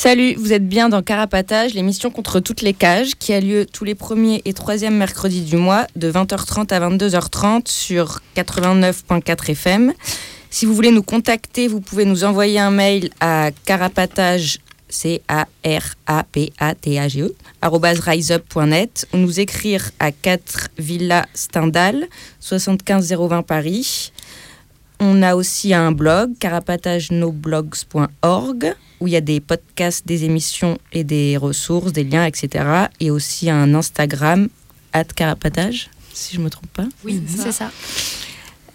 Salut, vous êtes bien dans Carapatage, l'émission contre toutes les cages, qui a lieu tous les premiers et troisièmes mercredis du mois, de 20h30 à 22h30 sur 89.4 FM. Si vous voulez nous contacter, vous pouvez nous envoyer un mail à carapatage, c a r a p a t a g e riseup.net ou nous écrire à 4 Villa Stendhal, 75020 Paris. On a aussi un blog, carapatagenoblogs.org, où il y a des podcasts, des émissions et des ressources, des liens, etc. Et aussi un Instagram, carapatage, si je ne me trompe pas. Oui, c'est ça.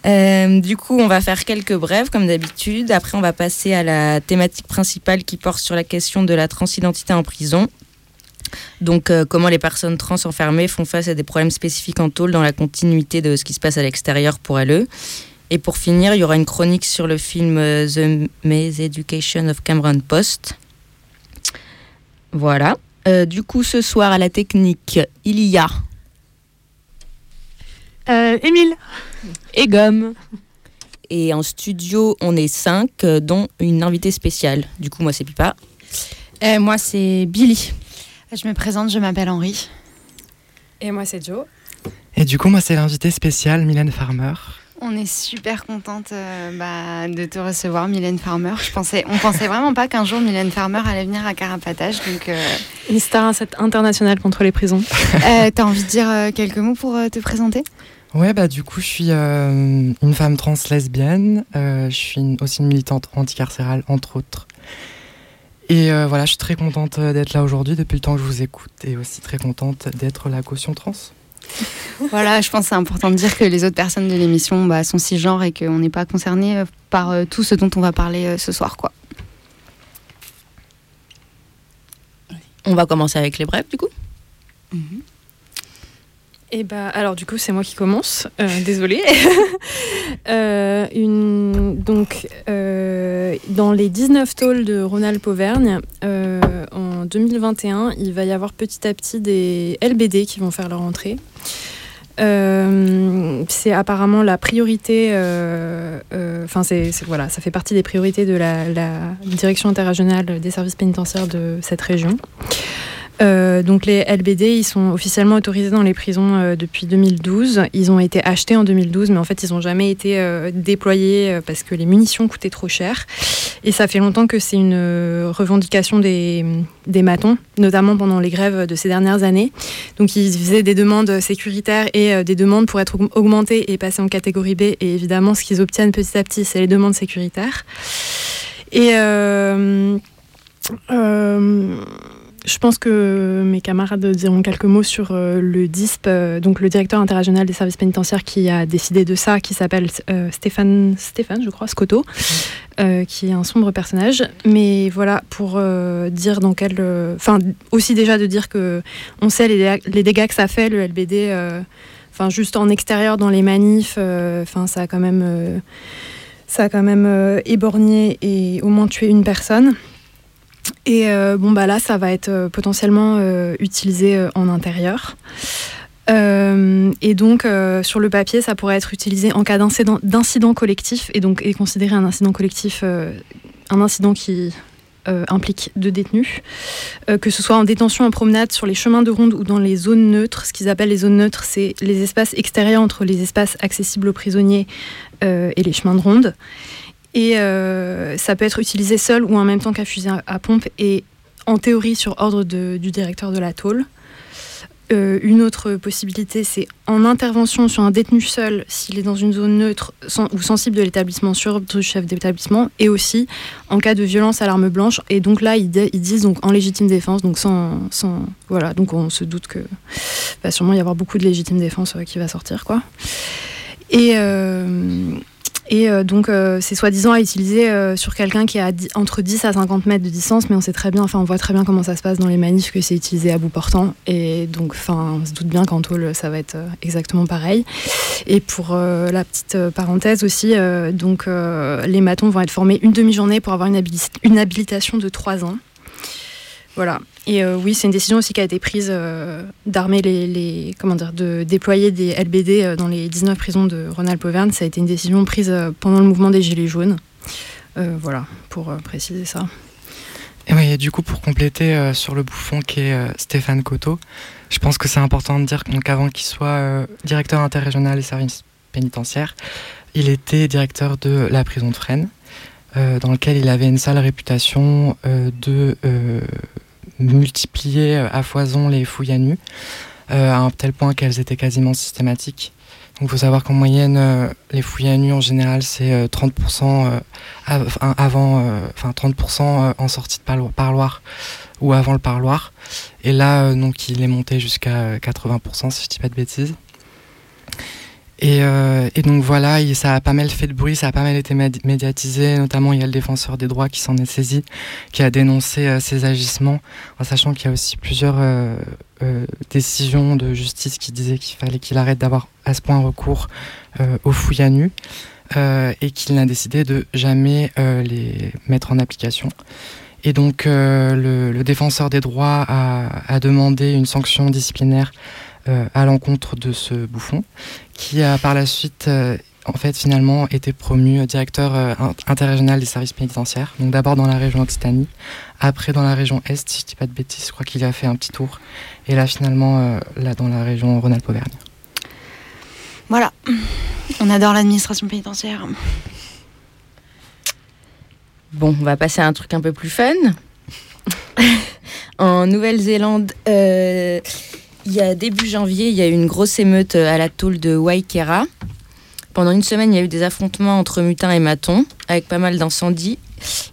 Euh, du coup, on va faire quelques brèves, comme d'habitude. Après, on va passer à la thématique principale qui porte sur la question de la transidentité en prison. Donc, euh, comment les personnes trans enfermées font face à des problèmes spécifiques en tôle dans la continuité de ce qui se passe à l'extérieur pour elles. Et pour finir, il y aura une chronique sur le film euh, The Maze Education of Cameron Post. Voilà. Euh, du coup, ce soir à la technique, il y a. Euh, Émile. Et Gomme. Et en studio, on est cinq, dont une invitée spéciale. Du coup, moi, c'est Pipa. moi, c'est Billy. Je me présente, je m'appelle Henri. Et moi, c'est Joe. Et du coup, moi, c'est l'invité spécial, Mylène Farmer. On est super contente euh, bah, de te recevoir, Mylène Farmer. Je pensais, on pensait vraiment pas qu'un jour Mylène Farmer allait venir à Carapatage. Donc, euh... Une star internationale contre les prisons. euh, T'as envie de dire euh, quelques mots pour euh, te présenter? Ouais, bah du coup, je suis une femme trans lesbienne. je suis aussi une militante anticarcérale, entre autres. Et voilà, je suis très contente d'être là aujourd'hui depuis le temps que je vous écoute et aussi très contente d'être la caution trans. voilà, je pense que c'est important de dire que les autres personnes de l'émission bah, sont cisgenres et qu'on n'est pas concerné euh, par euh, tout ce dont on va parler euh, ce soir. quoi. On va commencer avec les brèves, du coup? Mm -hmm. Et bah, alors du coup, c'est moi qui commence. Euh, désolée. euh, donc, euh, dans les 19 tôles de Rhône-Alpes-Auvergne, euh, en 2021, il va y avoir petit à petit des LBD qui vont faire leur entrée. C'est apparemment la priorité, enfin c'est voilà, ça fait partie des priorités de la direction interrégionale des services pénitentiaires de cette région. Euh, donc les LBD, ils sont officiellement autorisés dans les prisons euh, depuis 2012. Ils ont été achetés en 2012, mais en fait, ils n'ont jamais été euh, déployés parce que les munitions coûtaient trop cher. Et ça fait longtemps que c'est une revendication des, des matons, notamment pendant les grèves de ces dernières années. Donc ils faisaient des demandes sécuritaires et des demandes pour être augmentés et passer en catégorie B. Et évidemment, ce qu'ils obtiennent petit à petit, c'est les demandes sécuritaires. Et je pense que mes camarades diront quelques mots sur euh, le DISP, euh, donc le directeur interrégional des services pénitentiaires qui a décidé de ça, qui s'appelle euh, Stéphane, Stéphane, je crois, Scotto, qui est un sombre personnage. Mais voilà, pour dire dans quel... Enfin, aussi déjà de dire que on sait les, dégâts, les dégâts que ça fait, le LBD, enfin, juste en extérieur, dans les manifs, enfin, ça a quand même... ça a quand même éborgné et au moins tué une personne. Et euh, bon, bah là, ça va être euh, potentiellement euh, utilisé en intérieur. et donc, sur le papier, ça pourrait être utilisé en cas d'incident collectif et donc est considéré un incident collectif, un incident qui implique deux détenus, que ce soit en détention, en promenade, sur les chemins de ronde ou dans les zones neutres. Ce qu'ils appellent les zones neutres, c'est les espaces extérieurs entre les espaces accessibles aux prisonniers et les chemins de ronde. Et euh, ça peut être utilisé seul ou en même temps qu'à fusil à, pompe et en théorie sur ordre du directeur de la tôle. euh, une autre possibilité, c'est en intervention sur un détenu seul, s'il est dans une zone neutre ou sensible de l'établissement, sur le chef d'établissement, et aussi en cas de violence à l'arme blanche. Et donc là, ils, disent donc en légitime défense, donc sans, voilà, donc on se doute que va sûrement y avoir beaucoup de légitime défense qui va sortir, quoi. Et et euh, donc, euh, c'est soi-disant à utiliser euh, sur quelqu'un qui est entre 10 à 50 mètres de distance, mais on sait très bien, enfin, on voit très bien comment ça se passe dans les manifs, que c'est utilisé à bout portant. Et donc, enfin, on se doute bien qu'en tôle, ça va être exactement pareil. Et pour la petite parenthèse aussi, donc, les matons vont être formés une demi-journée pour avoir une, une habilitation de 3 ans. Voilà. Et euh, oui, c'est une décision aussi qui a été prise euh, d'armer les, comment dire, de déployer des LBD euh, dans les 19 prisons de Rhône-Alpes-Auvergne. Ça a été une décision prise pendant le mouvement des Gilets jaunes. voilà, pour préciser ça. Et oui, du coup, pour compléter sur le bouffon qui est Stéphane Coteau, je pense que c'est important de dire qu'avant qu'il soit directeur interrégional des services pénitentiaires, il était directeur de la prison de Fresnes. dans lequel il avait une sale réputation de multiplier euh, à foison les fouilles à nu, euh, à un tel point qu'elles étaient quasiment systématiques. Il faut savoir qu'en moyenne, euh, les fouilles à nu en général, c'est 30% avant, enfin 30% en sortie de parloir ou avant le parloir. Et là, donc il est monté jusqu'à 80% si je dis pas de bêtises. Euh, et, donc voilà, ça a pas mal fait de bruit, ça a pas mal été médiatisé, notamment il y a le défenseur des droits qui s'en est saisi, qui a dénoncé euh, ces agissements, en sachant qu'il y a aussi plusieurs euh, décisions de justice qui disaient qu'il fallait qu'il arrête d'avoir à ce point recours aux fouilles à nu, et qu'il a décidé de jamais les mettre en application. Et donc le, défenseur des droits a demandé une sanction disciplinaire euh, à l'encontre de ce bouffon, qui a par la suite euh, en fait finalement été promu directeur euh, interrégional des services pénitentiaires. Donc d'abord dans la région Occitanie, après dans la région Est, si je dis pas de bêtises, je crois qu'il a fait un petit tour. Et là finalement là dans la région Rhône-Alpes-Auvergne. Voilà, on adore l'administration pénitentiaire. Bon, on va passer à un truc un peu plus fun. en Nouvelle-Zélande, il y a début janvier, il y a eu une grosse émeute euh, à la tôle de Waikera. Pendant une semaine, il y a eu des affrontements entre mutins et matons, avec pas mal d'incendies.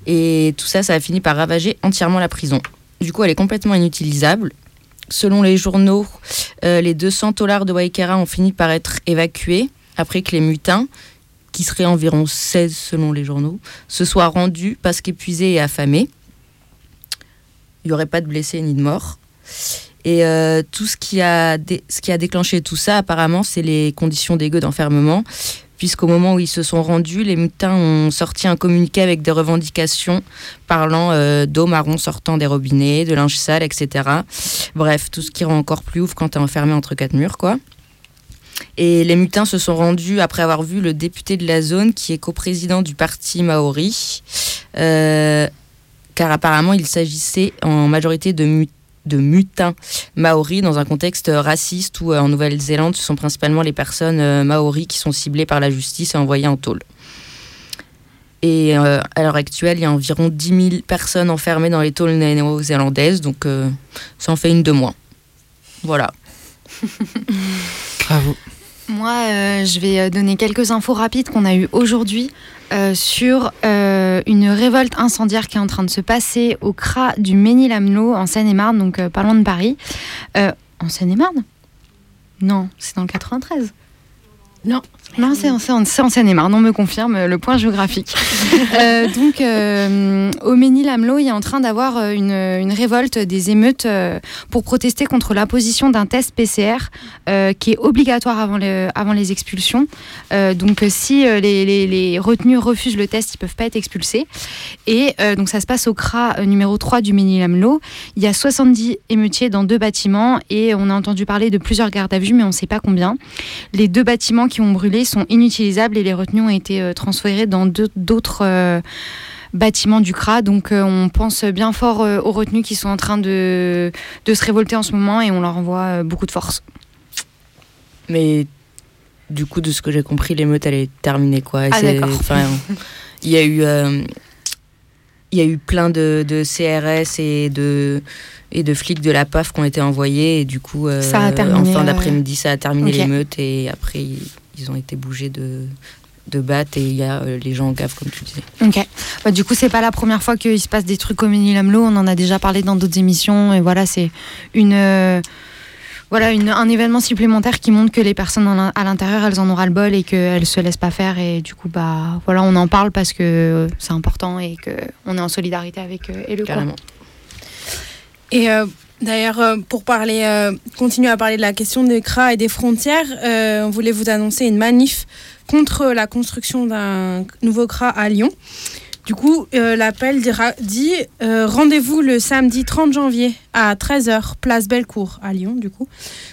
Et tout ça, ça a fini par ravager entièrement la prison. Du coup, elle est complètement inutilisable. Selon les journaux, euh, les 200 dollars de Waikera ont fini par être évacués après que les mutins, qui seraient environ 16 selon les journaux, se soient rendus parce qu'épuisés et affamés. Il n'y aurait pas de blessés ni de morts. Et euh, tout ce qui, a déclenché tout ça, apparemment, c'est les conditions dégueu d'enfermement, puisqu'au moment où ils se sont rendus, les mutins ont sorti un communiqué avec des revendications parlant euh, d'eau marron sortant des robinets, de linge sale, etc. Bref, tout ce qui rend encore plus ouf quand t'es enfermé entre quatre murs, quoi. Et les mutins se sont rendus après avoir vu le député de la zone, qui est coprésident du parti Maori, euh, car apparemment il s'agissait en majorité de mutins de mutins maoris dans un contexte raciste où euh, en Nouvelle-Zélande ce sont principalement les personnes euh, maoris qui sont ciblées par la justice et envoyées en tôle. Et euh, à l'heure actuelle, il y a environ 10 000 personnes enfermées dans les tôles néo-zélandaises, donc ça en fait une de moins. Voilà. Bravo. Moi, je vais donner quelques infos rapides qu'on a eues aujourd'hui euh, sur euh, une révolte incendiaire qui est en train de se passer au CRA du Ménil-Amelot en Seine-et-Marne, donc euh, pas loin de Paris. en Seine-et-Marne? Non, c'est dans le 93. Non. Non, c'est en, en Seine-et-Marne, on me confirme le point géographique. euh, donc, euh, au Ménil-Amelot, il est en train d'avoir euh, une, une, révolte des émeutes euh, pour protester contre l'imposition d'un test PCR euh, qui est obligatoire avant, le, avant les expulsions. Euh, donc, si les, les, les, retenus refusent le test, ils ne peuvent pas être expulsés. Et donc, ça se passe au CRA numéro 3 du Ménil-Amelot. Il y a 70 émeutiers dans deux bâtiments et on a entendu parler de plusieurs gardes à vue, mais on ne sait pas combien. Les deux bâtiments qui ont brûlé sont inutilisables et les retenues ont été euh, transférées dans d'autres euh, bâtiments du CRA. Donc euh, on pense bien fort aux retenues qui sont en train de, de, se révolter en ce moment et on leur envoie beaucoup de force. Mais du coup, de ce que j'ai compris, l'émeute, elle est terminée. Quoi. Ah, d'accord. Il y a eu il y a eu plein de, de CRS et de, et de flics de la PAF qui ont été envoyés. Et du coup, euh, Ça a terminé, en fin d'après-midi, ça a terminé l'émeute. Et après, ils, ont été bougés de, de batte. Et il y a euh, les gens en cave, comme tu disais. Ok. Bah, du coup, c'est pas la première fois qu'il se passe des trucs au Ménil-Amelot. On en a déjà parlé dans d'autres émissions. Et voilà, c'est une. euh, voilà, une- un événement supplémentaire qui montre que les personnes en- à l'intérieur, elles en ont ras-le-bol et qu'elles se laissent pas faire. Et du coup, bah, voilà, on en parle parce que c'est important et qu'on est en solidarité avec eux et le quoi. Carrément. Et euh, d'ailleurs, euh, pour parler, euh, continuer à parler de la question des CRA et des frontières, euh, on voulait vous annoncer une manif contre la construction d'un nouveau CRA à Lyon. Du coup, l'appel dit rendez-vous le samedi 30 janvier à 13h, place Bellecour à Lyon, du coup,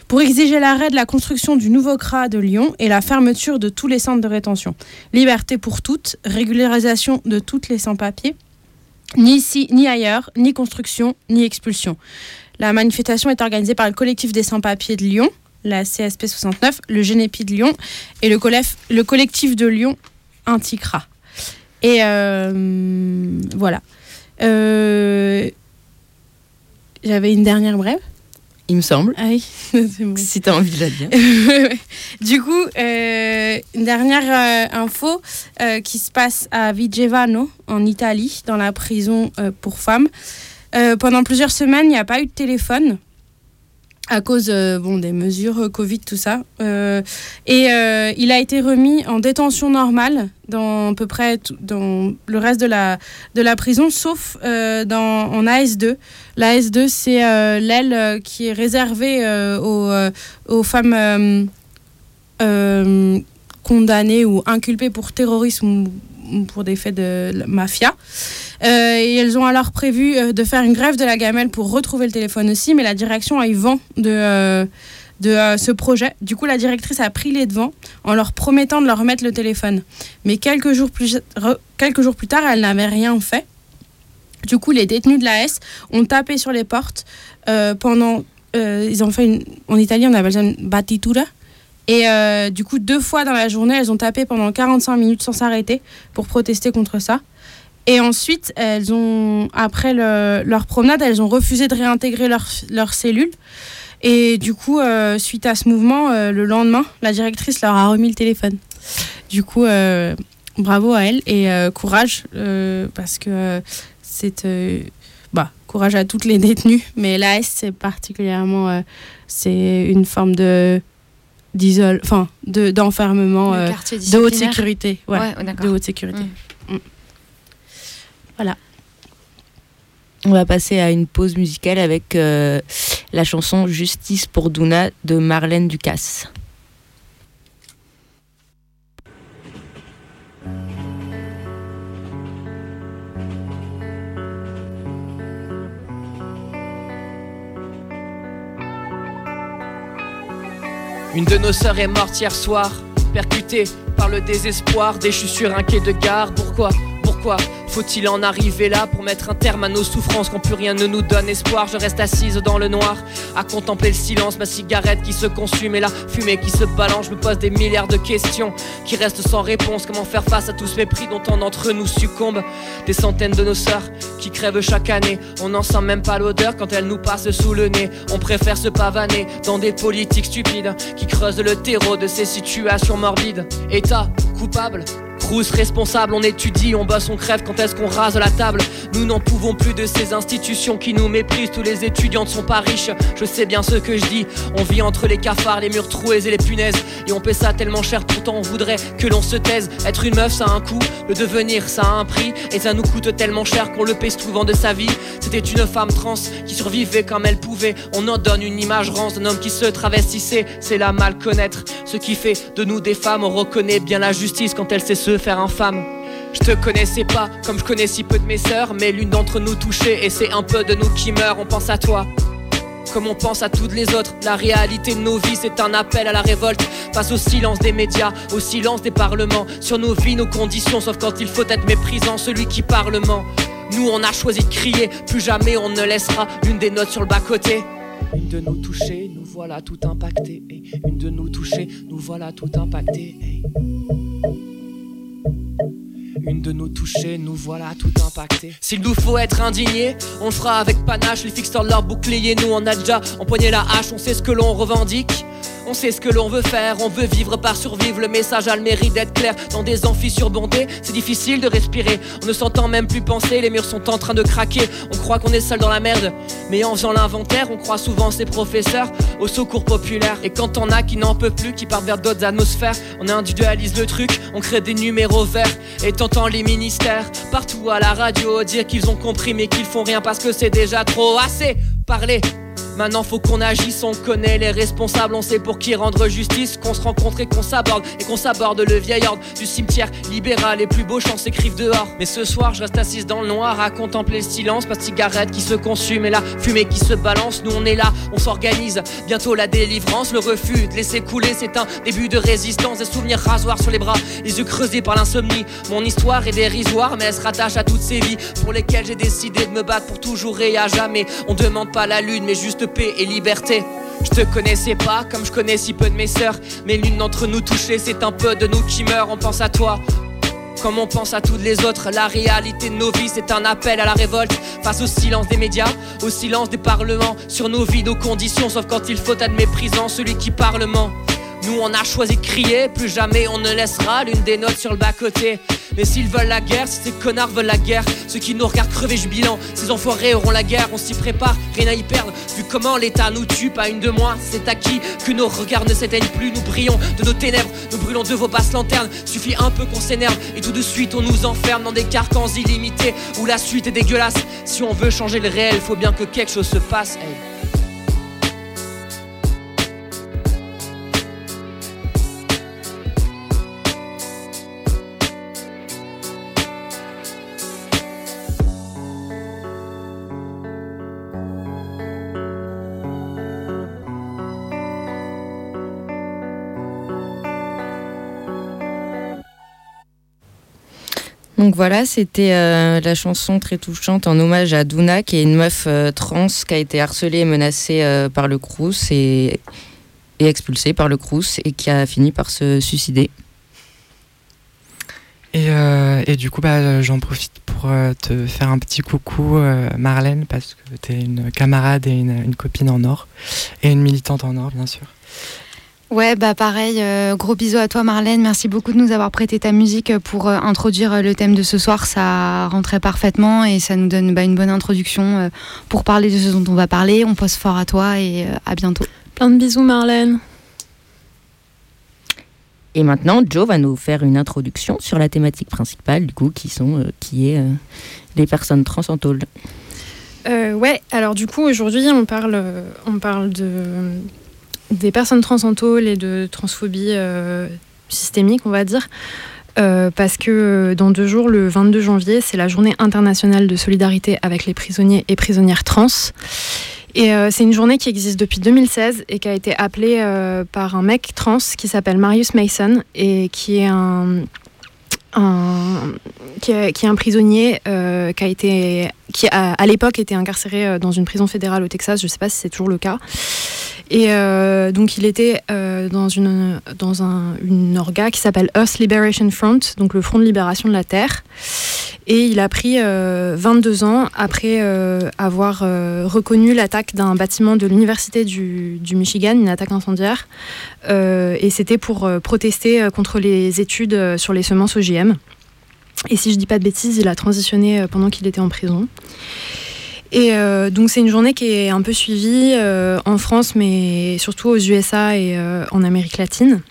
pour exiger l'arrêt de la construction du nouveau CRA de Lyon et la fermeture de tous les centres de rétention. Liberté pour toutes, régularisation de toutes les sans-papiers, ni ici, ni ailleurs, ni construction, ni expulsion. La manifestation est organisée par le collectif des sans-papiers de Lyon, la CSP 69, le Génépi de Lyon et le, collef- le collectif de Lyon Anticra. Et euh, voilà. Euh, J'avais une dernière brève? Il me semble. Ah oui, c'est bon. Si tu as envie de la dire. du coup, euh, une dernière info qui se passe à Vigevano, en Italie, dans la prison pour femmes. Euh, pendant plusieurs semaines, il n'y a pas eu de téléphone à cause euh, bon, des mesures euh, Covid, tout ça. Et il a été remis en détention normale dans à peu près dans le reste de la, de la prison, sauf dans, en AS2. La AS2, c'est l'aile qui est réservée aux, aux femmes condamnées ou inculpées pour terrorisme pour des faits de mafia. Euh, et elles ont alors prévu euh, de faire une grève de la gamelle pour retrouver le téléphone aussi, mais la direction a eu vent de, euh, de ce projet. Du coup, la directrice a pris les devants en leur promettant de leur remettre le téléphone. Mais quelques jours plus, quelques jours plus tard, elle n'avait rien fait. Du coup, les détenus de la S ont tapé sur les portes pendant. ils ont fait une. En Italien, on appelle ça une battitura. Et euh, du coup, deux fois dans la journée, elles ont tapé pendant 45 minutes sans s'arrêter pour protester contre ça. Et ensuite, elles ont, après le- leur promenade, elles ont refusé de réintégrer leur, leur cellule. Et du coup, euh, suite à ce mouvement, euh, le lendemain, la directrice leur a remis le téléphone. Du coup, bravo à elle et courage, parce que c'est. bah, courage à toutes les détenues, mais l'AS, c'est particulièrement. c'est une forme de. D'isole. Enfin, de- d'enfermement. Le euh, de haute sécurité. Ouais, de haute sécurité. On va passer à une pause musicale avec euh, la chanson Justice pour Duna de Marlène Ducasse. Une de nos sœurs est morte hier soir, percutée par le désespoir, déchue sur un quai de gare. Pourquoi Faut-il en arriver là pour mettre un terme à nos souffrances quand plus rien ne nous donne espoir Je reste assise dans le noir, à contempler le silence, ma cigarette qui se consume et la fumée qui se balance. Je me pose des milliards de questions qui restent sans réponse. Comment faire face à tout ce mépris dont tant d'entre nous succombent Des centaines de nos sœurs qui crèvent chaque année. On n'en sent même pas l'odeur quand elles nous passent sous le nez. On préfère se pavaner dans des politiques stupides qui creusent le terreau de ces situations morbides. État coupable. Crous responsable, on étudie, on bosse, on crève quand est-ce qu'on rase la table? Nous n'en pouvons plus de ces institutions qui nous méprisent. Tous les étudiants ne sont pas riches, je sais bien ce que je dis. On vit entre les cafards, les murs troués et les punaises. Et on paie ça tellement cher, pourtant on voudrait que l'on se taise. Être une meuf ça a un coût, le devenir ça a un prix. Et ça nous coûte tellement cher qu'on le paie souvent de sa vie. C'était une femme trans qui survivait comme elle pouvait. On en donne une image rance d'un homme qui se travestissait. C'est la mal connaître, ce qui fait de nous des femmes On reconnaît bien la justice quand elle sait se faire infâme je te connaissais pas, comme je connais si peu de mes sœurs, mais l'une d'entre nous touchée, et c'est un peu de nous qui meurt, on pense à toi. Comme on pense à toutes les autres, la réalité de nos vies c'est un appel à la révolte face au silence des médias, au silence des parlements, sur nos vies, nos conditions, sauf quand il faut être méprisant, celui qui parle ment. Nous on a choisi de crier, plus jamais on ne laissera l'une des notes sur le bas-côté. Une de nous toucher, nous voilà tout impacté. Une de nous toucher, nous voilà tout impacté. Une de nous toucher, nous voilà tout impactés. S'il nous faut être indigné, on le fera avec panache. Les fixeurs leur bouclier, nous on a déjà empoigné la hache, on sait ce que l'on revendique. On sait ce que l'on veut faire, on veut vivre par survivre. Le message a le mérite d'être clair. Dans des amphis surbondés, c'est difficile de respirer. On ne s'entend même plus penser, les murs sont en train de craquer. On croit qu'on est seul dans la merde, mais en faisant l'inventaire, on croit souvent ses professeurs au secours populaire. Et quand on a qui n'en peut plus, qui part vers d'autres atmosphères, on individualise le truc, on crée des numéros verts. Et t'entends les ministères partout à la radio dire qu'ils ont compris mais qu'ils font rien parce que c'est déjà trop assez parler. Maintenant faut qu'on agisse, on connaît les responsables, on sait pour qui rendre justice, qu'on se rencontre et qu'on s'aborde, et qu'on s'aborde le vieil ordre du cimetière libéral. Les plus beaux chants s'écrivent dehors. Mais ce soir, je reste assise dans le noir à contempler le silence, pas de cigarette qui se consume et la fumée qui se balance. Nous on est là, on s'organise. Bientôt la délivrance, le refus de laisser couler, c'est un début de résistance. Des souvenirs rasoirs sur les bras, les yeux creusés par l'insomnie. Mon histoire est dérisoire, mais elle se rattache à toutes ces vies pour lesquelles j'ai décidé de me battre pour toujours et à jamais. On demande pas la lune, mais juste paix et liberté. Je te connaissais pas comme je connais si peu de mes sœurs, mais l'une d'entre nous touchée, c'est un peu de nous qui meurt. On pense à toi. Comme on pense à toutes les autres, la réalité de nos vies, c'est un appel à la révolte face au silence des médias, au silence des parlements, sur nos vies, nos conditions, sauf quand il faut être méprisant celui qui parlement. Nous on a choisi de crier, plus jamais on ne laissera l'une des notes sur le bas-côté. Mais s'ils veulent la guerre, si ces connards veulent la guerre, ceux qui nous regardent crever jubilant, ces enfoirés auront la guerre, on s'y prépare, rien à y perdre. Vu comment l'État nous tue, pas une de moins, c'est acquis que nos regards ne s'éteignent plus, nous brillons de nos ténèbres, nous brûlons de vos basses lanternes. Suffit un peu qu'on s'énerve et tout de suite on nous enferme dans des carcans illimités où la suite est dégueulasse. Si on veut changer le réel, faut bien que quelque chose se passe. Donc voilà, c'était euh, la chanson très touchante en hommage à Duna, qui est une meuf euh, trans qui a été harcelée et menacée euh, par le Crous et, expulsée par le Crous et qui a fini par se suicider. Et, du coup, bah, j'en profite pour te faire un petit coucou, Marlène, parce que tu es une camarade et une copine en or, et une militante en or, bien sûr. Ouais, bah pareil, euh, gros bisous à toi Marlène, merci beaucoup de nous avoir prêté ta musique pour euh, introduire euh, le thème de ce soir, ça rentrait parfaitement et ça nous donne bah, une bonne introduction euh, pour parler de ce dont on va parler. On pose fort à toi et euh, à bientôt. Plein de bisous, Marlène. Et maintenant, Joe va nous faire une introduction sur la thématique principale, du coup, qui, sont, euh, qui est euh, les personnes trans en tôle. Euh, ouais, alors du coup, aujourd'hui, on parle, on parle de, des personnes trans en et de transphobie euh, systémique, on va dire. Euh, parce que euh, dans deux jours, le 22 janvier, c'est la journée internationale de solidarité avec les prisonniers et prisonnières trans. Et c'est une journée qui existe depuis 2016 et qui a été appelée par un mec trans qui s'appelle Marius Mason et qui est un, qui, est, un prisonnier euh, qui a été qui à l'époque était incarcéré euh, dans une prison fédérale au Texas. Je ne sais pas si c'est toujours le cas. Et euh, donc il était dans une dans un, une orga qui s'appelle Earth Liberation Front, donc le Front de libération de la Terre. Et il a pris euh, 22 ans après euh, avoir euh, reconnu l'attaque d'un bâtiment de l'université du, Michigan, une attaque incendiaire. Euh, et c'était pour euh, protester euh, contre les études euh, sur les semences OGM. Et si je dis pas de bêtises, il a transitionné euh, pendant qu'il était en prison. Et euh, donc c'est une journée qui est un peu suivie euh, en France, mais surtout aux USA et euh, en Amérique latine.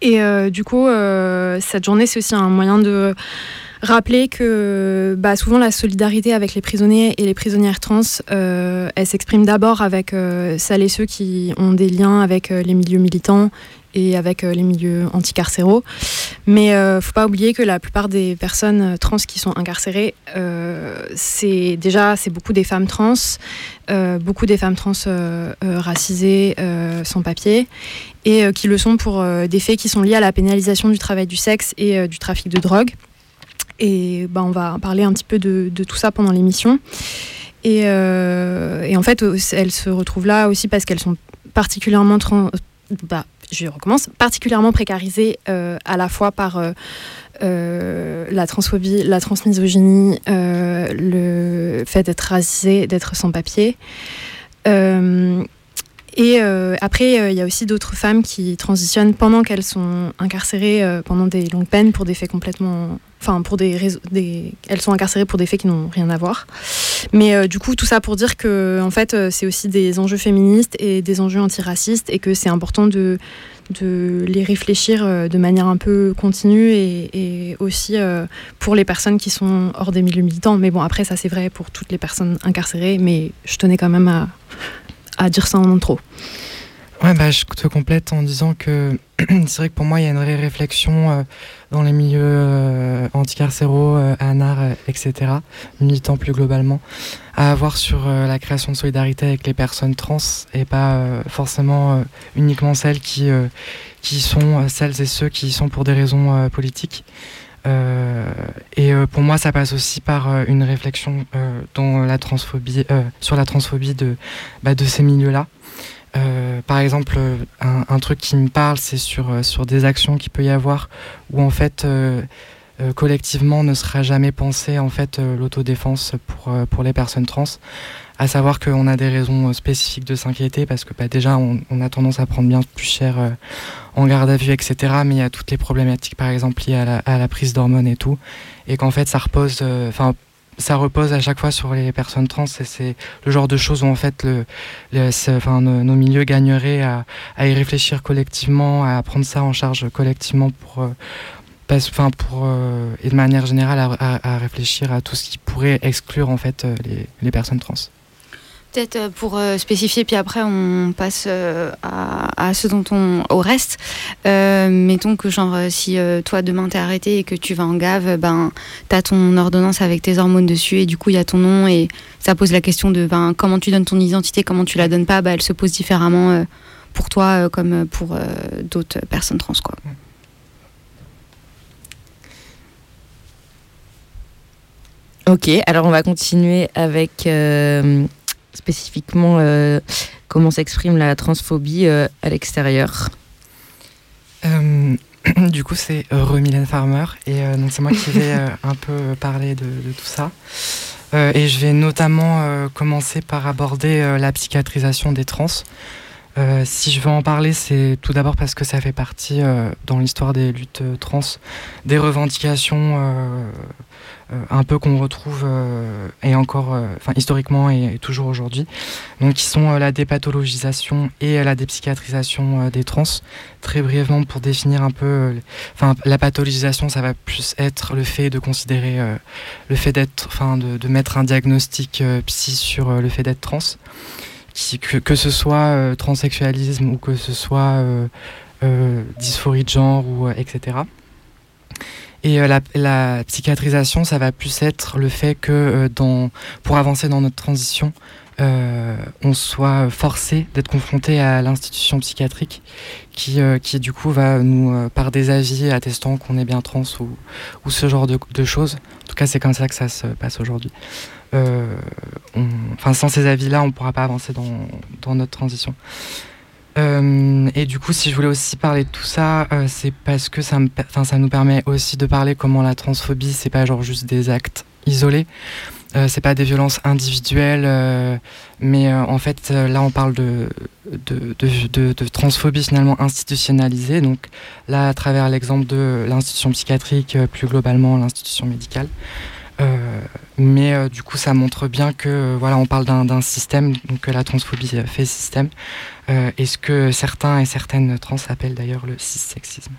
Et euh, du coup, euh, cette journée, c'est aussi un moyen de rappeler que bah, souvent la solidarité avec les prisonniers et les prisonnières trans, euh, elle s'exprime d'abord avec euh, celles et ceux qui ont des liens avec euh, les milieux militants et avec les milieux anticarcéraux. Mais euh, faut pas oublier que la plupart des personnes trans qui sont incarcérées, c'est déjà beaucoup des femmes trans, beaucoup des femmes trans racisées, sans papier, et qui le sont pour des faits qui sont liés à la pénalisation du travail du sexe et du trafic de drogue. Et bah, on va parler un petit peu de, tout ça pendant l'émission. Et, euh, en fait, euh, elles se retrouvent là aussi parce qu'elles sont particulièrement bah, je recommence, particulièrement précarisées à la fois par la transphobie, la transmisogynie, le fait d'être racisé, d'être sans papier. Et euh, après, euh, il y a aussi d'autres femmes qui transitionnent pendant qu'elles sont incarcérées euh, pendant des longues peines pour des faits complètement. Enfin, pour des, elles sont incarcérées pour des faits qui n'ont rien à voir. Mais du coup, tout ça pour dire que, en fait, c'est aussi des enjeux féministes et des enjeux antiracistes et que c'est important de, de les réfléchir de manière un peu continue et aussi pour les personnes qui sont hors des milieux militants. Mais bon, après, ça c'est vrai pour toutes les personnes incarcérées, mais je tenais quand même à, à dire ça en trop. Ouais, bah, je te complète en disant que c'est vrai que pour moi, il y a une vraie réflexion euh, dans les milieux euh, anticarcéraux, euh, ANAR, euh, etc., militants plus globalement, à avoir sur la création de solidarité avec les personnes trans et pas forcément uniquement celles qui, qui sont celles et ceux qui sont pour des raisons politiques. Et pour moi, ça passe aussi par une réflexion dans la transphobie, sur la transphobie de, bah, de ces milieux-là. Euh, par exemple, un, truc qui me parle, c'est sur, euh, sur des actions qu'il peut y avoir où en fait euh, collectivement ne sera jamais pensé en fait l'autodéfense pour, pour les personnes trans. À savoir qu'on a des raisons spécifiques de s'inquiéter parce que bah, déjà on, a tendance à prendre bien plus cher en garde à vue, etc. Mais il y a toutes les problématiques par exemple liées à la, prise d'hormones et tout. Et qu'en fait ça repose, enfin ça repose à chaque fois sur les personnes trans et c'est le genre de choses où en fait nos, milieux gagneraient à, y réfléchir collectivement, à prendre ça en charge collectivement pour, euh, enfin, pour euh, et de manière générale à, réfléchir à tout ce qui pourrait exclure en fait euh, les personnes trans. Peut-être euh, pour euh, spécifier, puis après on passe euh, à, ce dont on. au reste. mettons que, genre, si toi demain t'es arrêté et que tu vas en gave, ben t'as ton ordonnance avec tes hormones dessus et du coup il y a ton nom et ça pose la question de ben, comment tu donnes ton identité, comment tu la donnes pas, ben, elle se pose différemment pour toi comme pour d'autres personnes trans, quoi. Ok, alors on va continuer avec spécifiquement euh, comment s'exprime la transphobie euh, à l'extérieur euh, Du coup, c'est Remilène Farmer et donc c'est moi qui vais un peu parler de, de tout ça. et je vais notamment commencer par aborder la psychiatrisation des trans. si je veux en parler, c'est tout d'abord parce que ça fait partie dans l'histoire des luttes trans des revendications un peu qu'on retrouve euh, et encore, euh, historiquement et, toujours aujourd'hui, donc qui sont la dépathologisation et la dépsychiatrisation des trans. Très brièvement pour définir un peu, enfin la pathologisation, ça va plus être le fait de considérer, le fait d'être, enfin de, mettre un diagnostic psy sur le fait d'être trans. que, que, ce soit transsexualisme ou que ce soit dysphorie de genre ou etc. Et euh, la, psychiatrisation, ça va plus être le fait que euh, pour avancer dans notre transition, euh, on soit forcé d'être confronté à l'institution psychiatrique qui, qui du coup va nous, par des avis attestant qu'on est bien trans ou, ou ce genre de, de, choses, en tout cas c'est comme ça que ça se passe aujourd'hui. enfin, sans ces avis-là, on ne pourra pas avancer dans, dans notre transition. Euh, et du coup, si je voulais aussi parler de tout ça, euh, c'est parce que ça, me, ça nous permet aussi de parler comment la transphobie, c'est pas genre juste des actes isolés, euh, c'est pas des violences individuelles, euh, mais en fait, là, on parle de de, de, de, transphobie finalement institutionnalisée. Donc là, à travers l'exemple de l'institution psychiatrique, plus globalement l'institution médicale. Mais du coup, ça montre bien que voilà, on parle d'un système, donc que la transphobie fait système, euh, et ce que certains et certaines trans appellent d'ailleurs le cissexisme?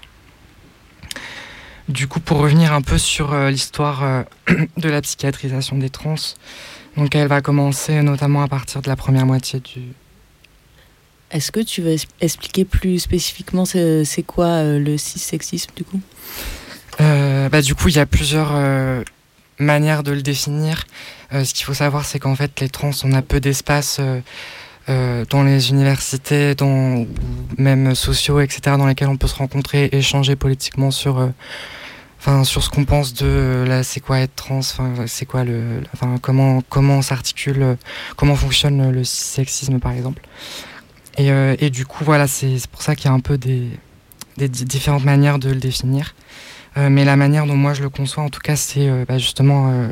Du coup, pour revenir un peu sur euh, l'histoire euh, de la psychiatrisation des trans, donc elle va commencer notamment à partir de la première moitié du. Est-ce que tu veux expliquer plus spécifiquement c'est quoi le cissexisme du coup? Bah, Du coup, il y a plusieurs manières de le définir. ce qu'il faut savoir, c'est qu'en fait, les trans, on a peu d'espace euh, dans les universités, dans, même sociaux, etc., dans lesquels on peut se rencontrer, échanger politiquement sur, euh, sur ce qu'on pense de c'est quoi être trans, c'est quoi le, enfin, comment, comment s'articule, comment fonctionne le sexisme, par exemple. Et, du coup, voilà, c'est pour ça qu'il y a un peu des, des différentes manières de le définir. Mais la manière dont moi je le conçois, en tout cas, c'est bah, justement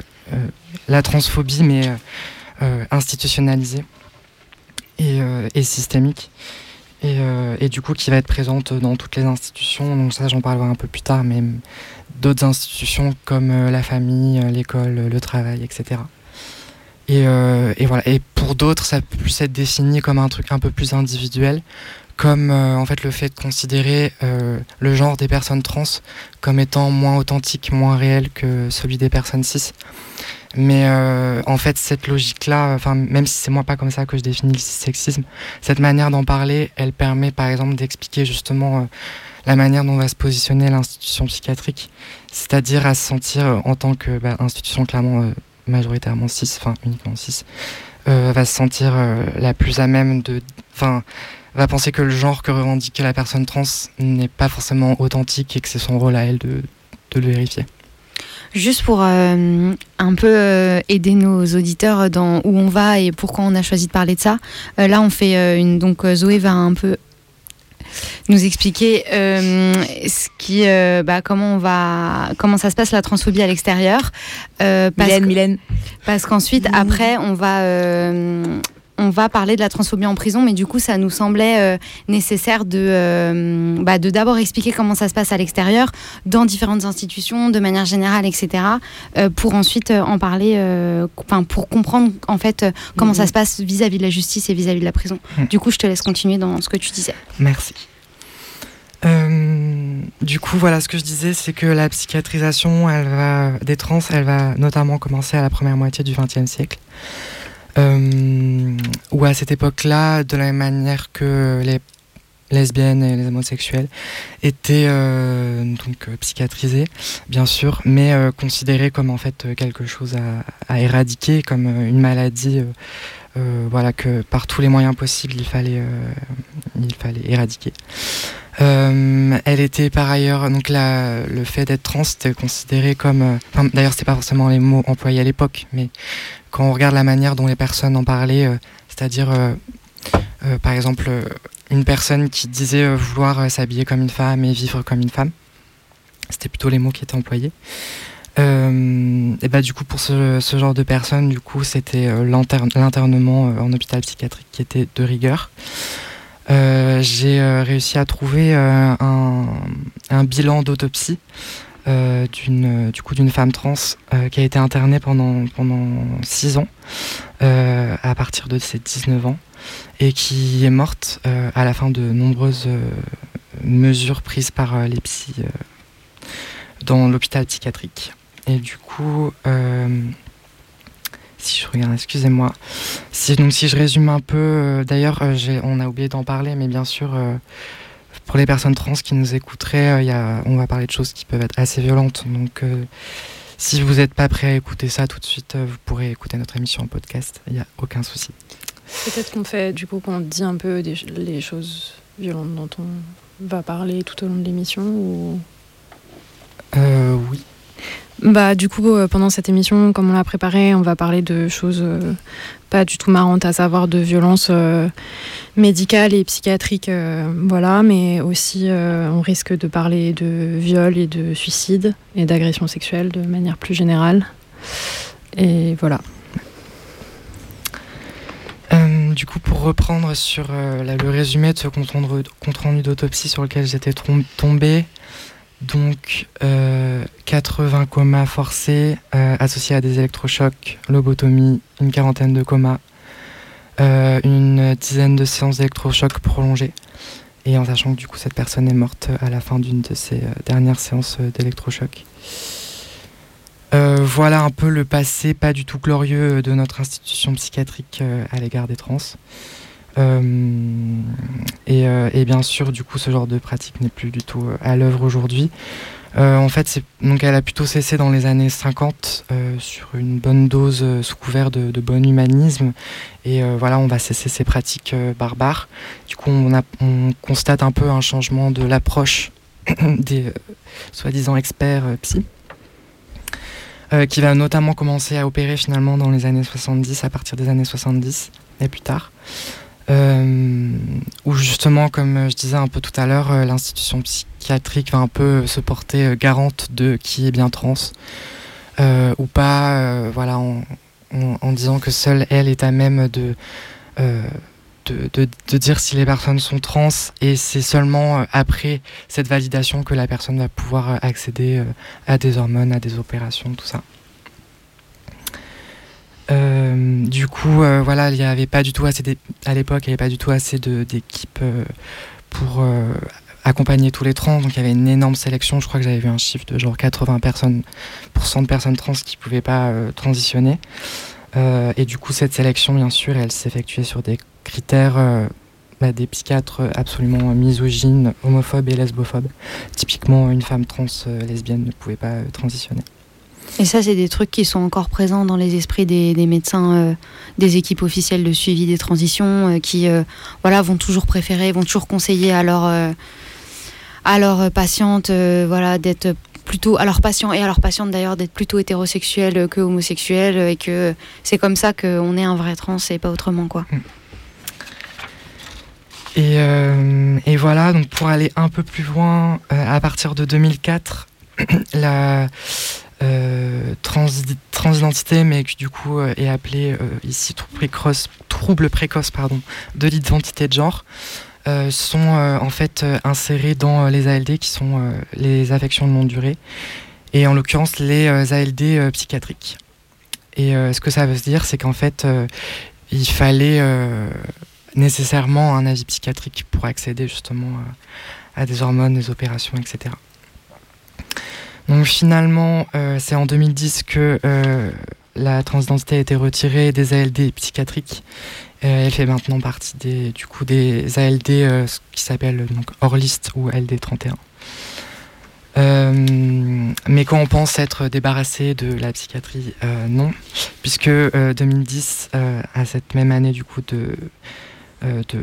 la transphobie, mais institutionnalisée et, systémique. Euh, et, du coup qui va être présente dans toutes les institutions. Donc ça j'en parlerai un peu plus tard, mais d'autres institutions comme euh, la famille, euh, l'école, le travail, etc. Et, voilà. Et pour d'autres, ça peut plus être défini comme un truc un peu plus individuel, comme en fait le fait de considérer le genre des personnes trans comme étant moins authentique, moins réel que celui des personnes cis. Mais euh, en fait, cette logique-là, même si c'est moi pas comme ça que je définis le sexisme, cette manière d'en parler, elle permet par exemple d'expliquer justement euh, la manière dont va se positionner l'institution psychiatrique, c'est-à-dire à se sentir euh, en tant que bah, institution clairement majoritairement 6, enfin uniquement 6, va se sentir la plus à même de, enfin, va penser que le genre que revendique la personne trans n'est pas forcément authentique et que c'est son rôle à elle de, de le vérifier. Juste pour euh, un peu euh, aider nos auditeurs dans où on va et pourquoi on a choisi de parler de ça. Euh, là, on fait une. Donc, Zoé va un peu nous expliquer ce qui, bah, comment on va, comment ça se passe la transphobie à l'extérieur. Mylène, Mylène. Parce qu'ensuite, après, on va on va parler de la transphobie en prison, mais du coup, ça nous semblait euh, nécessaire de, euh, bah, de d'abord expliquer comment ça se passe à l'extérieur, dans différentes institutions, de manière générale, etc., euh, pour ensuite en parler, enfin, pour comprendre en fait comment ça mhm. se passe vis-à-vis de la justice et vis-à-vis de la prison. Mhm. Du coup, je te laisse continuer dans ce que tu disais. Merci. du coup, voilà, ce que je disais, c'est que la psychiatrisation elle va, des trans, elle va notamment commencer à la première moitié du XXe siècle. Euh, ou à cette époque-là, de la même manière que les lesbiennes et les homosexuels étaient euh, donc euh, psychiatrisés, bien sûr, mais considérés comme en fait quelque chose à, éradiquer, comme une maladie, voilà que par tous les moyens possibles il fallait, il fallait éradiquer. elle était par ailleurs donc le fait d'être trans était considéré comme, d'ailleurs c'était pas forcément les mots employés à l'époque, mais quand on regarde la manière dont les personnes en parlaient, euh, c'est-à-dire euh, euh, par exemple une personne qui disait vouloir s'habiller comme une femme et vivre comme une femme, c'était plutôt les mots qui étaient employés. et bah du coup pour ce, genre de personnes, du coup c'était l'internement en hôpital psychiatrique qui était de rigueur. J'ai réussi à trouver un, un, bilan d'autopsie euh, d'une du coup d'une femme trans euh, qui a été internée pendant pendant six ans euh, à partir de ses 19 ans et qui est morte à la fin de nombreuses mesures prises par les psys dans l'hôpital psychiatrique. Et du coup, si je regarde, excusez-moi. Si, donc si je résume un peu, d'ailleurs, on a oublié d'en parler, mais bien sûr, pour les personnes trans qui nous écouteraient, euh, on va parler de choses qui peuvent être assez violentes. Donc, euh, si vous n'êtes pas prêt à écouter ça tout de suite, euh, vous pourrez écouter notre émission en podcast. Il n'y a aucun souci. Peut-être qu'on fait, du coup, qu'on dit un peu les choses violentes dont on va parler tout au long de l'émission ou... oui. Bah, du coup, pendant cette émission, comme on l'a préparé, on va parler de choses pas du tout marrantes, à savoir de violences médicales et psychiatriques, euh, voilà, mais aussi euh, on risque de parler de viol et de suicide et d'agression sexuelle de manière plus générale. Et voilà. Euh, du coup, pour reprendre sur le résumé de ce compte rendu d'autopsie sur lequel j'étais tombé, donc 80 comas forcés associés à des électrochocs, lobotomie, une quarantaine de comas, euh, une dizaine de séances d'électrochocs prolongées. Et en sachant que du coup cette personne est morte à la fin d'une de euh, dernières séances euh, d'électrochoc. voilà un peu le passé pas du tout glorieux de notre institution psychiatrique à l'égard des trans. Et, et, bien sûr, du coup, ce genre de pratique n'est plus du tout à l'œuvre aujourd'hui. Euh, en fait, donc elle a plutôt cessé dans les années 50 euh, sur une bonne dose euh, sous couvert de, bon humanisme. Et voilà, on va cesser ces pratiques barbares. Du coup, on, on, constate un peu un changement de l'approche des soi-disant experts psy. qui va notamment commencer à opérer finalement dans les années 70, à partir des années 70 et plus tard. Où justement, comme je disais un peu tout à l'heure, l'institution psychiatrique va un peu se porter garante de qui est bien trans ou pas, voilà, en, disant que seule elle est à même de de, dire si les personnes sont trans et c'est seulement euh, après cette validation que la personne va pouvoir euh, accéder euh, à des hormones, à des opérations, tout ça. Du coup, voilà, il n'y avait pas du tout assez à l'époque, il n'y avait pas du tout assez d'équipes pour accompagner tous les trans. Donc il y avait une énorme sélection. Je crois que j'avais vu un chiffre de genre 80 personnes, de personnes trans qui ne pouvaient pas transitionner. et du coup, cette sélection, bien sûr, elle s'effectuait sur des critères euh, bah, des psychiatres absolument misogynes, homophobes et lesbophobes. Typiquement, une femme trans euh, lesbienne ne pouvait pas euh, transitionner. Et ça, c'est des trucs qui sont encore présents dans les esprits des, médecins, des équipes officielles de suivi des transitions, qui voilà, vont toujours préférer, vont toujours conseiller à leurs à leurs patientes voilà, d'être plutôt à leurs patients et à leurs patientes d'ailleurs d'être plutôt hétérosexuels que homosexuels et que c'est comme ça qu'on est un vrai trans et pas autrement quoi. Mm. Et, euh, et, voilà, donc pour aller un peu plus loin, euh, à partir de 2004, la euh, trans, transidentité, mais qui du coup est appelée ici trouble précoce, de l'identité de genre, sont en fait insérés dans les ALD qui sont les affections de longue durée, et en l'occurrence les ALD psychiatriques. Et ce que ça veut dire, c'est qu'en fait, il fallait nécessairement un avis psychiatrique pour accéder justement à, des hormones, des opérations, etc. Donc finalement, euh, c'est en 2010 que euh, la transidentité a été retirée des ALD psychiatriques. Euh, elle fait maintenant partie des, du coup, des ALD qui s'appellent donc hors liste ou ALD 31. mais quand on pense être débarrassé de la psychiatrie, non, puisque 2010, à cette même année du coup de de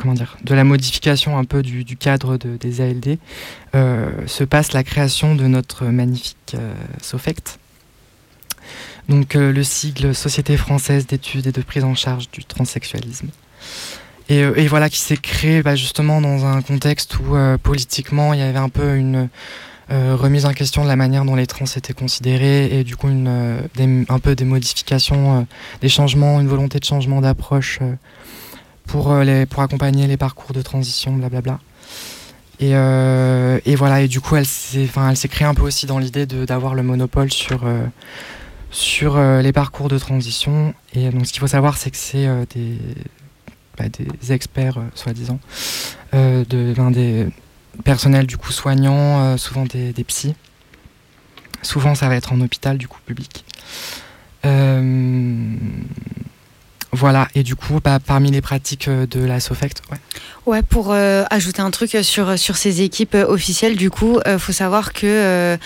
comment dire, de la modification un peu du, cadre des ALD, euh, se passe la création de notre magnifique euh, SOFECT. Donc le sigle Société française d'études et de prise en charge du transsexualisme. Et, voilà, qui s'est créé bah, justement dans un contexte où politiquement il y avait un peu une remise en question de la manière dont les trans étaient considérés et du coup un peu des modifications, des changements, une volonté de changement d'approche pour, euh, les, pour accompagner les parcours de transition, blablabla. Et, euh, et voilà, et du coup, elle s'est, créée un peu aussi dans l'idée d'avoir le monopole sur, euh, sur les parcours de transition. Et donc, ce qu'il faut savoir, c'est que c'est des, bah, des experts, soi-disant, de, l'un des personnels du coup soignants, souvent des, des psys. Souvent, ça va être en hôpital, du coup, public. Voilà, et du coup, bah, parmi les pratiques euh, de la SOFECT, ouais. Ouais, pour euh, ajouter un truc sur, sur ces équipes euh, officielles, du coup, il faut savoir que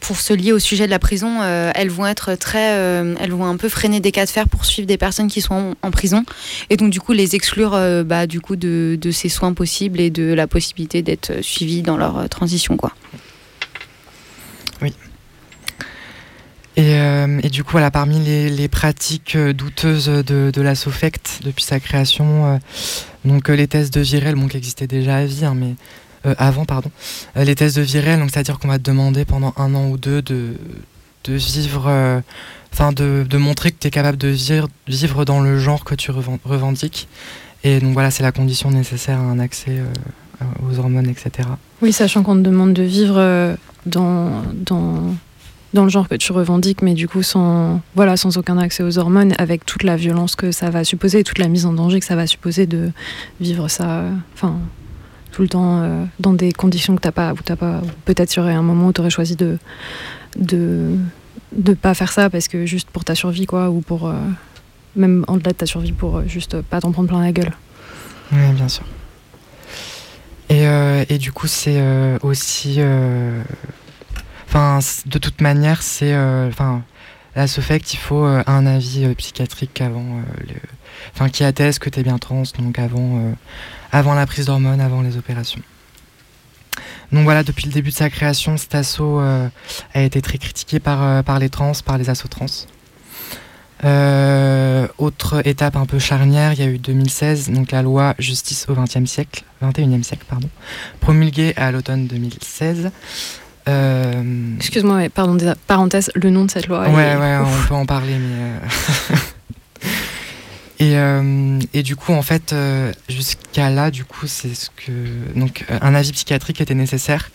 pour se lier au sujet de la prison, elles vont être très, elles vont un peu freiner des cas de fer pour suivre des personnes qui sont en, prison, et donc du coup les exclure bah, du coup de, de, ces soins possibles et de la possibilité d'être suivies dans leur transition, quoi. Euh, et, du coup, voilà, parmi les, pratiques euh, douteuses de, la SOFECT depuis sa création, euh, donc les tests de Virel, bon, qui existaient déjà à hein, mais avant, pardon, les tests de Virel, donc c'est-à-dire qu'on va te demander pendant un an ou deux de, de vivre, enfin de, de, montrer que tu es capable de vivre, vivre dans le genre que tu revendiques. Et donc voilà, c'est la condition nécessaire à un accès aux hormones, etc. Oui, sachant qu'on te demande de vivre dans, dans dans le genre que tu revendiques, mais du coup sans, voilà, sans aucun accès aux hormones, avec toute la violence que ça va supposer, toute la mise en danger que ça va supposer de vivre ça, enfin, tout le temps euh, dans des conditions que t'as pas, pas, peut-être sur un moment où tu aurais choisi de, de, pas faire ça parce que juste pour ta survie, quoi, ou pour, euh, même en-delà de ta survie, pour euh, juste pas t'en prendre plein la gueule. Oui, bien sûr. Et, et du coup, c'est aussi Enfin, de toute manière, c'est, euh, enfin, là, ce fait qu'il faut euh, un avis euh, psychiatrique avant, le, enfin, qui atteste que tu es bien trans, donc avant, avant la prise d'hormones, avant les opérations. Donc voilà, depuis le début de sa création, cet assaut a été très critiqué par, par les trans, par les assos trans. autre étape un peu charnière, il y a eu 2016, donc la loi justice au XXe siècle, 21e siècle, pardon, promulguée à l'automne 2016. Excuse-moi, mais pardon, parenthèse, le nom de cette loi. Ouais, ouais, on peut en parler, mais. Et, euh, et, du coup, en fait, euh, jusqu'à là, du coup, c'est ce que donc euh, un avis psychiatrique était nécessaire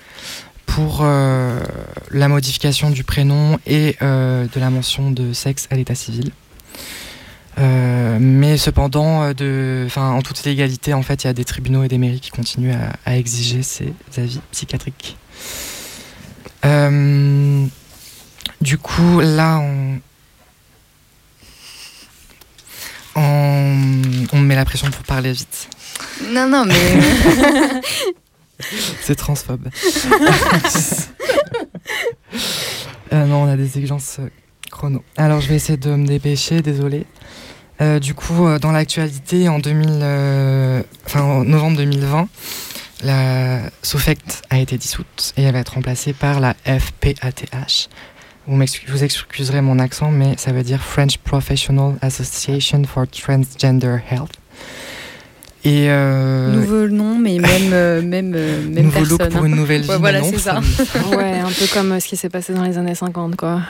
pour la modification du prénom et de la mention de sexe à l'état civil. mais cependant, de, en toute légalité, en fait, il y a des tribunaux et des mairies qui continuent à, à exiger ces avis psychiatriques. Du coup, là, on, on, on me met la pression pour parler vite. Non, non, mais. C'est transphobe. Euh, non, on a des exigences euh, chrono. Alors, je vais essayer de me dépêcher, désolé. Euh, du coup, dans l'actualité, en, 2000, enfin, en novembre 2020, la SOFECT a été dissoute et elle va être remplacée par la FPATH, vous, vous excuserez mon accent, mais ça veut dire French Professional Association for Transgender Health. Et euh, Nouveau nom, mais même, euh, même, euh, même Nouveau personne. look pour une nouvelle vie. voilà, c'est ça. ouais, un peu comme ce qui s'est passé dans les années 50, quoi.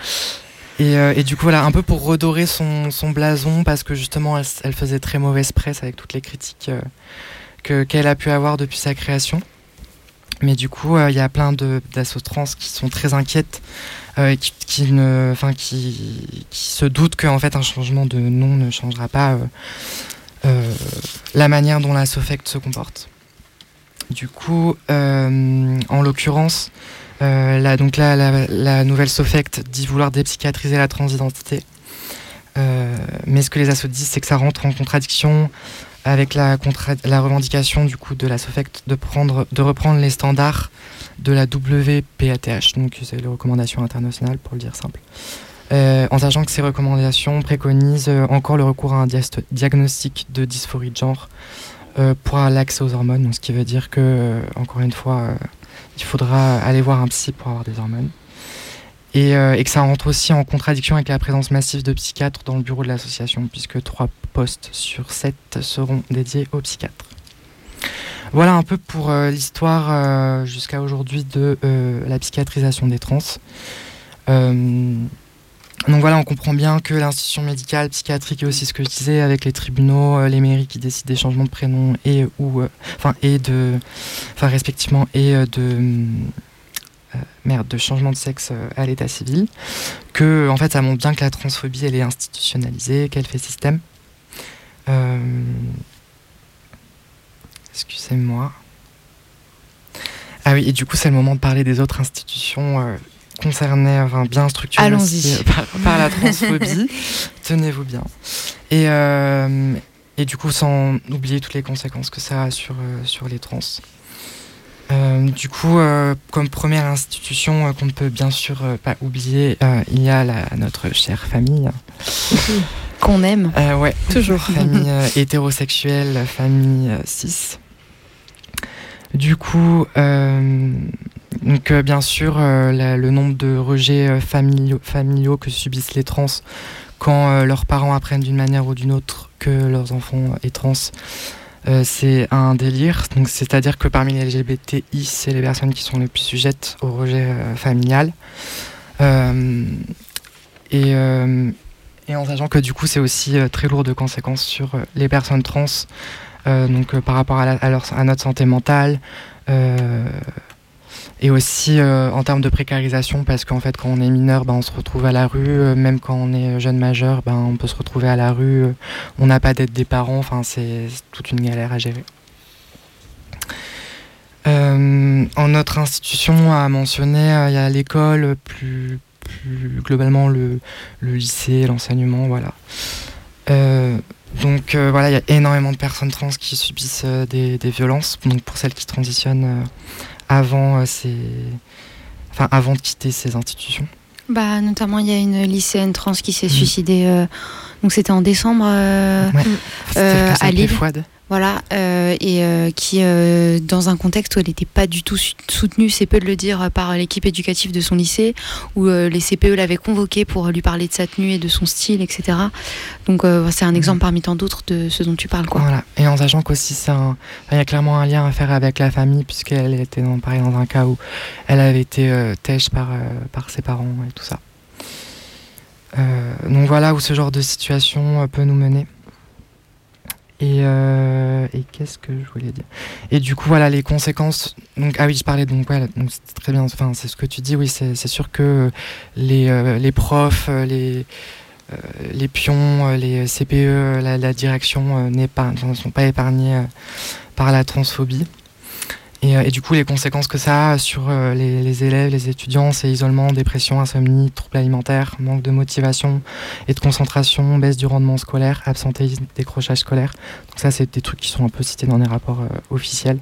Et, et, du coup, voilà, un peu pour redorer son, son blason, parce que justement, elle, elle, faisait très mauvaise presse avec toutes les critiques qu'elle a pu avoir depuis sa création. Mais du coup, il y a plein d'assauts trans qui sont très inquiètes euh, qui, qui, ne, qui, qui, se doute qu'en fait un changement de nom ne changera pas euh, euh, la manière dont la se comporte. Du coup, en l'occurrence, la, donc la, la, nouvelle SOFECT dit vouloir dépsychiatriser la transidentité. mais ce que les assos disent, c'est que ça rentre en contradiction avec la, la revendication du coup de la SOFECT de, prendre, de reprendre les standards de la WPATH, donc c'est les recommandations internationales pour le dire simple. Euh, en sachant que ces recommandations préconisent euh, encore le recours à un diagnostic de dysphorie de genre euh, pour l'accès aux hormones, donc ce qui veut dire que, encore une fois, il faudra aller voir un psy pour avoir des hormones. Et, et, que ça rentre aussi en contradiction avec la présence massive de psychiatres dans le bureau de l'association, puisque trois postes sur sept seront dédiés aux psychiatres. Voilà un peu pour euh, l'histoire euh, jusqu'à aujourd'hui de euh, la psychiatrisation des trans. donc voilà, on comprend bien que l'institution médicale, psychiatrique et aussi ce que je disais avec les tribunaux, les mairies qui décident des changements de prénom et ou enfin et de enfin respectivement et de merde, de changement de sexe à l'état civil, que en fait ça montre bien que la transphobie elle est institutionnalisée, qu'elle fait système. Excusez-moi. Ah oui, et du coup, c'est le moment de parler des autres institutions euh, concernées, enfin, bien structurées euh, par, la transphobie. Tenez-vous bien. Et, euh, et du coup, sans oublier toutes les conséquences que ça a sur, sur les trans. Du coup, comme première institution qu'on ne peut bien sûr pas oublier, il y a la, notre chère famille. Qu'on aime. ouais, toujours. Famille hétérosexuelle, famille cis. Du coup, euh, donc, euh, bien sûr, euh, le nombre de rejets familiaux, familiaux, que subissent les trans quand leurs parents apprennent d'une manière ou d'une autre que leurs enfants est trans, c'est un délire. Donc, c'est-à-dire que parmi les LGBTI, c'est les personnes qui sont les plus sujettes au rejet familial. et, et en sachant que du coup, c'est aussi très lourd de conséquences sur les personnes trans euh, donc euh, par rapport à, notre santé mentale euh, et aussi en termes de précarisation parce qu'en fait quand on est mineur ben, on se retrouve à la rue même quand on est jeune majeur ben, on peut se retrouver à la rue on n'a pas d'aide des parents enfin c'est toute une galère à gérer en notre institution à mentionner il y a l'école plus, plus globalement le, le lycée l'enseignement voilà donc euh, voilà, il y a énormément de personnes trans qui subissent euh, des, violences. Donc pour celles qui transitionnent euh, avant, enfin, avant de quitter ces institutions. Bah, notamment, il y a une lycéenne trans qui s'est mm. suicidée. donc c'était en décembre ouais. à Lille. Voilà, euh, et euh, qui, euh, dans un contexte où elle n'était pas du tout soutenue, c'est peu de le dire, par l'équipe éducative de son lycée, où les CPE l'avaient convoquée pour lui parler de sa tenue et de son style, etc. Donc c'est un exemple parmi tant d'autres de ce dont tu parles. Quoi. Voilà, et en sachant qu'aussi il y a clairement un lien à faire avec la famille, puisqu'elle était dans, pareil, dans un cas où elle avait été têche par, par ses parents et tout ça. donc voilà où ce genre de situation peut nous mener. Euh, et, qu'est-ce que je voulais dire? Et du coup, voilà, les conséquences. Donc, ah oui, je parlais donc, ouais, c'est très bien. Enfin, c'est ce que tu dis. Oui, c'est sûr que les, euh, les profs, euh, les, les pions, les CPE, la, la direction ne sont pas épargnés par la transphobie. Euh, et, du coup, les conséquences que ça a sur euh, les, élèves, les étudiants, c'est isolement, dépression, insomnie, troubles alimentaires, manque de motivation et de concentration, baisse du rendement scolaire, absentéisme, décrochage scolaire. Donc ça, c'est des trucs qui sont un peu cités dans les rapports euh, officiels.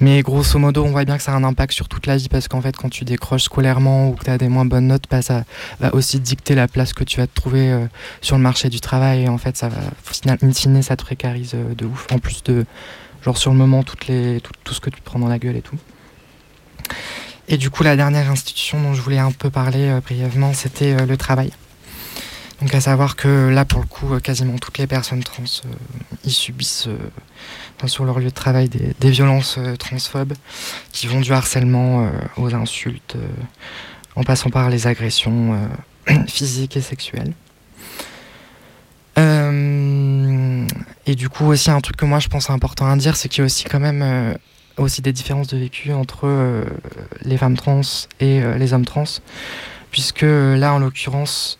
Mais grosso modo, on voit bien que ça a un impact sur toute la vie parce qu'en fait, quand tu décroches scolairement ou que tu as des moins bonnes notes, bah, ça va aussi dicter la place que tu vas te trouver sur le marché du travail. Et en fait, ça va, in fine, ça te précarise de ouf. En plus de genre sur le moment, toutes les, tout, ce que tu prends dans la gueule et tout. Et du coup, la dernière institution dont je voulais un peu parler euh, brièvement, c'était euh, le travail. Donc à savoir que là, pour le coup, euh, quasiment toutes les personnes trans, y subissent sur leur lieu de travail des, violences transphobes qui vont du harcèlement aux insultes, en passant par les agressions physiques et sexuelles. Et du coup aussi un truc que moi je pense important à dire, c'est qu'il y a aussi quand même euh, aussi des différences de vécu entre euh, les femmes trans et euh, les hommes trans. Puisque là, en l'occurrence,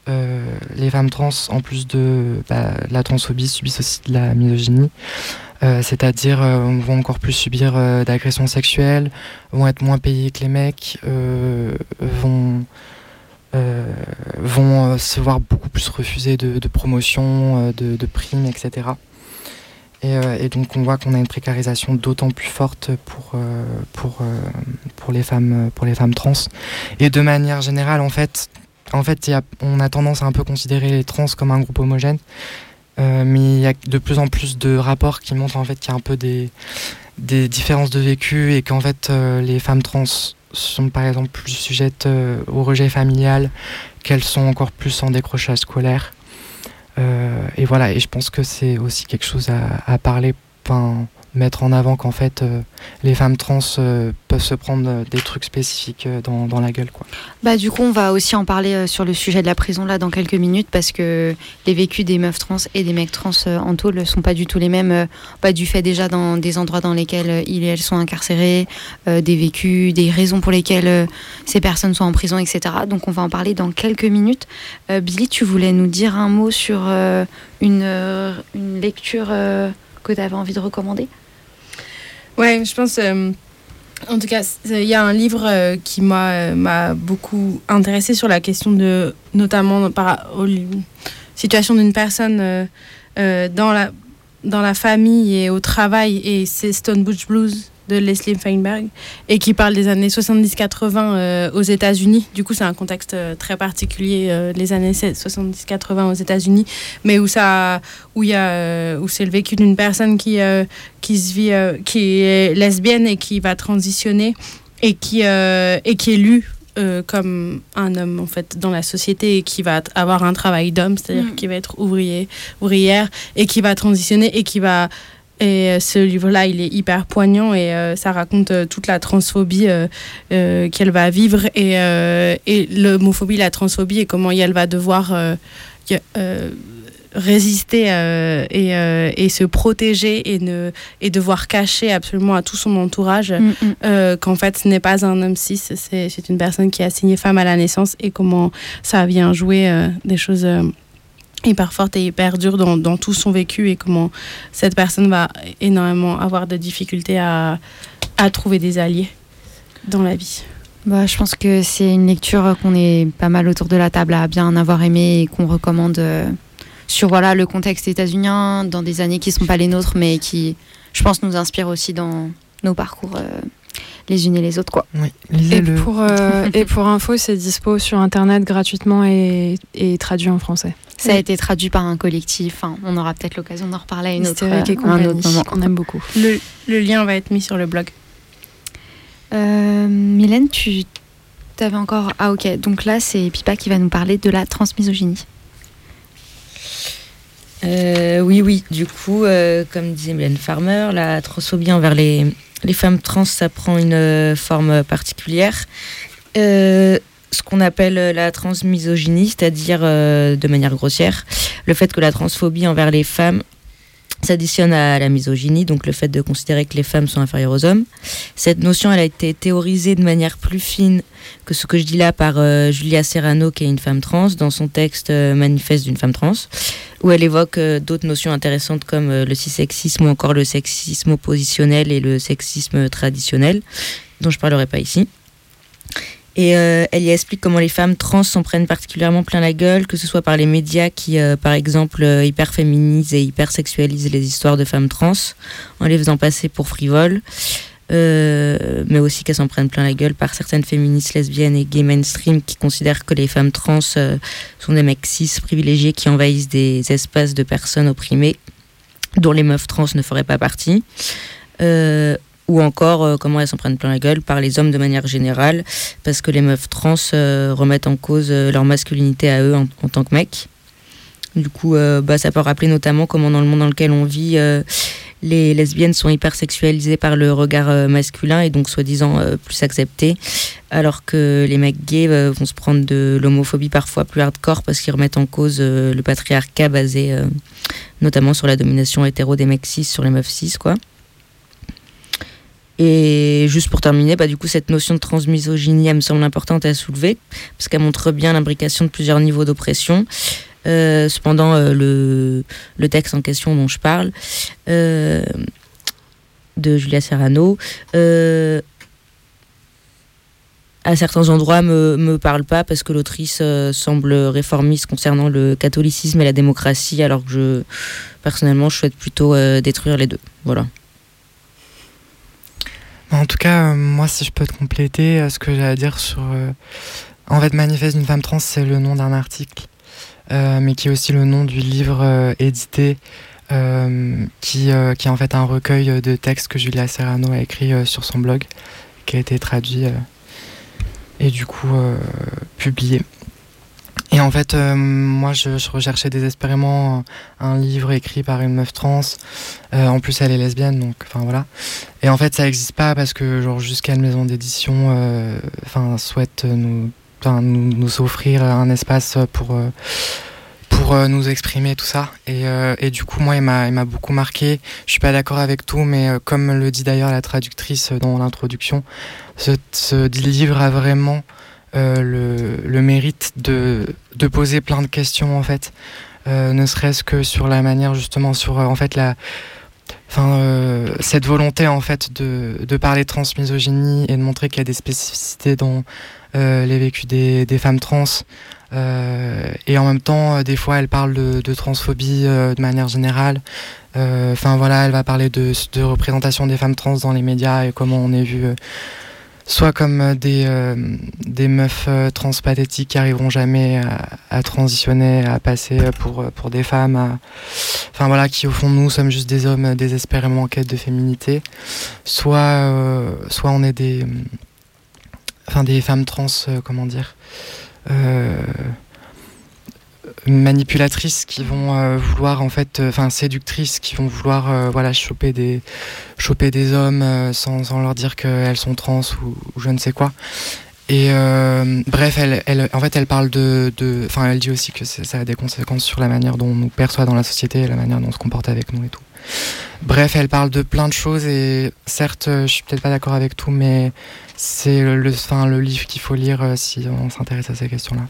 les femmes trans, en plus de bah, la transphobie, subissent aussi de la misogynie. C'est-à-dire vont encore plus subir d'agressions sexuelles, vont être moins payées que les mecs, vont vont se voir beaucoup plus refuser de, de promotion, de, de primes, etc. Euh, et, donc on voit qu'on a une précarisation d'autant plus forte pour, euh, pour, euh, pour, les femmes, pour les femmes trans. Et de manière générale, en fait, en fait on a tendance à un peu considérer les trans comme un groupe homogène. mais il y a de plus en plus de rapports qui montrent en fait qu'il y a un peu des, des différences de vécu et qu'en fait les femmes trans sont par exemple plus sujettes au rejet familial, qu'elles sont encore plus en décrochage scolaire. Euh, et voilà, et je pense que c'est aussi quelque chose à, à parler, mettre en avant qu'en fait euh, les femmes trans euh, peuvent se prendre euh, des trucs spécifiques dans, la gueule quoi. Bah du coup on va aussi en parler sur le sujet de la prison là dans quelques minutes parce que les vécus des meufs trans et des mecs trans en tôle sont pas du tout les mêmes bah, du fait déjà dans des endroits dans lesquels ils et elles sont incarcérés, des vécus, des raisons pour lesquelles ces personnes sont en prison etc. Donc on va en parler dans quelques minutes. Billy tu voulais nous dire un mot sur une, une lecture que tu avais envie de recommander? Ouais, je pense. Euh, en tout cas, il y a un livre euh, qui m'a euh, m'a beaucoup intéressé sur la question de, notamment par situation d'une personne dans la dans la famille et au travail et c'est Stone Blues de Leslie Feinberg et qui parle des années 70-80 euh, aux États-Unis. Du coup, c'est un contexte euh, très particulier, euh, les années 70-80 aux États-Unis, mais où ça, où il y a, où c'est le vécu d'une personne qui qui se vit, qui est lesbienne et qui va transitionner et qui et qui est lue comme un homme en fait dans la société et qui va avoir un travail d'homme, c'est-à-dire mm. qui va être ouvrier, ouvrière et qui va transitionner et qui va et euh, ce livre-là, il est hyper poignant et euh, ça raconte euh, toute la transphobie qu'elle va vivre et, et l'homophobie, la transphobie et comment elle va devoir résister et, et, se protéger et, ne, et devoir cacher absolument à tout son entourage mm, mm. qu'en fait ce n'est pas un homme cis, c'est une personne qui a signé femme à la naissance et comment ça vient jouer des choses hyper forte et hyper dure dans, tout son vécu et comment cette personne va énormément avoir de difficultés à, à trouver des alliés dans la vie. Bah, je pense que c'est une lecture qu'on est pas mal autour de la table à bien avoir aimé et qu'on recommande euh, sur voilà, le contexte états-unien, dans des années qui ne sont pas les nôtres, mais qui, je pense, nous inspirent aussi dans nos parcours. Euh, les unes et les autres quoi. Oui, et, pour, euh, et pour info, c'est dispo sur internet gratuitement et, et traduit en français. Ça a été traduit par un collectif. on aura peut-être l'occasion d'en reparler à une autre, et un autre moment. On aime beaucoup. Le, le, lien va être mis sur le blog. Euh, Mylène, tu avais encore. Ah, ok. Donc là, c'est Pipa qui va nous parler de la transmisogynie. Euh, oui, oui. Du coup, euh, comme disait Mylène Farmer, la transphobie envers les, les femmes trans, ça prend une euh, forme particulière. ce qu'on appelle la transmisogynie, c'est-à-dire de manière grossière, le fait que la transphobie envers les femmes s'additionne à la misogynie, donc le fait de considérer que les femmes sont inférieures aux hommes. Cette notion, elle a été théorisée de manière plus fine que ce que je dis là par euh, Julia Serrano, qui est une femme trans, dans son texte euh, Manifeste d'une femme trans, où elle évoque euh, d'autres notions intéressantes comme le cissexisme ou encore le sexisme oppositionnel et le sexisme traditionnel, dont je ne parlerai pas ici. Et euh, elle y explique comment les femmes trans s'en prennent particulièrement plein la gueule, que ce soit par les médias qui, euh, par exemple, euh, hyper féminisent et hyper sexualisent les histoires de femmes trans en les faisant passer pour frivoles, mais aussi qu'elles s'en prennent plein la gueule par certaines féministes lesbiennes et gay mainstream qui considèrent que les femmes trans sont des mecs cis privilégiés qui envahissent des espaces de personnes opprimées dont les meufs trans ne feraient pas partie ou encore euh, comment elles s'en prennent plein la gueule par les hommes de manière générale, parce que les meufs trans euh, remettent en cause euh, leur masculinité à eux en, tant que mecs. Du coup, bah, ça peut rappeler notamment comment dans le monde dans lequel on vit, les lesbiennes sont hyper sexualisées par le regard masculin et donc soi-disant plus acceptées, alors que les mecs gays vont se prendre de l'homophobie parfois plus hardcore parce qu'ils remettent en cause le patriarcat basé notamment sur la domination hétéro des mecs cis sur les meufs cis, quoi. Et juste pour terminer, bah, du coup, cette notion de transmisogynie, me semble importante à soulever, parce qu'elle montre bien l'imbrication de plusieurs niveaux d'oppression. Euh, cependant, euh, le, le, texte en question dont je parle, euh, de Julia Serrano, à certains endroits me, me parle pas parce que l'autrice semble réformiste concernant le catholicisme et la démocratie, alors que je, personnellement, je souhaite plutôt détruire les deux. Voilà. En tout cas, euh, moi, si je peux te compléter, euh, ce que j'ai à dire sur. Euh, en fait, Manifeste d'une femme trans, c'est le nom d'un article, mais qui est aussi le nom du livre édité, qui, qui est en fait un recueil de textes que Julia Serrano a écrit sur son blog, qui a été traduit et du coup publié. Et en fait, euh, moi, je, recherchais désespérément un livre écrit par une meuf trans. Euh, en plus, elle est lesbienne, donc, enfin voilà. Et en fait, ça n'existe pas parce que, genre, jusqu'à une maison d'édition, euh, enfin, souhaite nous, nous, nous, offrir un espace pour pour nous exprimer tout ça. Et, et du coup, moi, il m'a beaucoup marqué. Je suis pas d'accord avec tout, mais comme le dit d'ailleurs la traductrice dans l'introduction, ce, ce, livre a vraiment euh, le, le, mérite de, de, poser plein de questions en fait, euh, ne serait-ce que sur la manière justement sur euh, en fait la Enfin, cette volonté en fait de, de, parler transmisogynie et de montrer qu'il y a des spécificités dans les vécus des, des femmes trans. et en même temps, des fois, elle parle de, de transphobie de manière générale. Enfin voilà, elle va parler de, de, représentation des femmes trans dans les médias et comment on est vu soit comme euh, des, euh, des meufs euh, transpathétiques qui arriveront jamais à, transitionner, à passer pour, des femmes, enfin voilà, qui au fond nous sommes juste des hommes désespérément en quête de féminité, soit, soit on est des femmes trans, comment dire, manipulatrices qui vont euh, vouloir en fait euh, enfin séductrices qui vont vouloir euh, voilà choper des choper des hommes sans, leur dire qu'elles sont trans ou, je ne sais quoi. Et bref elle, elle, en fait elle parle de enfin elle dit aussi que ça a des conséquences sur la manière dont on nous perçoit dans la société la manière dont on se comporte avec nous et tout. Bref elle parle de plein de choses et certes je suis peut-être pas d'accord avec tout mais c'est le, enfin, le livre qu'il faut lire si on s'intéresse à ces questions là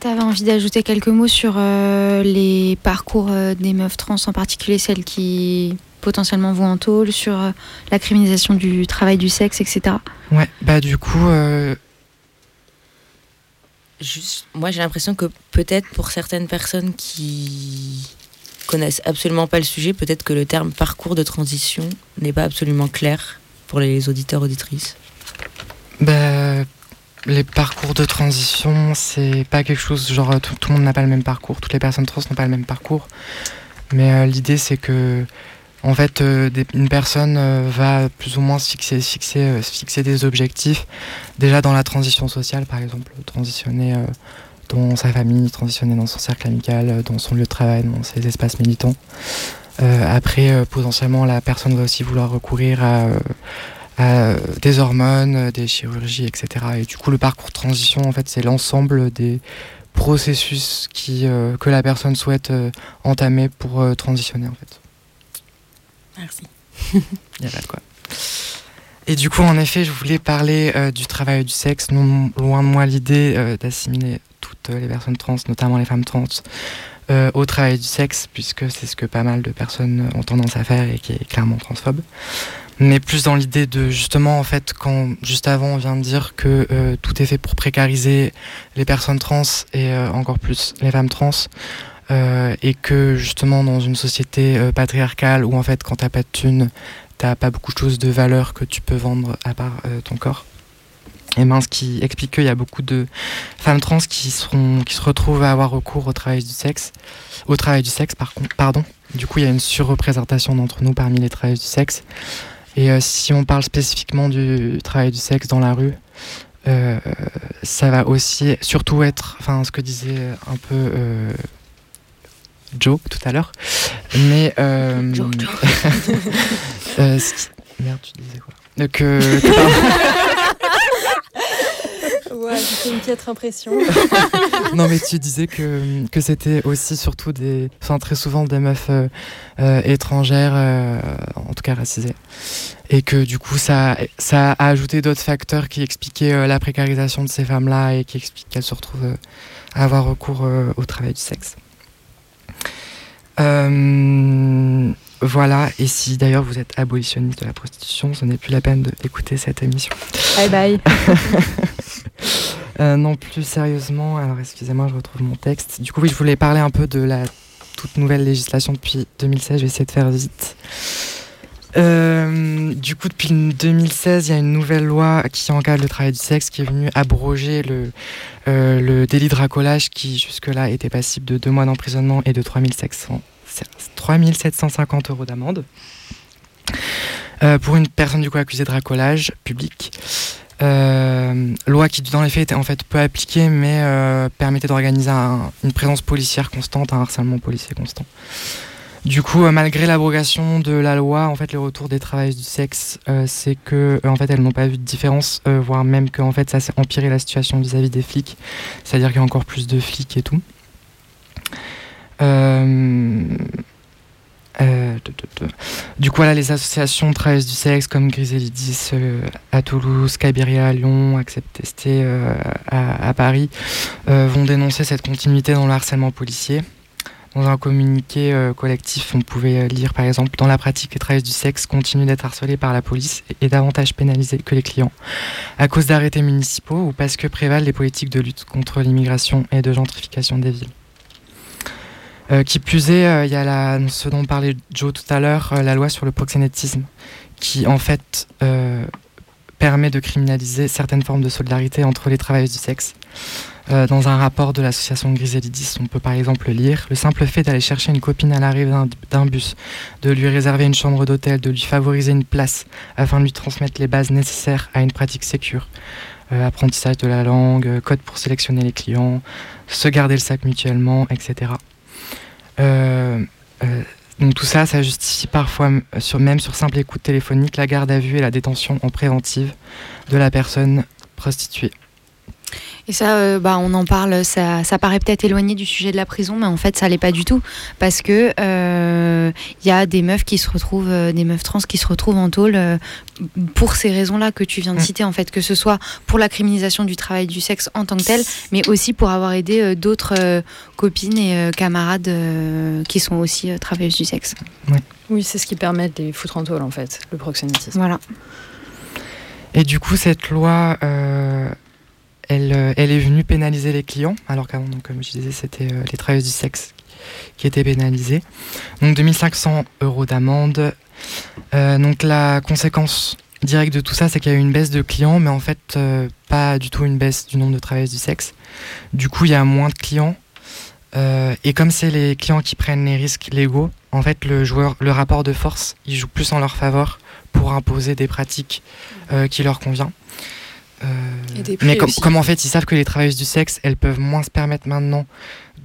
tu avais envie d'ajouter quelques mots sur euh, les parcours euh, des meufs trans, en particulier celles qui potentiellement vont en tôle, sur euh, la criminalisation du travail du sexe, etc. Ouais, bah du coup. Juste, moi j'ai l'impression que peut-être pour certaines personnes qui connaissent absolument pas le sujet, peut-être que le terme parcours de transition n'est pas absolument clair pour les auditeurs auditrices. Bah les parcours de transition, c'est pas quelque chose genre tout, le monde n'a pas le même parcours, toutes les personnes trans n'ont pas le même parcours. Mais l'idée c'est que en fait, une personne va plus ou moins fixer, fixer, fixer des objectifs. Déjà dans la transition sociale, par exemple, transitionner dans sa famille, transitionner dans son cercle amical, dans son lieu de travail, dans ses espaces militants. après, potentiellement, la personne va aussi vouloir recourir à des hormones, des chirurgies, etc. Et du coup, le parcours transition, en fait, c'est l'ensemble des processus qui, euh, que la personne souhaite euh, entamer pour euh, transitionner, en fait. Merci. Il y a pas de quoi. Et du coup, en effet, je voulais parler du travail du sexe. Non loin de moi l'idée d'assimiler toutes les personnes trans, notamment les femmes trans, au travail du sexe, puisque c'est ce que pas mal de personnes ont tendance à faire et qui est clairement transphobe mais plus dans l'idée de justement en fait quand juste avant on vient de dire que euh, tout est fait pour précariser les personnes trans et euh, encore plus les femmes trans euh, et que justement dans une société patriarcale où en fait quand t'as pas de thunes t'as pas beaucoup de choses de valeur que tu peux vendre à part ton corps et ben, ce qui explique qu'il y a beaucoup de femmes trans qui, seront, qui se retrouvent à avoir recours au travail du sexe. Au travail du sexe, par pardon. Du coup, il y a une surreprésentation d'entre nous parmi les travailleurs du sexe. Et euh, si on parle spécifiquement du travail du sexe dans la rue, euh, ça va aussi surtout être, enfin ce que disait un peu euh, Joe tout à l'heure, mais Joe, Joe. merde tu disais quoi? Que, que Ouais, c'était une piètre impression. non, mais tu disais que, que c'était aussi surtout des. Enfin, très souvent des meufs euh, euh, étrangères, euh, en tout cas racisées. Et que du coup, ça, ça a ajouté d'autres facteurs qui expliquaient la précarisation de ces femmes-là et qui expliquent qu'elles se retrouvent à avoir recours au travail du sexe. Voilà, et si d'ailleurs vous êtes abolitionniste de la prostitution, ce n'est plus la peine d'écouter cette émission. Bye bye. Euh, non, plus sérieusement, alors excusez-moi, je retrouve mon texte. Du coup, oui, je voulais parler un peu de la toute nouvelle législation depuis 2016, je vais essayer de faire vite. Euh, du coup, depuis 2016, il y a une nouvelle loi qui encadre le travail du sexe qui est venue abroger le, euh, le délit de racolage qui jusque-là était passible de deux mois d'emprisonnement et de 3700 3750 euros d'amende pour une personne du coup accusée de racolage public. Euh, loi qui dans les faits était en fait peu appliquée mais euh, permettait d'organiser une présence policière constante, un harcèlement policier constant. Du coup, malgré l'abrogation de la loi, en fait, le retour des travailleurs du sexe, c'est que, en fait, elles n'ont pas vu de différence, voire même que, fait, ça s'est empiré la situation vis-à-vis -vis des flics. C'est-à-dire qu'il y a encore plus de flics et tout. Euh, euh, du coup, voilà, les associations de travail du sexe comme Griselidis euh, à Toulouse, Cabiria à Lyon, Accept Testé à, Paris vont dénoncer cette continuité dans le harcèlement policier. Dans un communiqué collectif, on pouvait lire par exemple Dans la pratique, les travailleurs du sexe continuent d'être harcelés par la police et, et davantage pénalisés que les clients à cause d'arrêtés municipaux ou parce que prévalent les politiques de lutte contre l'immigration et de gentrification des villes. Euh, qui plus est, euh, il y a la, ce dont parlait Joe tout à l'heure, euh, la loi sur le proxénétisme, qui en fait permet de criminaliser certaines formes de solidarité entre les travailleuses du sexe. dans un rapport de l'association Griselidis, on peut par exemple lire Le simple fait d'aller chercher une copine à l'arrivée d'un bus, de lui réserver une chambre d'hôtel, de lui favoriser une place afin de lui transmettre les bases nécessaires à une pratique sécure, apprentissage de la langue, code pour sélectionner les clients, se garder le sac mutuellement, etc. Euh, euh, donc tout ça, ça justifie parfois, sur, même sur simple écoute téléphonique, la garde à vue et la détention en préventive de la personne prostituée. Et ça, euh, bah, on en parle, ça, ça paraît peut-être éloigné du sujet de la prison, mais en fait, ça l'est pas du tout. Parce que il euh, y a des meufs qui se retrouvent, euh, des meufs trans qui se retrouvent en tôle pour ces raisons-là que tu viens de mm. citer, en fait, que ce soit pour la criminalisation du travail du sexe en tant que tel, mais aussi pour avoir aidé d'autres copines et camarades qui sont aussi travailleuses du sexe. Oui, c'est ce qui permet de les foutre en tôle, en fait, le proxénétisme. Voilà. Et du coup, cette loi euh, elle, est venue pénaliser les clients, alors qu'avant, comme je disais, c'était euh, les travailleuses du sexe qui étaient pénalisées. Donc 2500 euros d'amende. Euh, donc la conséquence directe de tout ça, c'est qu'il y a eu une baisse de clients, mais en fait, pas du tout une baisse du nombre de travailleuses du sexe. Du coup, il y a moins de clients. Et comme c'est les clients qui prennent les risques légaux, en fait, le joueur, le rapport de force, il joue plus en leur faveur pour imposer des pratiques qui leur conviennent. Euh, mais comme, comme, en fait, ils savent que les travailleuses du sexe, elles peuvent moins se permettre maintenant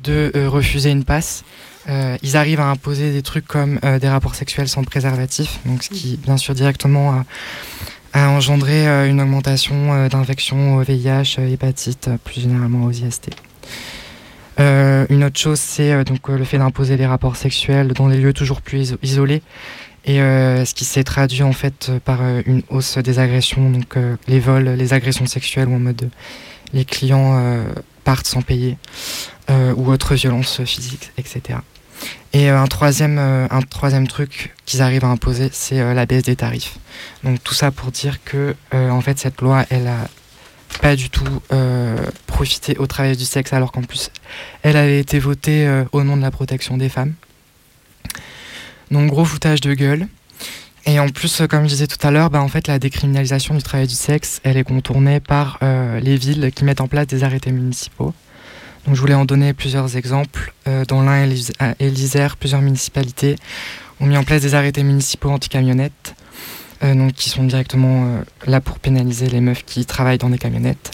de refuser une passe. ils arrivent à imposer des trucs comme des rapports sexuels sans préservatif, donc ce qui, bien sûr, directement a, a engendré une augmentation d'infections au VIH, hépatite, plus généralement aux IST. Euh, une autre chose, c'est euh, donc euh, le fait d'imposer les rapports sexuels dans des lieux toujours plus isolés. Et ce qui s'est traduit en fait par une hausse des agressions, donc les vols, les agressions sexuelles, ou en mode les clients partent sans payer, ou autres violences physiques, etc. Et un, troisième, un troisième truc qu'ils arrivent à imposer, c'est la baisse des tarifs. Donc tout ça pour dire que en fait cette loi, elle a pas du tout euh, profiter au travail du sexe, alors qu'en plus, elle avait été votée euh, au nom de la protection des femmes. Donc, gros foutage de gueule. Et en plus, comme je disais tout à l'heure, bah, en fait, la décriminalisation du travail du sexe, elle est contournée par euh, les villes qui mettent en place des arrêtés municipaux. Donc, je voulais en donner plusieurs exemples. dans l'Ain et l'Isère, plusieurs municipalités ont mis en place des arrêtés municipaux anti-camionnettes euh, qui sont directement euh, là pour pénaliser les meufs qui travaillent dans des camionnettes.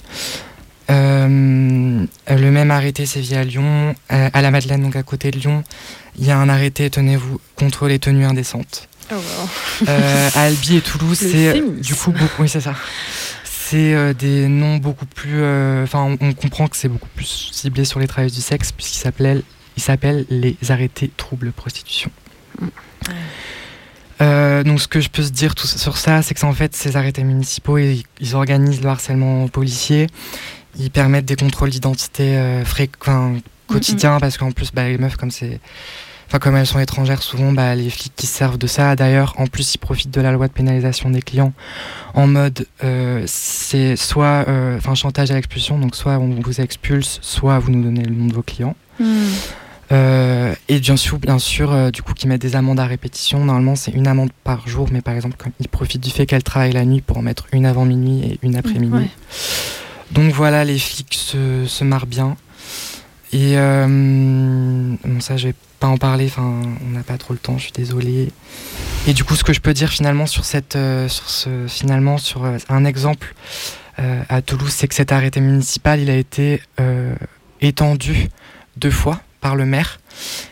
Euh, le même arrêté sévit à Lyon, à la Madeleine, donc à côté de Lyon. Il y a un arrêté, tenez-vous, contre les tenues indécentes. Oh à Albi et Toulouse, c'est du coup beaucoup. Oui, c'est ça. C'est des noms beaucoup plus. Enfin, on, comprend que c'est beaucoup plus ciblé sur les travailleurs du sexe, puisqu'il s'appelle les arrêtés troubles prostitution. Euh, donc ce que je peux se dire tout, sur ça, c'est que en fait ces arrêtés municipaux, ils, organisent le harcèlement policier, ils permettent des contrôles d'identité euh, quotidiens parce qu'en plus bah, les meufs comme c'est, enfin comme elles sont étrangères souvent, bah, les flics qui servent de ça. D'ailleurs, en plus ils profitent de la loi de pénalisation des clients en mode euh, c'est soit euh, enfin chantage à l'expulsion, donc soit on vous expulse, soit vous nous donnez le nom de vos clients. Hmm. Euh, et bien sûr, bien sûr euh, du coup, qui mettent des amendes à répétition. Normalement, c'est une amende par jour, mais par exemple, ils profitent du fait qu'elle travaille la nuit pour en mettre une avant minuit et une après minuit. Donc voilà, les flics se, se marrent bien. Et euh, ça, je vais pas en parler. Enfin, on n'a pas trop le temps. Je suis désolé. Et du coup, ce que je peux dire finalement sur cette, ce, finalement sur un exemple à Toulouse, c'est que cet arrêté municipal, il a été étendu deux fois par le maire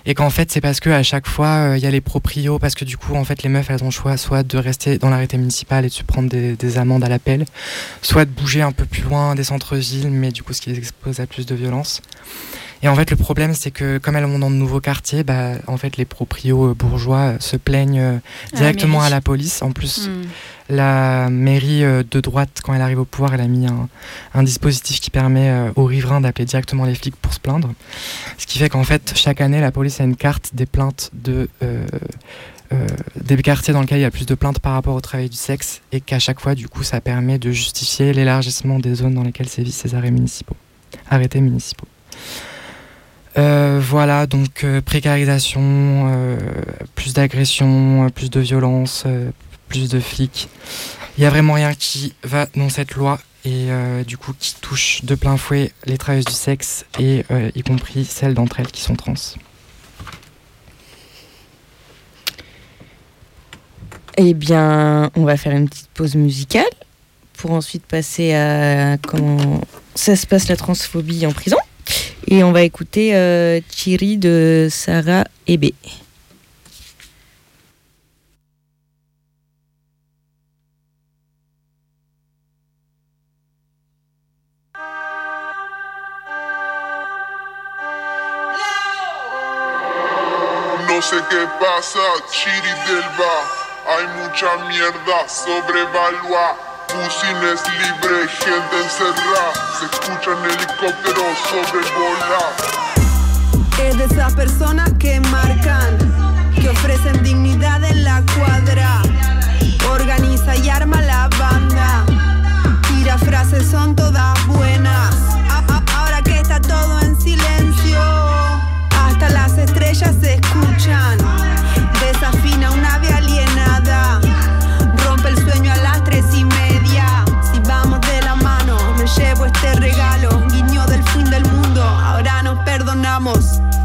et qu'en fait c'est parce que à chaque fois euh, il y a les proprios parce que du coup en fait les meufs elles ont le choix soit de rester dans l'arrêté municipal et de se prendre des, amendes à l'appel soit de bouger un peu plus loin des centres-villes mais du coup ce qui les expose à plus de violence et en fait le problème c'est que comme elles vont dans de nouveaux quartiers bah en fait les proprios euh, bourgeois se plaignent euh, directement à la, police en plus hmm la mairie euh, de droite, quand elle arrive au pouvoir, elle a mis un, dispositif qui permet euh, aux riverains d'appeler directement les flics pour se plaindre. Ce qui fait qu'en fait, chaque année, la police a une carte des plaintes de, euh, des quartiers dans lesquels il y a plus de plaintes par rapport au travail du sexe et qu'à chaque fois, du coup, ça permet de justifier l'élargissement des zones dans lesquelles sévissent ces arrêts municipaux, arrêtés municipaux. Voilà, donc précarisation, plus d'agression, plus de violence, plus de flics. Il n'y a vraiment rien qui va dans cette loi et euh, du coup qui touche de plein fouet les travailleuses du sexe et euh, y compris celles d'entre elles qui sont trans. Eh bien, on va faire une petite pause musicale pour ensuite passer à comment ça se passe la transphobie en prison. Et on va écouter euh, Thierry de Sarah Ebé. no sé qué pasa, Chiri del Hay mucha mierda, sobrevalua. Pusines libre, gente encerrada. Se escuchan helicópteros sobrevolar. Es de esas personas que marcan, que ofrecen dignidad en la cuadra. Organiza y arma la banda. Tira frases, son todas buenas. Ahora que está todo en silencio las estrellas se escuchan.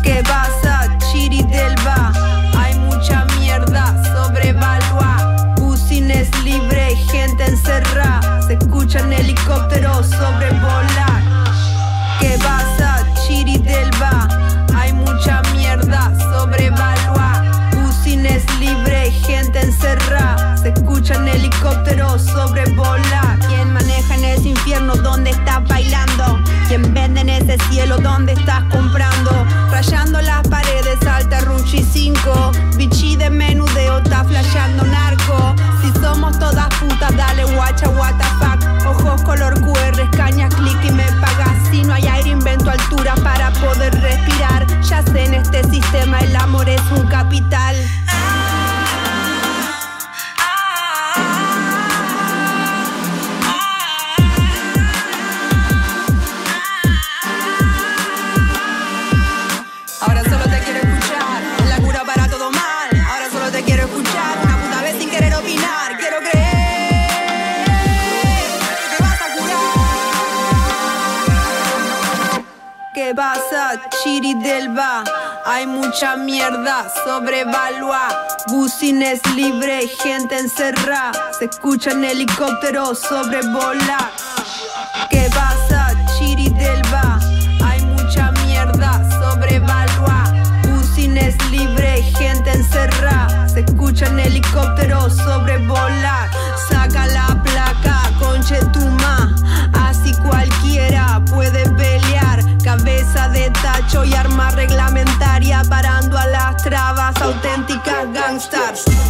¿Qué pasa, Chiri Delva? Hay mucha mierda sobrevalua. Pusin es libre, gente encerrada. Se escuchan helicópteros sobrevolar. ¿Qué pasa, Chiri Delva? Hay mucha mierda sobrevalua. Pusin es libre, gente encerrada. Se escuchan helicópteros sobrevolar. ¿Quién maneja en ese infierno donde estás bailando? ¿Quién vende en cielo donde estás comprando? Rayando las paredes, alta Ruchi 5. Bichi de menudeo, está flasheando narco. Si somos todas putas, dale guacha, what the fuck. Ojos color QR, escaña, clic y me pagas. Si no hay aire, invento altura para poder respirar. Ya sé, en este sistema el amor es un capital. Chiri Delva? Hay mucha mierda sobrevalua. Busin es libre, gente encerrada. Se escuchan helicópteros sobrevolar. ¿Qué pasa, Chiri Delva? Hay mucha mierda sobrevalua. Busin es libre, gente encerrada. Se escuchan helicópteros sobrevolar. Saca la placa, conche tu de tacho y arma reglamentaria. Parando a las trabas, auténticas gangsters.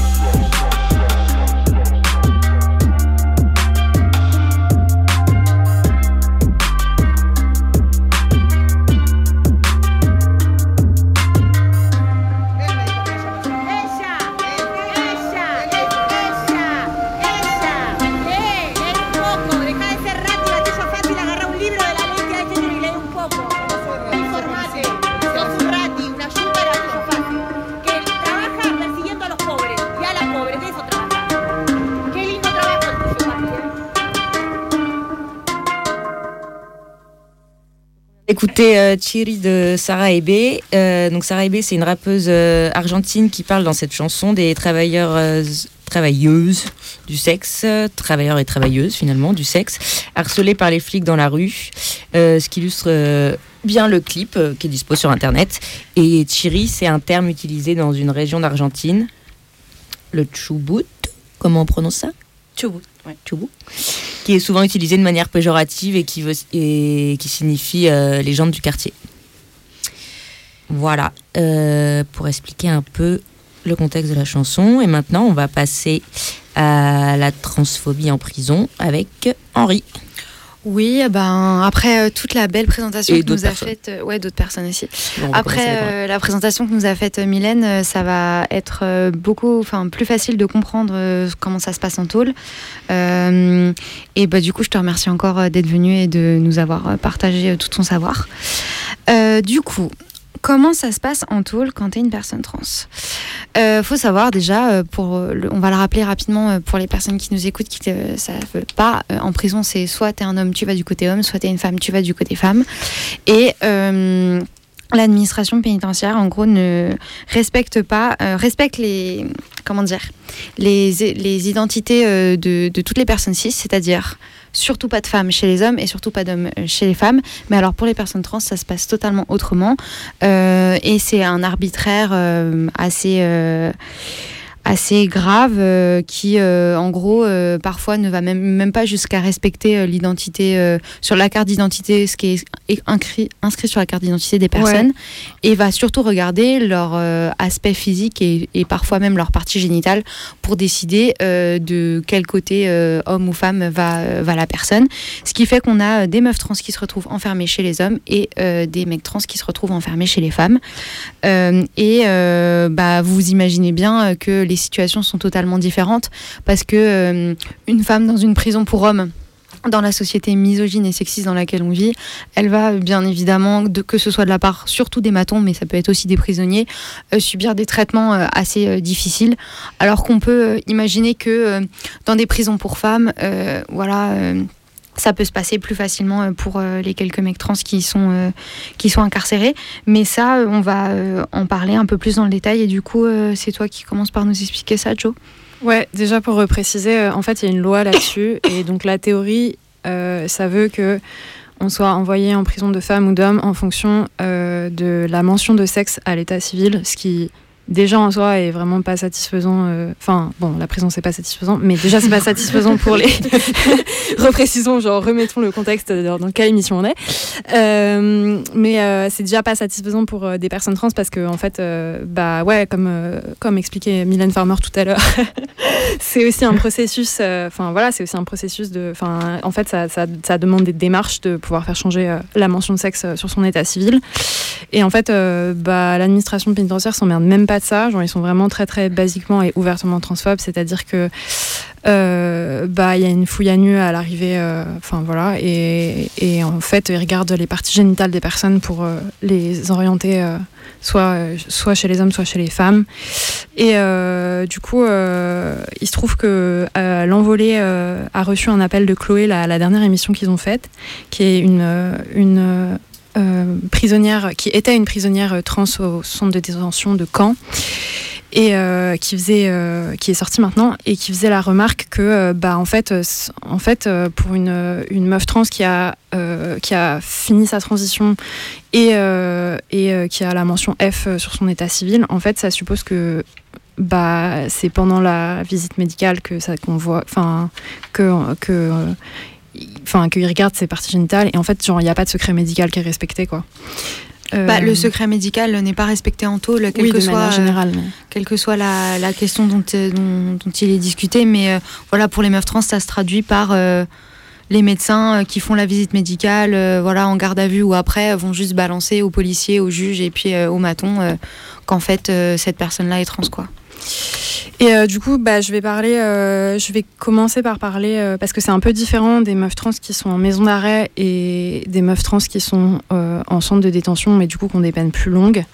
Écoutez euh, Chiri de Sarah Ebe. Euh, donc Sarah Ebe, c'est une rappeuse euh, argentine qui parle dans cette chanson des travailleurs, euh, travailleuses du sexe, travailleurs et travailleuses finalement du sexe, harcelés par les flics dans la rue, ce qui illustre bien le clip qui est dispo sur internet. Et Chiri, c'est un terme utilisé dans une région d'Argentine, le Chubut, comment on prononce ça? Chubut, qui est souvent utilisé de manière péjorative et qui, signifie euh, gens du quartier. Voilà, euh, pour expliquer un peu le contexte de la chanson. Et maintenant, on va passer à la transphobie en prison avec Henri. Oui, ben après euh, toute la belle présentation Et que nous a faite, euh, ouais, d'autres personnes aussi. Bon, après euh, la présentation que nous a faite Mylène, ça va être beaucoup, enfin plus facile de comprendre comment ça se passe en tôle. Et bah du coup, je te remercie encore d'être venu et de nous avoir partagé tout ton savoir. Du coup. Comment ça se passe en tôle quand tu es une personne trans euh, Faut savoir déjà, euh, euh, on va le rappeler rapidement euh, pour les personnes qui nous écoutent, qui ne savent pas, en prison c'est soit tu es un homme, tu vas du côté homme, soit tu es une femme, tu vas du côté femme. Et l'administration pénitentiaire, en gros, ne respecte pas, euh, respecte les, comment dire, les, identités euh, de, toutes les personnes cis, c'est-à-dire surtout pas de femmes chez les hommes et surtout pas d'hommes euh, chez les femmes. Mais alors pour les personnes trans, ça se passe totalement autrement. Et c'est un arbitraire assez... assez grave euh, qui euh, en gros euh, parfois ne va même, même pas jusqu'à respecter l'identité sur la carte d'identité ce qui est inscrit, inscrit sur la carte d'identité des personnes et va surtout regarder leur aspect physique et, et parfois même leur partie génitale pour décider de quel côté homme ou femme va, va la personne. Ce qui fait qu'on a des meufs trans qui se retrouvent enfermées chez les hommes et des mecs trans qui se retrouvent enfermés chez les femmes. Et bah, vous imaginez bien que les situations sont totalement différentes parce que euh, une femme dans une prison pour hommes dans la société misogyne et sexiste dans laquelle on vit, elle va bien évidemment, de, que ce soit de la part surtout des matons, mais ça peut être aussi des prisonniers, euh, subir des traitements euh, assez difficiles. Alors qu'on peut imaginer que dans des prisons pour femmes, voilà. Ça peut se passer plus facilement euh, pour euh, les quelques mecs trans qui sont, euh, qui sont incarcérés. Mais ça, on va en parler un peu plus dans le détail. Et du coup, c'est toi qui commences par nous expliquer ça, Joe Ouais, déjà pour repréciser, euh, en fait, il y a une loi là-dessus. et donc, la théorie, euh, ça veut que on soit envoyé en prison de femmes ou d'hommes en fonction euh, de la mention de sexe à l'état civil, ce qui déjà en soi est vraiment pas satisfaisant. euh, Enfin, bon, la prison c'est pas satisfaisant, mais déjà c'est pas satisfaisant pour les. Reprécisons, genre remettons le contexte dans, quelle émission on est. Euh, mais euh, c'est déjà pas satisfaisant pour euh, des personnes trans parce que en fait, bah ouais, comme comme expliquait Mylène Farmer tout à l'heure, c'est aussi un processus. Enfin voilà, c'est aussi un processus de. Enfin, en fait, ça, ça, ça demande des démarches de pouvoir faire changer la mention de sexe sur son état civil. Et en fait, bah, l'administration pénitentiaire s'emmerde même pas de ça. Ils sont vraiment très très basiquement et ouvertement transphobes, c'est-à-dire que euh, bah y a une fouille à nu à l'arrivée. euh, Enfin voilà, et, en fait, ils regardent les parties génitales des personnes pour euh, les orienter. soit, chez les hommes, soit chez les femmes. Et du coup, il se trouve que l'envolée a reçu un appel de Chloé, la, la dernière émission qu'ils ont faite, qui est une euh, prisonnière, qui était une prisonnière trans au centre de détention de Caen. Et euh, qui faisait, euh, qui est sortie maintenant et qui faisait la remarque que, euh, bah, en fait, euh, en fait, euh, pour une, une meuf trans qui a, euh, qui a fini sa transition et, euh, et euh, qui a la mention F euh, sur son état civil, en fait, ça suppose que bah, c'est pendant la visite médicale que ça qu'on voit, enfin, que, que, euh, enfin, qu'il regarde ses parties génitales et en fait, genre, il n'y a pas de secret médical qui est respecté, quoi. Bah, Euh, le secret médical n'est pas respecté en tôle, quelle oui, que soit, générale. mais- quelle que soit la, la question dont, euh, dont, dont il est discuté. Mais euh, voilà, pour les meufs trans, ça se traduit par euh, les médecins euh, qui font la visite médicale, euh, voilà, en garde à vue ou après, euh, vont juste balancer aux policiers, aux juges et puis euh, aux matons euh, qu'en fait euh, cette personne-là est trans, quoi. Et euh, du coup, bah, je vais parler, euh, je vais commencer par parler euh, parce que c'est un peu différent des meufs trans qui sont en maison d'arrêt et des meufs trans qui sont en centre de détention, mais du coup qui ont des peines plus longues.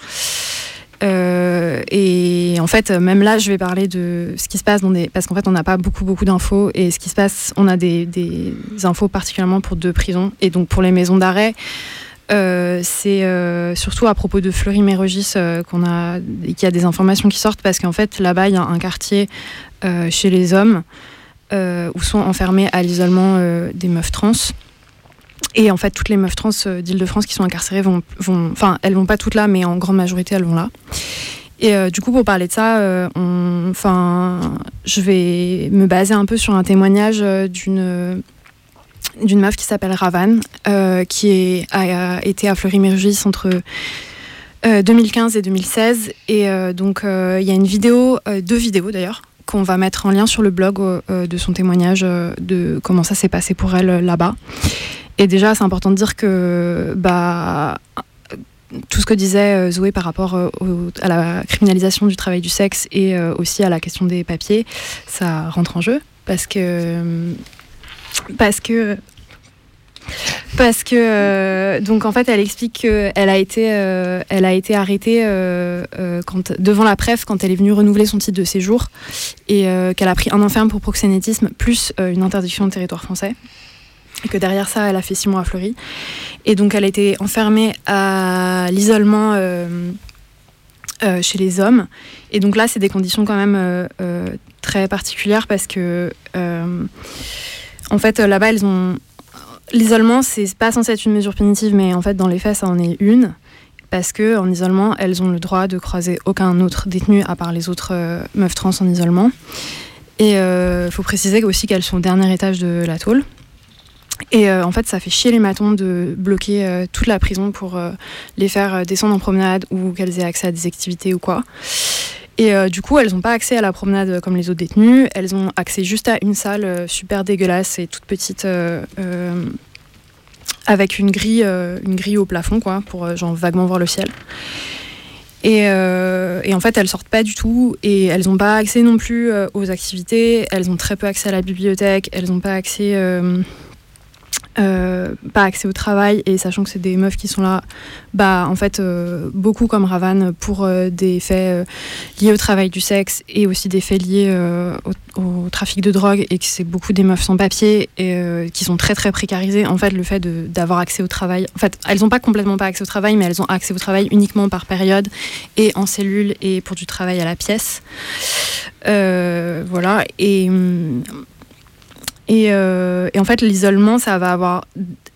Et en fait, même là, je vais parler de ce qui se passe dans des. Parce qu'en fait, on n'a pas beaucoup, beaucoup d'infos. Et ce qui se passe, on a des, des infos particulièrement pour deux prisons. Et donc, pour les maisons d'arrêt, euh, c'est euh, surtout à propos de Fleury-Mérogis euh, qu'on a, qu'il y a des informations qui sortent parce qu'en fait là-bas il y a un quartier chez les hommes où sont enfermés à l'isolement des meufs trans. Et en fait, toutes les meufs trans d'Île-de-France qui sont incarcérées vont, enfin, elles vont pas toutes là, mais en grande majorité, elles vont là. Et du coup, pour parler de ça, euh, je vais me baser un peu sur un témoignage d'une d'une meuf qui s'appelle Ravan, euh, qui a, été à Fleury-Mérogis entre euh, 2015 et 2016. Et euh, donc, euh, il y a une vidéo, euh, deux vidéos d'ailleurs, qu'on va mettre en lien sur le blog euh, de son témoignage euh, de comment ça s'est passé pour elle euh, là-bas. Et déjà, c'est important de dire que bah, tout ce que disait euh, Zoé par rapport euh, à la criminalisation du travail du sexe et euh, aussi à la question des papiers, ça rentre en jeu parce que parce que parce que euh, donc en fait elle explique qu'elle a été euh, elle a été arrêtée euh, devant la PREF quand elle est venue renouveler son titre de séjour et qu'elle a pris un enferme pour proxénétisme plus une interdiction de territoire français et que derrière ça elle a fait six mois à Fleury. Et donc elle a été enfermée à l'isolement chez les hommes. Et donc là c'est des conditions quand même très particulières parce que en fait là-bas elles ont L'isolement, c'est pas censé être une mesure punitive, mais en fait, dans les faits, ça en est une. Parce que en isolement, elles ont le droit de croiser aucun autre détenu à part les autres euh, meufs trans en isolement. Et il faut préciser aussi qu'elles sont au dernier étage de la tôle. Et euh, en fait, ça fait chier les matons de bloquer euh, toute la prison pour euh, les faire euh, descendre en promenade ou qu'elles aient accès à des activités ou quoi. Et euh, du coup, elles n'ont pas accès à la promenade comme les autres détenus. Elles ont accès juste à une salle euh, super dégueulasse et toute petite, euh, avec une grille, une grille au plafond, quoi, pour genre vaguement voir le ciel. Et, en fait, elles sortent pas du tout et elles n'ont pas accès non plus aux activités. Elles ont très peu accès à la bibliothèque. Elles n'ont pas accès euh, pas accès au travail et sachant que c'est des meufs qui sont là, bah en fait euh, beaucoup comme Ravan pour euh, des faits liés au travail du sexe et aussi des faits liés au, au trafic de drogue et que c'est beaucoup des meufs sans papier et qui sont très très précarisées. En fait, le fait d'avoir accès au travail, en fait, elles n'ont pas complètement pas accès au travail, mais elles ont accès au travail uniquement par période et en cellule et pour du travail à la pièce. Voilà et hum, et, euh, et en fait, l'isolement, ça va avoir,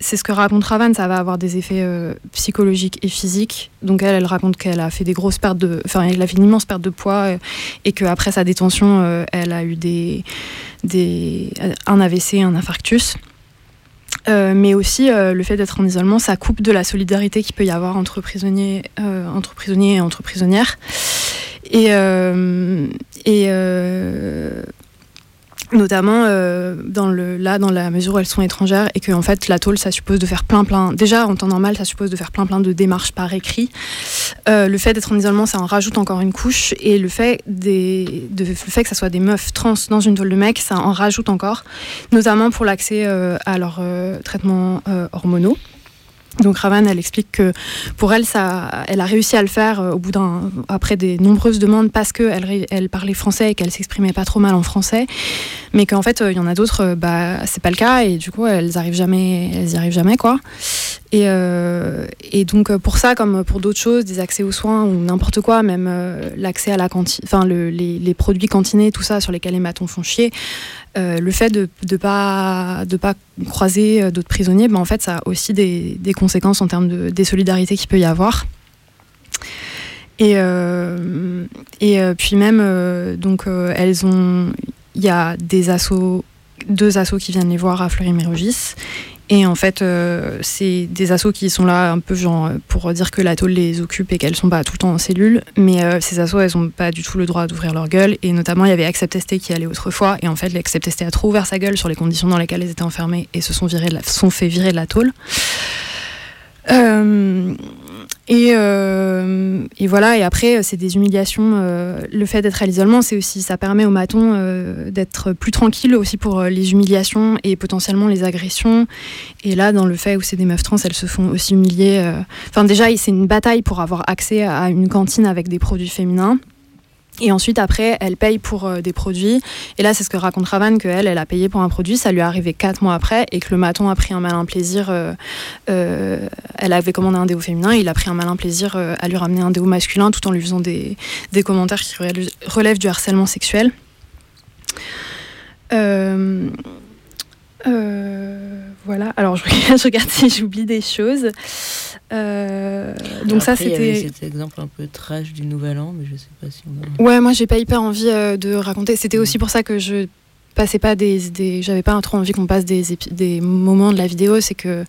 c'est ce que raconte Ravan, ça va avoir des effets euh, psychologiques et physiques. Donc elle, elle raconte qu'elle a fait des grosses pertes de, enfin, elle a fait une immense perte de poids euh, et qu'après sa détention, elle a eu des, des, un AVC, un infarctus. Mais aussi le fait d'être en isolement, ça coupe de la solidarité qu'il peut y avoir entre prisonniers, entre prisonniers et entre prisonnières. Et, et notamment euh, dans le, là dans la mesure où elles sont étrangères et que en fait la tôle ça suppose de faire plein plein déjà en temps normal ça suppose de faire plein plein de démarches par écrit. Euh, le fait d'être en isolement ça en rajoute encore une couche et le fait des de, le fait que ça soit des meufs trans dans une tôle de mec ça en rajoute encore notamment pour l'accès euh, à leurs euh, traitements euh, hormonaux donc Ravan, elle explique que pour elle, ça, elle a réussi à le faire euh, au bout d'un, après des nombreuses demandes parce qu'elle elle parlait français et qu'elle s'exprimait pas trop mal en français, mais qu'en fait, euh, il y en a d'autres, euh, bah, c'est pas le cas et du coup, elles arrivent jamais, elles arrivent jamais quoi. Et, et donc pour ça, comme pour d'autres choses, des accès aux soins ou n'importe quoi, même l'accès à la cantine, enfin le- les, les produits cantinés, tout ça sur lesquels les matons font chier, euh, le fait de ne pas, de pas croiser euh, d'autres prisonniers, ben, en fait, ça a aussi des, des conséquences en termes de des solidarités qu'il peut y avoir. Et, euh, et puis même, donc, elles ont, il y a des assos, deux assos qui viennent les voir à Fleury-Mérogis. Et en fait, euh, c'est des assos qui sont là un peu genre euh, pour dire que la tôle les occupe et qu'elles sont pas tout le temps en cellule. Mais euh, ces assos, elles ont pas du tout le droit d'ouvrir leur gueule. Et notamment, il y avait Accept ST qui allait autrefois. Et en fait, l'Accept ST a trop ouvert sa gueule sur les conditions dans lesquelles elles étaient enfermées et se sont, virées sont fait virer de la tôle. Euh, et, euh, et voilà, et après, c'est des humiliations. euh, le fait d'être à l'isolement, c'est aussi, ça permet aux matons euh, d'être plus tranquilles aussi pour euh, les humiliations et potentiellement les agressions. Et là, dans le fait où c'est des meufs trans, elles se font aussi humilier. euh, Enfin, déjà, c'est une bataille pour avoir accès à une cantine avec des produits féminins. Et ensuite, après, elle paye pour euh, des produits. Et là, c'est ce que raconte Ravan, qu'elle, elle a payé pour un produit, ça lui est arrivé quatre mois après, et que le maton a pris un malin plaisir. euh, euh, elle avait commandé un déo féminin, et il a pris un malin plaisir à lui ramener un déo masculin, tout en lui faisant des, des commentaires qui relèvent, du harcèlement sexuel. Euh, voilà, alors je regarde, je regarde si j'oublie des choses. Euh, donc ça, Après, c'était... cet exemple un peu trash du Nouvel An, mais je sais pas si on a. Ouais, moi j'ai pas hyper envie euh, de raconter. C'était aussi pour ça que je passais pas des, des j'avais pas trop envie qu'on passe des, épi- des moments de la vidéo. C'est que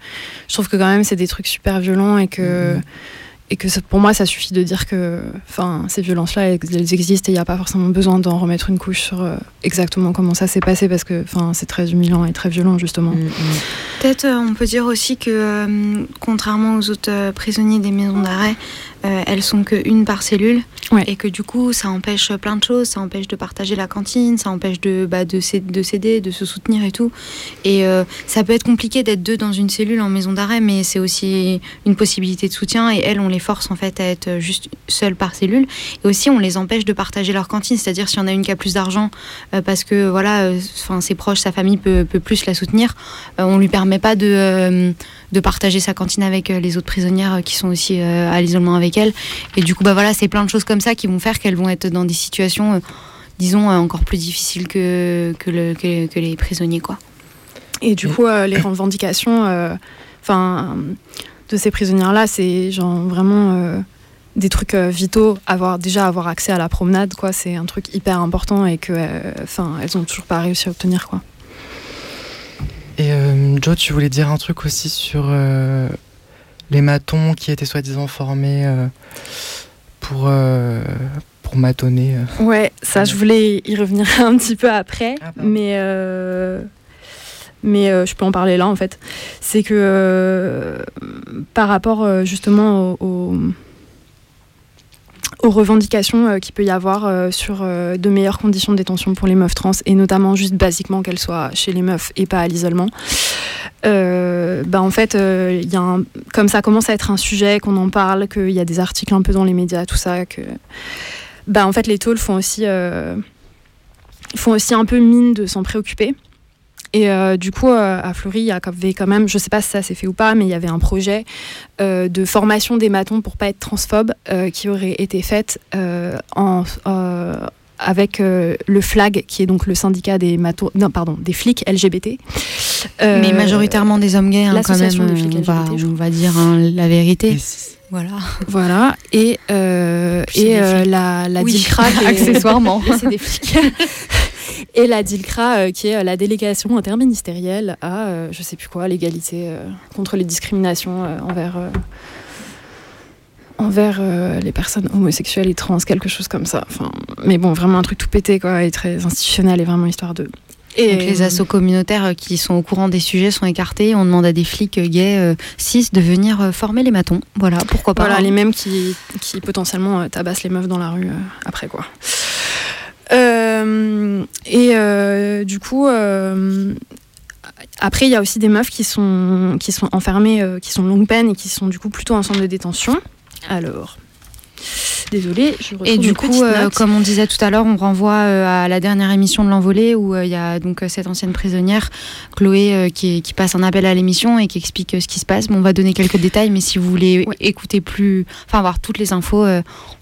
je trouve que quand même c'est des trucs super violents et que et que ça- pour moi ça suffit de dire que enfin ces violences là elles, existent et il n'y a pas forcément besoin d'en remettre une couche sur euh, exactement comment ça s'est passé parce que enfin c'est très humiliant et très violent justement. Peut-être euh, on peut dire aussi que euh, contrairement aux autres euh, prisonniers des maisons d'arrêt, euh, elles sont qu'une par cellule. Et que du coup ça empêche plein de choses, ça empêche de partager la cantine, ça empêche de, bah, de, s'aider- de se soutenir et tout. Et euh, ça peut être compliqué d'être deux dans une cellule en maison d'arrêt, mais c'est aussi une possibilité de soutien. Et elles on les force en fait à être juste seules par cellule. Et aussi on les empêche de partager leur cantine, c'est-à-dire s'il y en a une qui a plus d'argent euh, parce que voilà, enfin ses proches, sa famille peut, peut plus la soutenir, on lui permet pas de, de partager sa cantine avec les autres prisonnières qui sont aussi à l'isolement avec elle. Et du coup, bah voilà, c'est plein de choses comme ça qui vont faire qu'elles vont être dans des situations, euh, disons, euh, encore plus difficiles que, que, le- que- que les prisonniers, quoi. Et du coup, euh, les revendications euh, enfin, de ces prisonnières-là, c'est genre vraiment euh, des trucs euh, vitaux. Avoir, déjà avoir accès à la promenade, quoi, c'est un truc hyper important et que, euh, enfin, elles ont toujours pas réussi à obtenir, quoi. Et euh, Joe, tu voulais dire un truc aussi sur euh, les matons qui étaient soi-disant formés euh, pour, euh, pour matonner. euh. Ouais, ça, je voulais y revenir un petit peu après, mais euh, mais euh, je peux en parler là en fait. C'est que euh, par rapport euh, justement au- au- aux revendications euh, qu'il peut y avoir euh, sur euh, de meilleures conditions de détention pour les meufs trans et notamment juste basiquement qu'elles soient chez les meufs et pas à l'isolement. bah en fait, il y a comme ça commence à être un sujet, qu'on en parle, qu'il y a des articles un peu dans les médias, tout ça, que bah en fait les tôles font aussi, font aussi un peu mine de s'en préoccuper. Et euh, du coup, euh, à Fleury, il y avait quand même, je sais pas si ça s'est fait ou pas, mais il y avait un projet euh, de formation des matons pour pas être transphobe euh, qui aurait été faite euh, en, euh, avec euh, le FLAG, qui est donc le syndicat des matons, non pardon, des flics LGBT. Euh, Mais majoritairement des hommes gays, hein, quand même. des flics on, va, LGBT, on va dire hein, la vérité. Voilà. Voilà, et, euh, et euh, la, la Oui, est- accessoirement. c'est des flics. et la DILCRA, euh, qui est euh, la délégation interministérielle à, euh, je sais plus quoi, l'égalité contre les discriminations envers, envers euh, les personnes homosexuelles et trans, quelque chose comme ça. Enfin, mais bon, vraiment un truc tout pété, quoi, et très institutionnel, et vraiment histoire de. Et Donc les assos communautaires qui sont au courant des sujets sont écartés. On demande à des flics gays euh, cis de venir former les matons. Voilà, pourquoi pas. Voilà, hein. les mêmes qui, qui potentiellement tabassent les meufs dans la rue euh, après quoi. Euh, et euh, du coup, euh, après, il y a aussi des meufs qui sont, qui sont enfermées, qui sont longue peine et qui sont du coup plutôt en centre de détention. Alors, désolée, je Et du coup, euh, comme on disait tout à l'heure, on renvoie euh, à la dernière émission de l'envolée où euh, il y a donc cette ancienne prisonnière, Chloé, qui, qui passe un appel à l'émission et qui explique ce qui se passe. Bon, on va donner quelques détails, mais si vous voulez écouter plus, enfin avoir toutes les infos,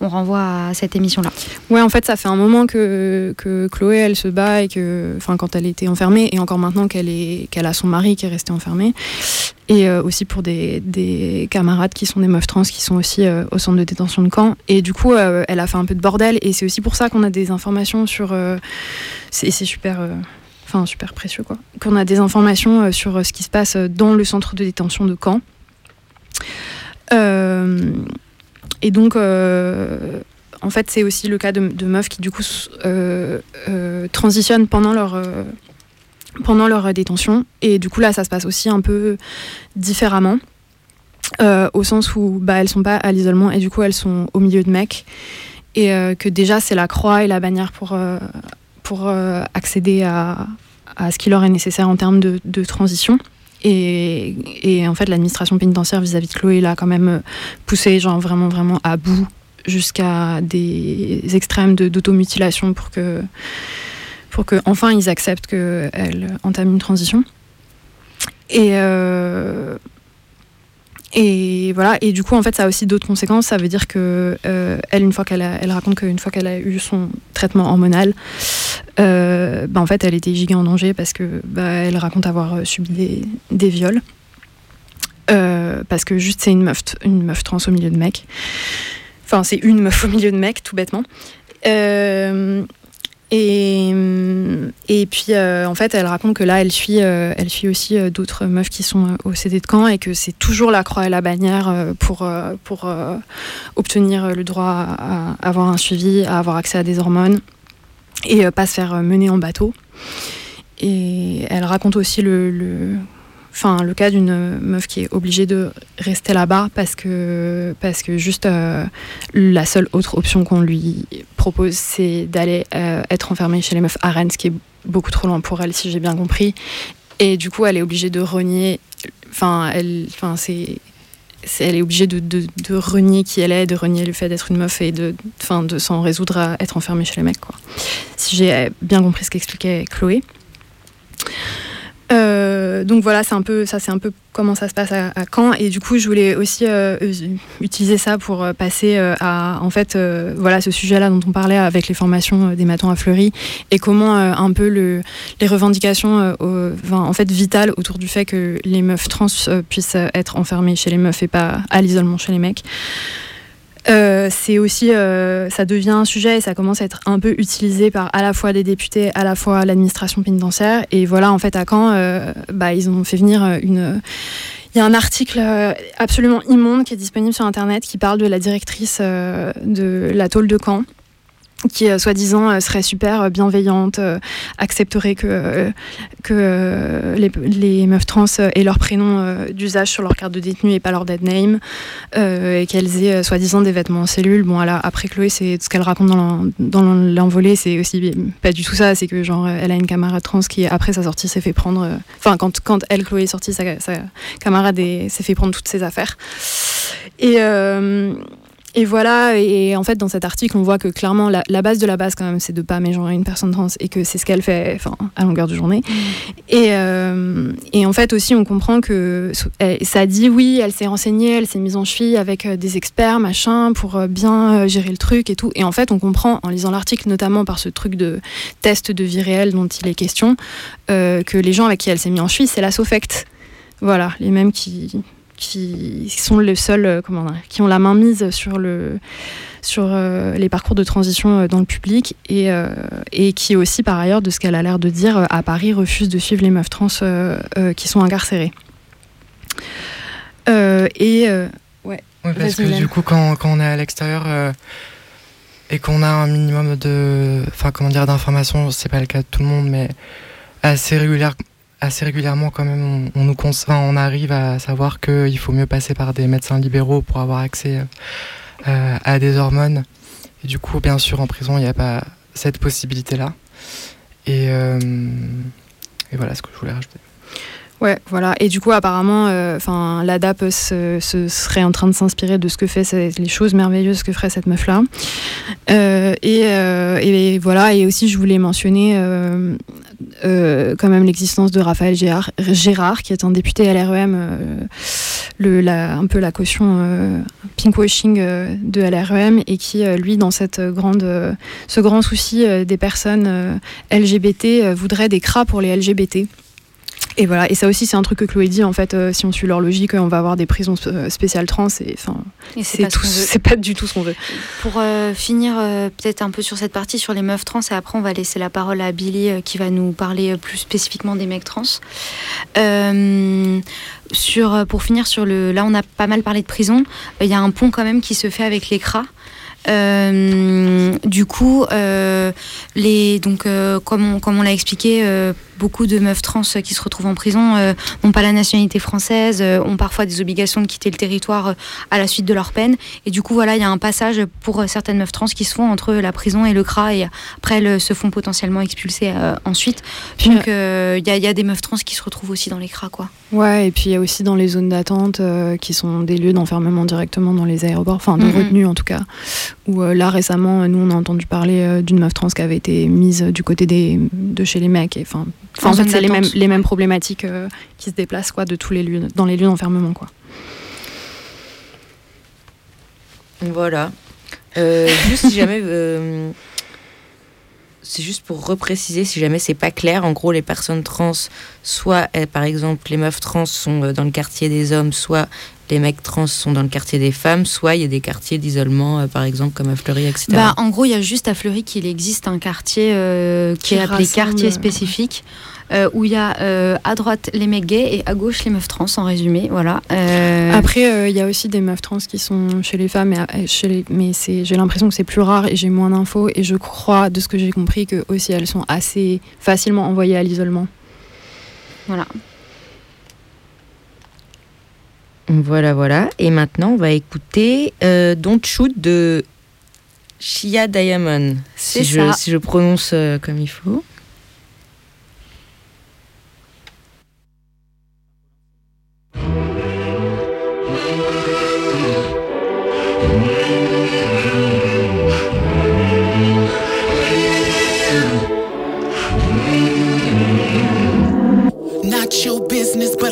on renvoie à cette émission-là. Ouais, en fait, ça fait un moment que, que Chloé, elle se bat et que, enfin, quand elle était enfermée, et encore maintenant qu'elle qu'elle a son mari qui est resté enfermé, et euh, aussi pour des, des camarades qui sont des meufs trans qui sont aussi euh, au centre de détention de Caen. Et du coup, euh, elle a fait un peu de bordel, et c'est aussi pour ça qu'on a des informations sur. c'est, super. Enfin, super précieux, quoi. Qu'on a des informations sur ce qui se passe dans le centre de détention de Caen. Et donc, en fait, c'est aussi le cas de, de meufs qui, du coup, transitionnent pendant leur, pendant leur euh, détention. Et du coup, là, ça se passe aussi un peu différemment. euh, au sens où bah, elles sont pas à l'isolement et du coup, elles sont au milieu de mecs. Et euh, que déjà, c'est la croix et la bannière pour, pour accéder à, à ce qui leur est nécessaire en termes de, de transition. Et, et en fait, l'administration pénitentiaire vis-à-vis de Chloé l'a quand même poussé, genre vraiment, vraiment à bout, jusqu'à des extrêmes d'automutilation pour que, pour que enfin ils acceptent qu'elle entame une transition. Et, euh, et voilà, et du coup, en fait, ça a aussi d'autres conséquences. Ça veut dire que euh, elle, une fois qu'elle elle raconte qu'une fois qu'elle a eu son traitement hormonal, euh, bah, en fait, elle était giga en danger parce que bah, elle raconte avoir subi des, des viols. Parce que juste c'est une meuf, une meuf trans au milieu de mecs. Enfin, c'est une meuf au milieu de mecs, tout bêtement. Euh, et, puis, euh, en fait, elle raconte que là, elle suit, euh, elle aussi d'autres meufs qui sont au CD de Caen et que c'est toujours la croix et la bannière pour, pour obtenir le droit à, avoir un suivi, à avoir accès à des hormones et pas se faire mener en bateau. Et elle raconte aussi le, enfin, le cas d'une meuf qui est obligée de rester là-bas parce que, parce que juste euh, la seule autre option qu'on lui propose, c'est d'aller euh, être enfermée chez les meufs à Rennes, ce qui est beaucoup trop loin pour elle, si j'ai bien compris. Et du coup, elle est obligée de renier. Enfin, elle, enfin, c'est. Elle est obligée de, renier qui elle est, de renier le fait d'être une meuf et de, enfin, de s'en résoudre à être enfermée chez les mecs. Quoi. Si j'ai bien compris ce qu'expliquait Chloé. Euh, donc voilà, c'est un peu ça, c'est un peu comment ça se passe à, Caen. Et du coup, je voulais aussi euh, us- utiliser ça pour euh, passer euh, à en fait euh, voilà ce sujet-là dont on parlait avec les formations euh, des matons à Fleury et comment euh, un peu le, les revendications euh, en fait vitales autour du fait que les meufs trans euh, puissent euh, être enfermées chez les meufs et pas à l'isolement chez les mecs. Euh, c'est aussi, euh, ça devient un sujet et ça commence à être un peu utilisé par à la fois des députés, à la fois l'administration pénitentiaire. Et voilà, en fait, à Caen, euh, bah, ils ont fait venir euh, une. Il y a un article euh, absolument immonde qui est disponible sur Internet qui parle de la directrice euh, de la tôle de Caen qui euh, soi-disant euh, serait super euh, bienveillante, accepterait que, les, meufs trans aient leur prénom d'usage sur leur carte de détenue et pas leur dead name, et qu'elles aient soi-disant des vêtements en cellule. Bon, après Chloé, c'est ce qu'elle raconte dans l'en- dans l'envolée, c'est aussi pas du tout ça, c'est que genre elle a une camarade trans qui après sa sortie s'est fait prendre, enfin quand, quand elle, Chloé, est sortie, sa, camarade est- s'est fait prendre toutes ses affaires. Et, et voilà, et en fait, dans cet article, on voit que clairement, la, la base de la base, quand même, c'est de pas mégenrer une personne trans et que c'est ce qu'elle fait enfin, à longueur de journée. Et, euh, et en fait, aussi, on comprend que ça dit oui, elle s'est renseignée, elle s'est mise en cheville avec euh, des experts, machin, pour euh, bien gérer le truc et tout. Et en fait, on comprend, en lisant l'article, notamment par ce truc de test de vie réelle dont il est question, euh, que les gens avec qui elle s'est mise en cheville, c'est la SOFECT. Voilà, les mêmes qui, qui sont les seuls, euh, comment dire, qui ont la main mise sur, le, sur euh, les parcours de transition euh, dans le public et, euh, et qui aussi, par ailleurs, de ce qu'elle a l'air de dire, à Paris, refuse de suivre les meufs trans euh, qui sont incarcérées. Et ouais. Oui, parce que du coup, quand, quand on est à l'extérieur et qu'on a un minimum de, enfin, comment dire, d'informations, c'est pas le cas de tout le monde, mais assez régulière, assez régulièrement quand même, on, nous on arrive à savoir qu'il faut mieux passer par des médecins libéraux pour avoir accès euh, à des hormones. Et du coup, bien sûr, en prison, il n'y a pas cette possibilité-là. Et, euh, et voilà ce que je voulais rajouter. Ouais, voilà. Et du coup, apparemment, euh, l'ADAP se, se serait en train de s'inspirer de ce que fait les choses merveilleuses que ferait cette meuf-là. Euh, et, et voilà. Et aussi, je voulais mentionner euh, quand même l'existence de Raphaël Gérard, qui est un député LREM, euh, un peu la caution euh, pinkwashing de LREM, et qui, lui, dans ce grand souci des personnes LGBT, voudrait des cras pour les LGBT. Et voilà, et ça aussi c'est un truc que Chloé dit en fait, euh, si on suit leur logique, on va avoir des prisons euh, spéciales trans et enfin c'est pas ce pas du tout ce qu'on veut. Pour euh, finir euh, peut-être un peu sur cette partie sur les meufs trans et après on va laisser la parole à Billy euh, qui va nous parler euh, plus spécifiquement des mecs trans. Euh, sur, euh, pour finir sur le, là on a pas mal parlé de prison. Euh, Il y a un pont quand même qui se fait avec les. Euh, du coup, euh, les, donc, euh, comme on, comme on l'a expliqué, euh, beaucoup de meufs trans qui se retrouvent en prison euh, n'ont pas la nationalité française, euh, ont parfois des obligations de quitter le territoire euh, à la suite de leur peine. Et du coup, voilà, il y a un passage pour euh, certaines meufs trans qui se font entre la prison et le CRA et après elles se font potentiellement expulser euh, ensuite. Donc, euh, il y, a, il y a des meufs trans qui se retrouvent aussi dans les CRA, quoi. Ouais, et puis il y a aussi dans les zones d'attente euh, qui sont des lieux d'enfermement directement dans les aéroports, enfin de Mhm. retenue en tout cas. Où euh, là récemment, nous on a entendu parler euh, d'une meuf trans qui avait été mise du côté des, de chez les mecs. et, En en fait c'est les mêmes, les mêmes problématiques euh, qui se déplacent quoi de tous les lieux dans les lieux d'enfermement quoi. Voilà. Euh, juste si jamais. euh, c'est juste pour repréciser si jamais c'est pas clair. En gros, les personnes trans, soit euh, par exemple les meufs trans sont euh, dans le quartier des hommes, soit les mecs trans sont dans le quartier des femmes, soit il y a des quartiers d'isolement, euh, par exemple comme à Fleury, etc. Bah, en gros, il y a juste à Fleury qu'il existe un quartier euh, qui, Qui est appelé quartier spécifique. euh, où il y a euh, à droite les mecs gays et à gauche les meufs trans en résumé voilà Euh, Après, euh, il y a aussi des meufs trans qui sont chez les femmes, et, chez les, mais c'est, j'ai l'impression que c'est plus rare et j'ai moins d'infos. Et je crois, de ce que j'ai compris, que aussi elles sont assez facilement envoyées à l'isolement. voilà Voilà, voilà. Et maintenant, on va écouter euh, Don't Shoot de Shia Diamond, si je prononce euh, comme il faut.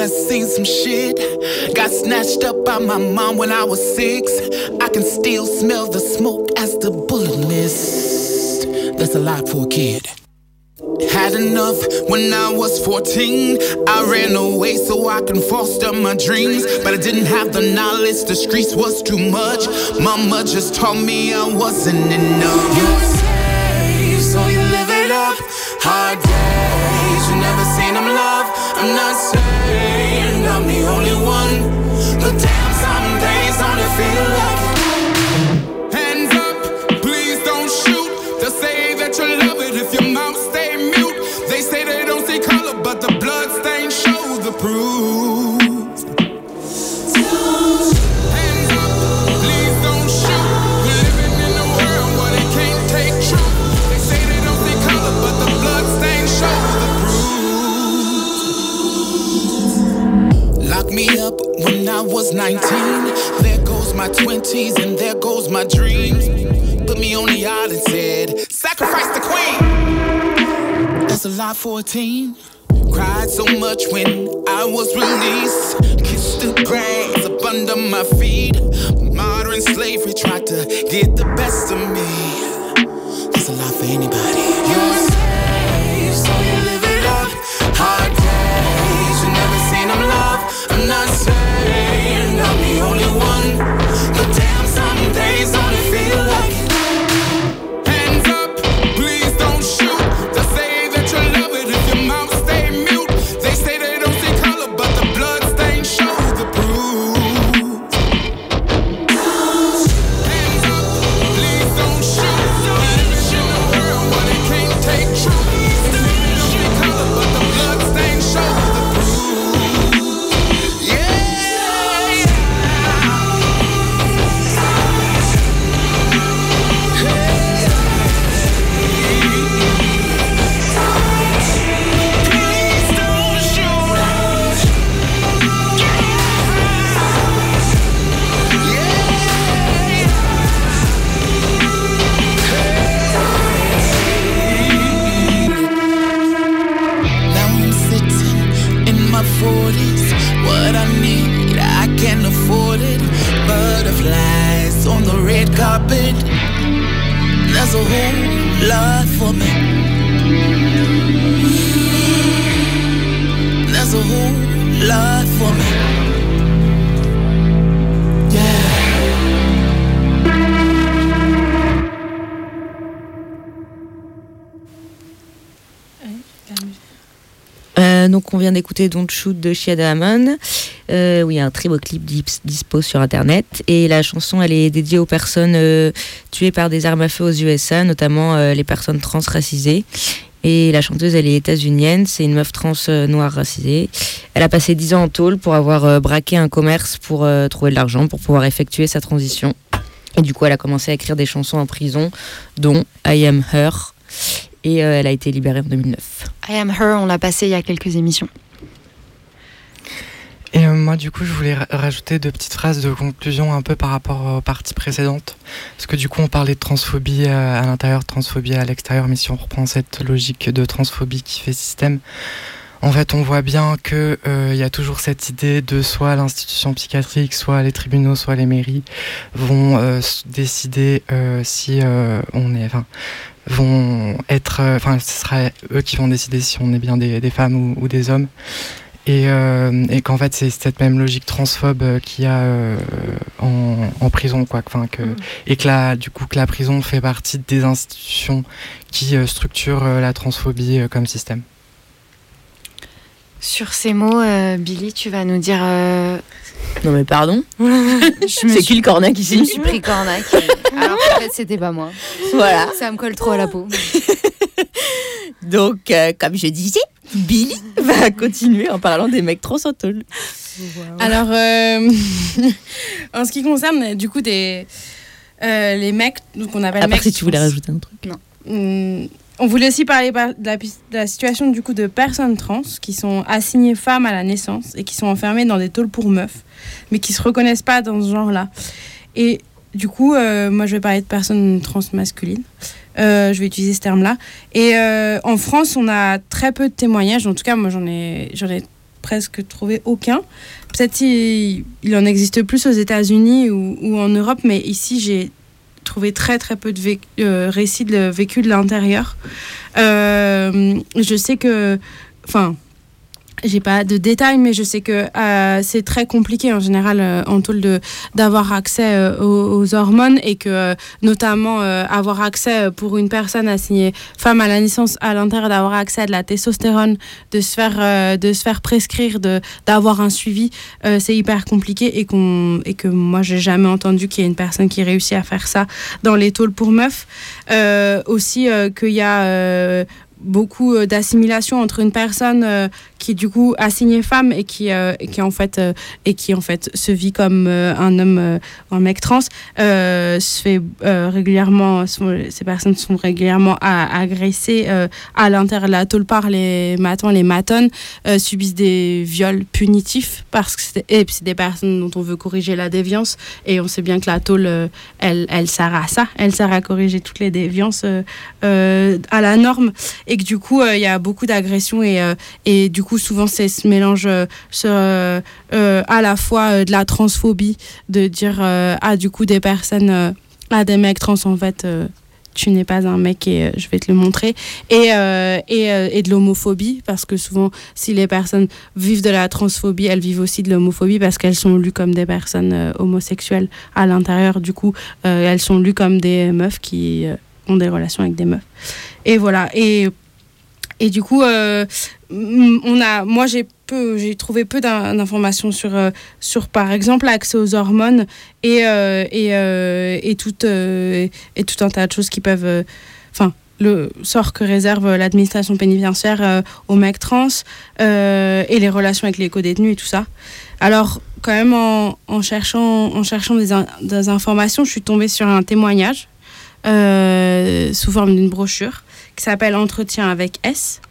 I seen some shit. Got snatched up by my mom when I was six. I can still smell the smoke as the bullet missed. That's a lot for a kid. Had enough when I was 14. I ran away so I can foster my dreams. But I didn't have the knowledge, the streets was too much. Mama just taught me I wasn't enough. You say, so you live it up. Hard cause you never seen them love. I'm not saying I'm the only one, but damn, some days only feel like. Hands up, please don't shoot. They say that you love it if your mouth stay mute. They say they don't see color, but the blood stain shows the proof. I was 19. There goes my 20s and there goes my dreams. Put me on the island, said, sacrifice the queen. That's a lot for a teen. Cried so much when I was released. Kissed the grass up under my feet. Modern slavery tried to get the best of me. That's a lot for anybody. I'm not saying donc on vient d'écouter Don't Shoot de Shia Amon. Euh, oui, un très beau clip dis- dispo sur internet. Et la chanson, elle est dédiée aux personnes euh, tuées par des armes à feu aux USA, notamment euh, les personnes transracisées. Et la chanteuse, elle est états-unienne, c'est une meuf trans euh, noire racisée. Elle a passé 10 ans en tôle pour avoir braqué un commerce pour trouver de l'argent, pour pouvoir effectuer sa transition. Et du coup, elle a commencé à écrire des chansons en prison, dont I Am Her. Et elle a été libérée en 2009. I Am Her, on l'a passé il y a quelques émissions. Et euh, moi, du coup, je voulais ra- rajouter deux petites phrases de conclusion un peu par rapport aux parties précédentes. Parce que du coup, on parlait de transphobie euh, à l'intérieur, transphobie à l'extérieur, mais si on reprend cette logique de transphobie qui fait système, en fait, on voit bien que euh, il y a toujours cette idée de soit l'institution psychiatrique, soit les tribunaux, soit les mairies vont euh, décider euh, si euh, on est, enfin, vont être, euh, enfin, ce sera eux qui vont décider si on est bien des, des femmes ou, ou des hommes. Et, euh, et qu'en fait, c'est cette même logique transphobe euh, qu'il y a euh, en, en prison, quoi. Enfin, que, Et que la, du coup, que la prison fait partie des institutions qui euh, structurent euh, la transphobie euh, comme système. Sur ces mots, euh, Billy, tu vas nous dire. euh, Non mais pardon C'est suis- qui le cornac ici Je me suis pris cornac. Alors qu'en fait, c'était pas moi. Voilà. Ça me colle trop à la peau. Donc, euh, comme je disais, Billy va continuer en parlant des mecs en tôle. Alors, euh, en ce qui concerne du coup des euh, les mecs donc on appelle À part mecs si tu voulais rajouter un truc. Non. Hum, on voulait aussi parler par- de la, situation du coup de personnes trans qui sont assignées femmes à la naissance et qui sont enfermées dans des tôles pour meufs, mais qui se reconnaissent pas dans ce genre-là. Et du coup, euh, moi je vais parler de personnes trans masculines. Euh, je vais utiliser ce terme-là. Et euh, en France, on a très peu de témoignages. En tout cas, moi j'en ai, j'en ai presque trouvé aucun. Peut-être il, il en existe plus aux États-Unis ou, ou en Europe, mais ici j'ai trouvé très très peu de euh, récits de vécu de l'intérieur. Euh, je sais que, enfin, j'ai pas de détails, mais je sais que euh, c'est très compliqué en général euh, en tôle de d'avoir accès euh, aux, aux hormones et que euh, notamment euh, avoir accès pour une personne assignée femme à la naissance à l'intérieur d'avoir accès à de la testostérone, de se faire de se faire prescrire, de d'avoir un suivi, c'est hyper compliqué et qu'on et que moi j'ai jamais entendu qu'il y ait une personne qui réussit à faire ça dans les tôles pour meufs. Aussi qu'il y a beaucoup euh, d'assimilation entre une personne euh, qui du coup assignée femme et qui, euh, qui en fait et qui en fait se vit comme un homme un mec trans se fait régulièrement ces personnes sont régulièrement agressées à l'intérieur de la tôle par les matons les matones euh, subissent des viols punitifs parce que c'est des personnes dont on veut corriger la déviance et on sait bien que la tôle elle, elle sert à ça. Elle sert à corriger toutes les déviances à la norme que du coup euh, il y a beaucoup d'agressions et, euh, et du coup souvent c'est ce mélange euh, à la fois de la transphobie de dire ah du coup des personnes ah des mecs trans en fait tu n'es pas un mec et je vais te le montrer. Et, et, et de l'homophobie parce que souvent si les personnes vivent de la transphobie elles vivent aussi de l'homophobie parce qu'elles sont lues comme des personnes homosexuelles à l'intérieur. Du coup elles sont lues comme des meufs qui ont des relations avec des meufs et voilà et et du coup euh, on a moi j'ai peu j'ai trouvé peu d'in- d'informations sur euh, sur par exemple l'accès aux hormones et euh, et, et tout et tout un tas de choses qui peuvent enfin le sort que réserve l'administration pénitentiaire aux mecs trans et les relations avec les co-détenus et tout ça. Alors, quand même, en, en cherchant, en cherchant des, des informations, je suis tombée sur un témoignage sous forme d'une brochure qui s'appelle Entretien avec S.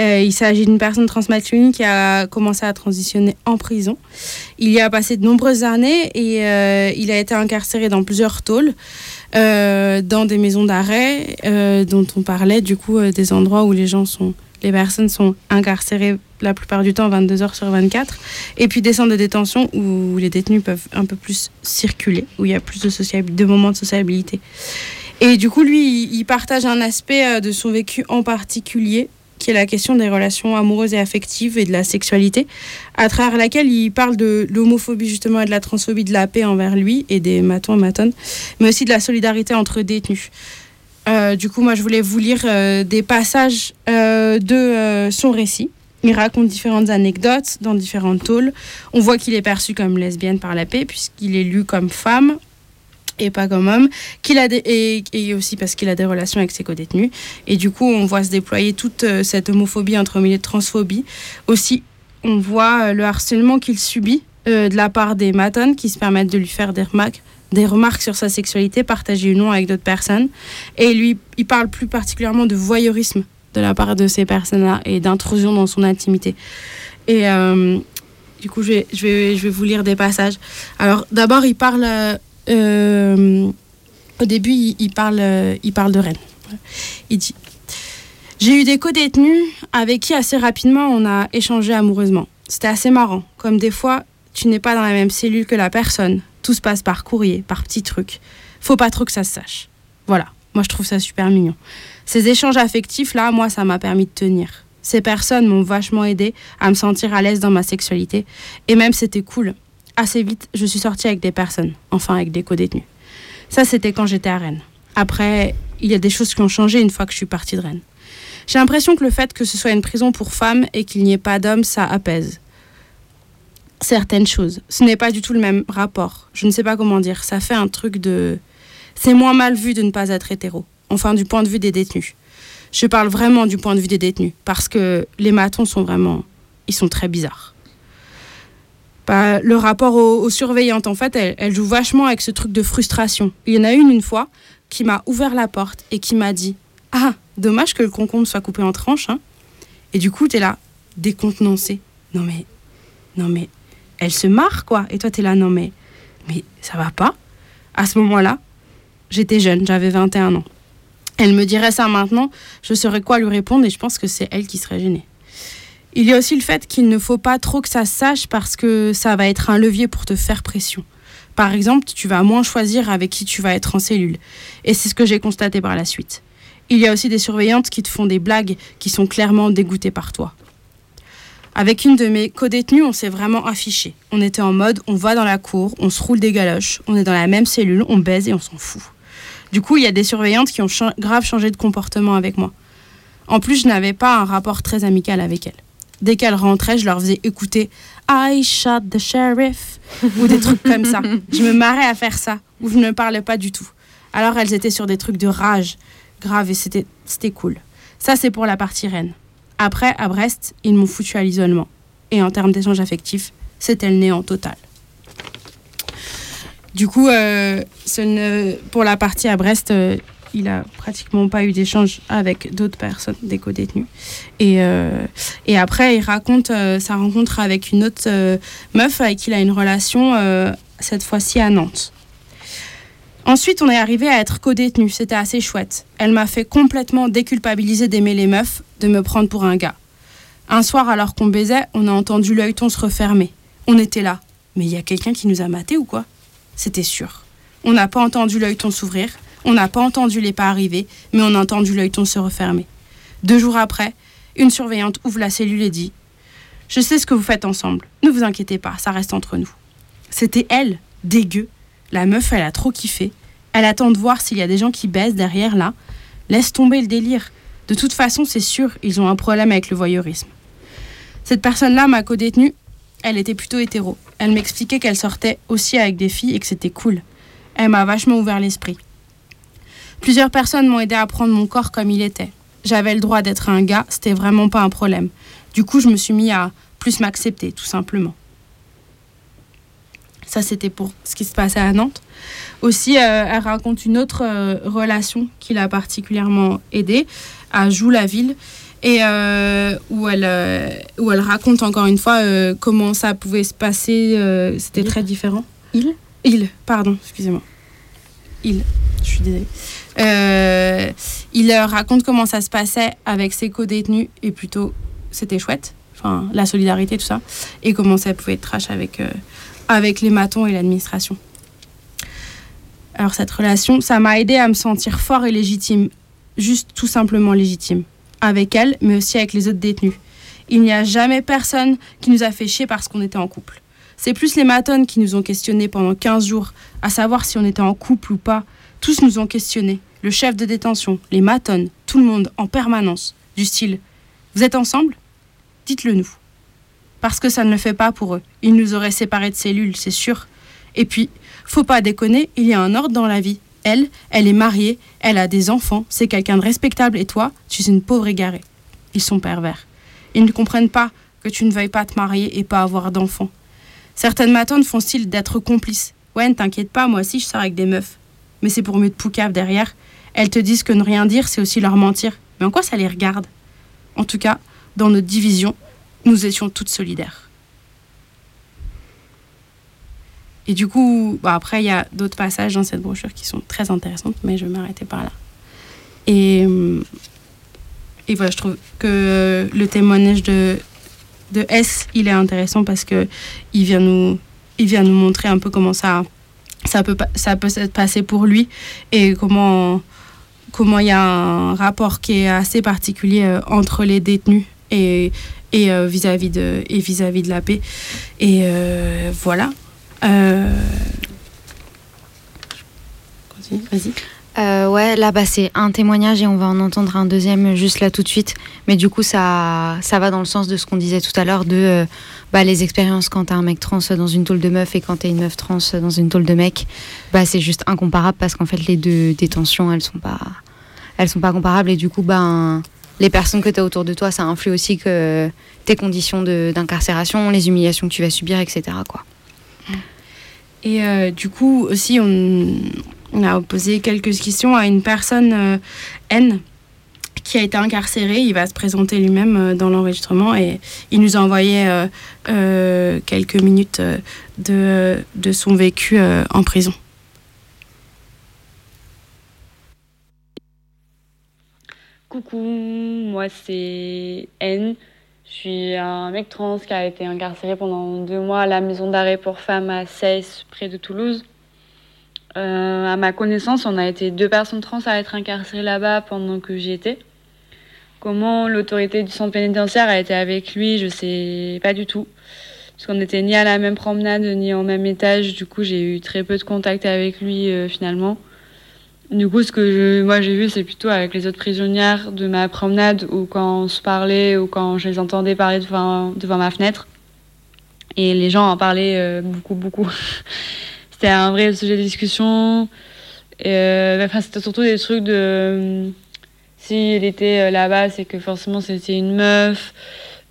Euh, il s'agit d'une personne transmasculine qui a commencé à transitionner en prison. Il y a passé de nombreuses années et euh, il a été incarcéré dans plusieurs tôles, euh, dans des maisons d'arrêt dont on parlait, du coup, des endroits où les gens sont, les personnes sont incarcérées la plupart du temps 22 heures sur 24, et puis des centres de détention où les détenus peuvent un peu plus circuler, où il y a plus de, de moments de sociabilité. Et du coup, lui, il partage un aspect euh, de son vécu en particulier, qui est la question des relations amoureuses et affectives et de la sexualité, à travers laquelle il parle de l'homophobie justement et de la transphobie, de la paix envers lui et des matons et matones, mais aussi de la solidarité entre détenus. Euh, du coup, moi, je voulais vous lire euh, des passages de son récit. Il raconte différentes anecdotes dans différentes tôles. On voit qu'il est perçu comme lesbienne par la paix, puisqu'il est lu comme femme et pas comme homme, qu'il a des, et, aussi parce qu'il a des relations avec ses co-détenus. Et du coup, on voit se déployer toute euh, cette homophobie entre milieu de transphobie. Aussi, on voit euh, le harcèlement qu'il subit euh, de la part des matones qui se permettent de lui faire des remarques sur sa sexualité partagées ou non avec d'autres personnes. Et lui, il parle plus particulièrement de voyeurisme de la part de ces personnes-là et d'intrusion dans son intimité. Et du coup, je vais, je, vais, je vais vous lire des passages. Alors, d'abord, il parle. Euh, au début, il, il parle, euh, il parle de Rennes. Il dit J'ai eu des co-détenus avec qui, assez rapidement, on a échangé amoureusement. C'était assez marrant. Comme des fois, tu n'es pas dans la même cellule que la personne. Tout se passe par courrier, par petits trucs. Faut pas trop que ça se sache. Voilà. Moi, je trouve ça super mignon. Ces échanges affectifs, là, moi, ça m'a permis de tenir. Ces personnes m'ont vachement aidé à me sentir à l'aise dans ma sexualité. Et même, c'était cool. Assez vite, je suis sortie avec des personnes, enfin avec des co-détenus. Ça, c'était quand j'étais à Rennes. Après, il y a des choses qui ont changé une fois que je suis partie de Rennes. J'ai l'impression que le fait que ce soit une prison pour femmes et qu'il n'y ait pas d'hommes, ça apaise certaines choses. Ce n'est pas du tout le même rapport. Je ne sais pas comment dire. Ça fait un truc de... C'est moins mal vu de ne pas être hétéro. Enfin, du point de vue des détenus. Je parle vraiment du point de vue des détenus. Parce que les matons sont vraiment... Ils sont très bizarres. Bah, le rapport aux, aux surveillantes, en fait, elle, joue vachement avec ce truc de frustration. Il y en a une une fois qui m'a ouvert la porte et qui m'a dit Ah, dommage que le concombre soit coupé en tranches. Hein. Et du coup, t'es là, décontenancé. Non mais, non mais, elle se marre quoi. Et toi, t'es là, non mais, mais ça va pas. À ce moment-là, j'étais jeune, j'avais 21 ans. Elle me dirait ça maintenant, je saurais quoi lui répondre et je pense que c'est elle qui serait gênée. Il y a aussi le fait qu'il ne faut pas trop que ça se sache parce que ça va être un levier pour te faire pression. Par exemple, tu vas moins choisir avec qui tu vas être en cellule. Et c'est ce que j'ai constaté par la suite. Il y a aussi des surveillantes qui te font des blagues qui sont clairement dégoûtées par toi. Avec une de mes co-détenues, on s'est vraiment affiché. On était en mode, on va dans la cour, on se roule des galoches, on est dans la même cellule, on baise et on s'en fout. Du coup, il y a des surveillantes qui ont grave changé de comportement avec moi. En plus, je n'avais pas un rapport très amical avec elles. Dès qu'elles rentraient, je leur faisais écouter I shot the sheriff ou des trucs comme ça. Je me marrais à faire ça, ou je ne parlais pas du tout. Alors elles étaient sur des trucs de rage grave et c'était cool. Ça, c'est pour la partie reine. Après, à Brest, ils m'ont foutu à l'isolement. Et en termes d'échange affectif, c'était le néant total. Du coup, euh, ce ne- pour la partie à Brest, euh, il a pratiquement pas eu d'échange avec d'autres personnes, des co-détenus. Et, euh, et après, il raconte euh, sa rencontre avec une autre euh, meuf avec qui il a une relation, cette fois-ci à Nantes. Ensuite, on est arrivé à être co-détenu. C'était assez chouette. Elle m'a fait complètement déculpabiliser d'aimer les meufs, de me prendre pour un gars. Un soir, alors qu'on baisait, on a entendu l'œilleton se refermer. On était là. Mais il y a quelqu'un qui nous a matés ou quoi? C'était sûr. On n'a pas entendu l'œilleton s'ouvrir, on n'a pas entendu les pas arriver, mais on a entendu l'œilleton se refermer. Deux jours après, une surveillante ouvre la cellule et dit Je sais ce que vous faites ensemble. Ne vous inquiétez pas, ça reste entre nous. C'était elle, dégueu. La meuf, elle a trop kiffé. Elle attend de voir s'il y a des gens qui baissent derrière là. Laisse tomber le délire. De toute façon, c'est sûr, ils ont un problème avec le voyeurisme. Cette personne-là, ma co-détenue, elle était plutôt hétéro. Elle m'expliquait qu'elle sortait aussi avec des filles et que c'était cool. Elle m'a vachement ouvert l'esprit. Plusieurs personnes m'ont aidé à prendre mon corps comme il était. J'avais le droit d'être un gars, c'était vraiment pas un problème. Du coup, je me suis mis à plus m'accepter, tout simplement. Ça, c'était pour ce qui se passait à Nantes. Aussi, euh, elle raconte une autre euh, relation qui l'a particulièrement aidée à Joux-la-Ville et euh, où, elle, où elle raconte encore une fois comment ça pouvait se passer. C'était très différent. Il? Il, pardon, excusez-moi. Il, je suis désolée. Euh, il euh, raconte comment ça se passait avec ses co-détenus et plutôt c'était chouette. Enfin, la solidarité, tout ça. Et comment ça pouvait être trash avec, euh, avec les matons et l'administration. Alors cette relation, ça m'a aidé à me sentir fort et légitime. Juste tout simplement légitime. Avec elle, mais aussi avec les autres détenus. Il n'y a jamais personne qui nous a fait chier parce qu'on était en couple. C'est plus les matones qui nous ont questionnés pendant 15 jours, à savoir si on était en couple ou pas. Tous nous ont questionnés. Le chef de détention, les matones, tout le monde, en permanence. Du style Vous êtes ensemble? Dites-le nous. Parce que ça ne le fait pas pour eux. Ils nous auraient séparés de cellules, c'est sûr. Et puis, faut pas déconner, il y a un ordre dans la vie. Elle, elle est mariée, elle a des enfants, c'est quelqu'un de respectable et toi, tu es une pauvre égarée. Ils sont pervers. Ils ne comprennent pas que tu ne veuilles pas te marier et pas avoir d'enfants. Certaines matantes font style d'être complices. Ouais, ne t'inquiète pas, moi aussi je sors avec des meufs. Mais c'est pour mieux de poucave derrière. Elles te disent que ne rien dire, c'est aussi leur mentir. Mais en quoi ça les regarde? En tout cas, dans notre division, nous étions toutes solidaires. Et du coup, bah, après, il y a d'autres passages dans cette brochure qui sont très intéressantes, mais je vais m'arrêter par là. Et, et voilà, je trouve que le témoignage de, de S, il est intéressant parce que il vient nous, il vient nous montrer un peu comment ça, ça peut, ça peut se passer pour lui et comment, comment il y a un rapport qui est assez particulier euh, entre les détenus et, et euh, vis-à-vis de, vis-à-vis de la paix. Et euh, voilà. Vas-y. Euh, ouais, là, bah, c'est un témoignage et on va en entendre un deuxième juste là tout de suite. Mais du coup, ça, ça va dans le sens de ce qu'on disait tout à l'heure de euh, bah, les expériences quand t'as un mec trans dans une tôle de meuf et quand t'es une meuf trans dans une tôle de mec. Bah, c'est juste incomparable parce qu'en fait, les deux détentions, elles sont pas, elles sont pas comparables et du coup, ben, les personnes que tu as autour de toi, ça influe aussi que tes conditions d'incarcération, les humiliations que tu vas subir, etc. Et euh, du coup, aussi, on, on a posé quelques questions à une personne, euh, N, qui a été incarcéré. Il va se présenter lui-même euh, dans l'enregistrement et il nous a envoyé euh, quelques minutes de, de son vécu en prison. Coucou, moi c'est N. Je suis un mec trans qui a été incarcéré pendant deux mois à la maison d'arrêt pour femmes à Seyss, près de Toulouse. Euh, à ma connaissance, on a été deux personnes trans à être incarcérées là-bas pendant que j'y étais. Comment l'autorité du centre pénitentiaire a été avec lui, je sais pas du tout. Parce qu'on n'était ni à la même promenade ni au même étage. Du coup, j'ai eu très peu de contact avec lui euh, finalement. Du coup, ce que moi j'ai vu, c'est plutôt avec les autres prisonnières de ma promenade ou quand on se parlait ou quand je les entendais parler devant, devant ma fenêtre. Et les gens en parlaient euh, beaucoup, beaucoup. c'était un vrai sujet de discussion. Euh, enfin, c'était surtout des trucs de. s'il était euh, là-bas, c'est que forcément c'était une meuf.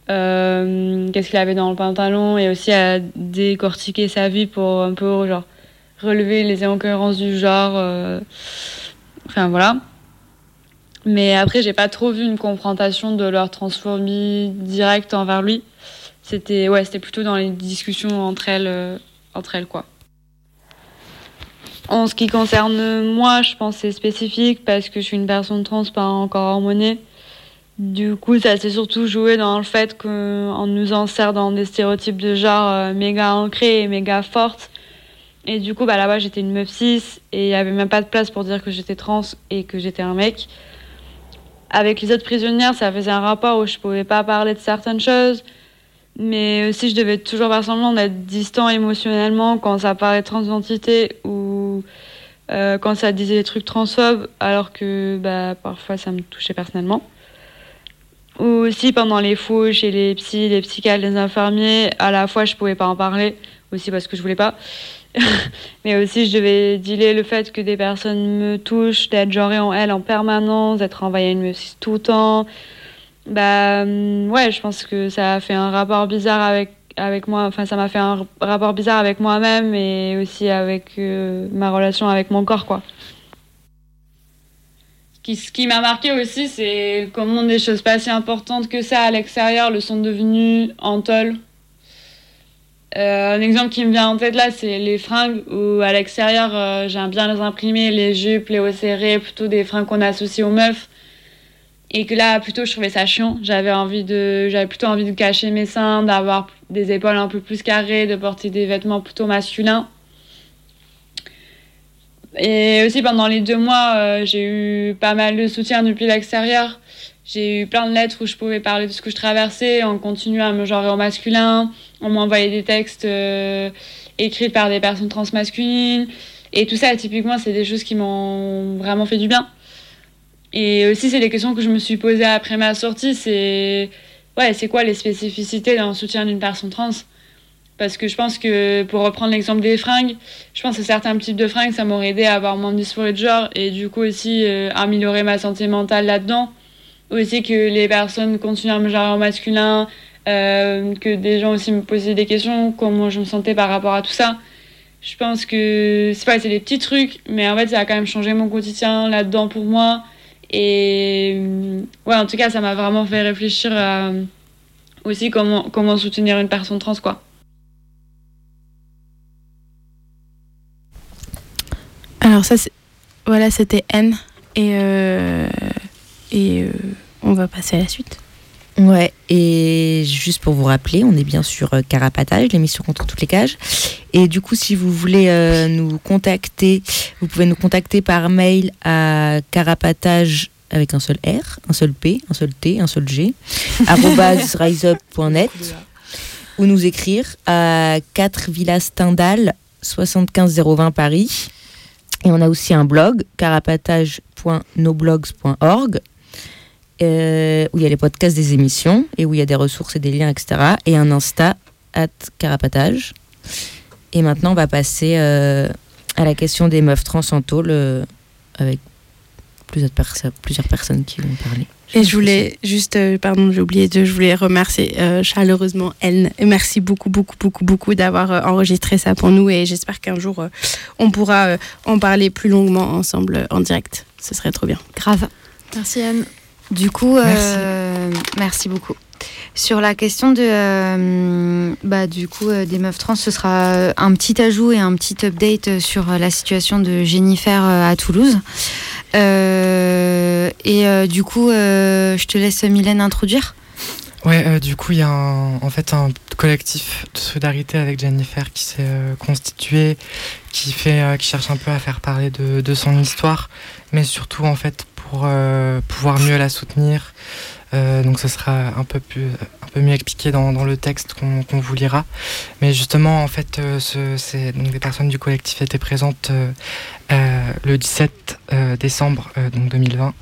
Euh, Qu'est-ce qu'il avait dans le pantalon et aussi à décortiquer sa vie pour un peu genre relever les incohérences du genre. Enfin voilà. Mais après, j'ai pas trop vu une confrontation de leur transphobie directe envers lui. C'était ouais, c'était plutôt dans les discussions entre elles, entre elles quoi. En ce qui concerne moi, je pense que c'est spécifique parce que je suis une personne trans pas encore hormonée. Du coup, ça s'est surtout joué dans le fait qu'on nous insère dans des stéréotypes de genre euh, méga ancrés et méga fortes. Et du coup, bah, là-bas, j'étais une meuf cis et il n'y avait même pas de place pour dire que j'étais trans et que j'étais un mec. Avec les autres prisonnières, ça faisait un rapport où je pouvais pas parler de certaines choses. Mais aussi, je devais toujours faire semblant d'être distant émotionnellement quand ça parlait de transidentité ou euh, quand ça disait des trucs transphobes, alors que bah, parfois ça me touchait personnellement. Ou aussi pendant les fouches et les psys, les psychiatres, les infirmiers, à la fois je pouvais pas en parler, aussi parce que je voulais pas. Mais aussi je devais dealer le fait que des personnes me touchent, d'être genrée en elles en permanence, d'être envoyée à une meuf tout le temps. Bah hum, ouais, je pense que ça a fait un rapport bizarre avec, avec moi, enfin ça m'a fait un rapport bizarre avec moi-même et aussi avec euh, ma relation avec mon corps quoi. Ce qui, m'a marqué aussi, c'est comment des choses pas si importantes que ça à l'extérieur le sont devenues en tôle. Euh, un exemple qui me vient en tête là, c'est les fringues où à l'extérieur euh, j'aime bien les imprimer, les jupes, les hauts serrés, plutôt des fringues qu'on associe aux meufs. Et que là, plutôt, je trouvais ça chiant. J'avais envie de, j'avais plutôt envie de cacher mes seins, d'avoir des épaules un peu plus carrées, de porter des vêtements plutôt masculins. Et aussi pendant les deux mois, euh, j'ai eu pas mal de soutien depuis l'extérieur. J'ai eu plein de lettres où je pouvais parler de ce que je traversais, en continuant à me genrer au masculin. On m'envoyait des textes euh, écrits par des personnes transmasculines. Et tout ça, typiquement, c'est des choses qui m'ont vraiment fait du bien. Et aussi, c'est des questions que je me suis posées après ma sortie. C'est ouais, c'est quoi les spécificités d'un soutien d'une personne trans? Parce que je pense que, pour reprendre l'exemple des fringues, je pense que certains types de fringues, ça m'aurait aidé à avoir moins de dysphorie de genre et du coup aussi euh, améliorer ma santé mentale là-dedans. Aussi que les personnes continuent à me genrer au masculin, euh, que des gens aussi me posaient des questions, comment je me sentais par rapport à tout ça. Je pense que c'est pas, c'est des petits trucs, mais en fait, ça a quand même changé mon quotidien là-dedans pour moi. Et euh, ouais, en tout cas, ça m'a vraiment fait réfléchir à aussi comment, comment soutenir une personne trans, quoi. Alors ça, voilà, c'était N. Et, euh, et euh, on va passer à la suite. Ouais, et juste pour vous rappeler, on est bien sur euh, Carapatage, l'émission contre toutes les cages. Et du coup, si vous voulez euh, nous contacter, vous pouvez nous contacter par mail à carapatage avec un seul R, un seul P, un seul T, un seul G, riseup.net ou nous écrire à 4 Villa Stendhal, 75020 Paris. Et on a aussi un blog, carapatage.noblogs.org euh, où il y a les podcasts des émissions et où il y a des ressources et des liens, etc. Et un Insta, at carapatage. Et maintenant, on va passer euh, à la question des meufs trans en tôle, euh, avec plusieurs, perso- plusieurs personnes qui vont parler. Et je voulais juste, euh, pardon, j'ai oublié de, je voulais remercier euh, chaleureusement N. Et merci beaucoup, beaucoup, beaucoup, beaucoup d'avoir euh, enregistré ça pour nous. Et j'espère qu'un jour, euh, on pourra euh, en parler plus longuement ensemble euh, en direct. Ce serait trop bien. Grave. Merci Anne. Du coup, euh, merci beaucoup. Sur la question de, euh, bah, du coup, euh, des meufs trans, ce sera un petit ajout et un petit update sur la situation de Jennifer à Toulouse. Et du coup, je te laisse Mylène introduire. Ouais, du coup, il y a un- en fait un collectif de solidarité avec Jennifer qui s'est constitué, qui fait, qui cherche un peu à faire parler de, de son histoire, mais surtout en fait pour euh, pouvoir mieux la soutenir. Euh, donc, ce sera un peu plus, un peu mieux expliqué dans, le texte qu'on vous lira. Mais justement, en fait, euh, donc des personnes du collectif étaient présentes le 17 euh, décembre euh, donc 2020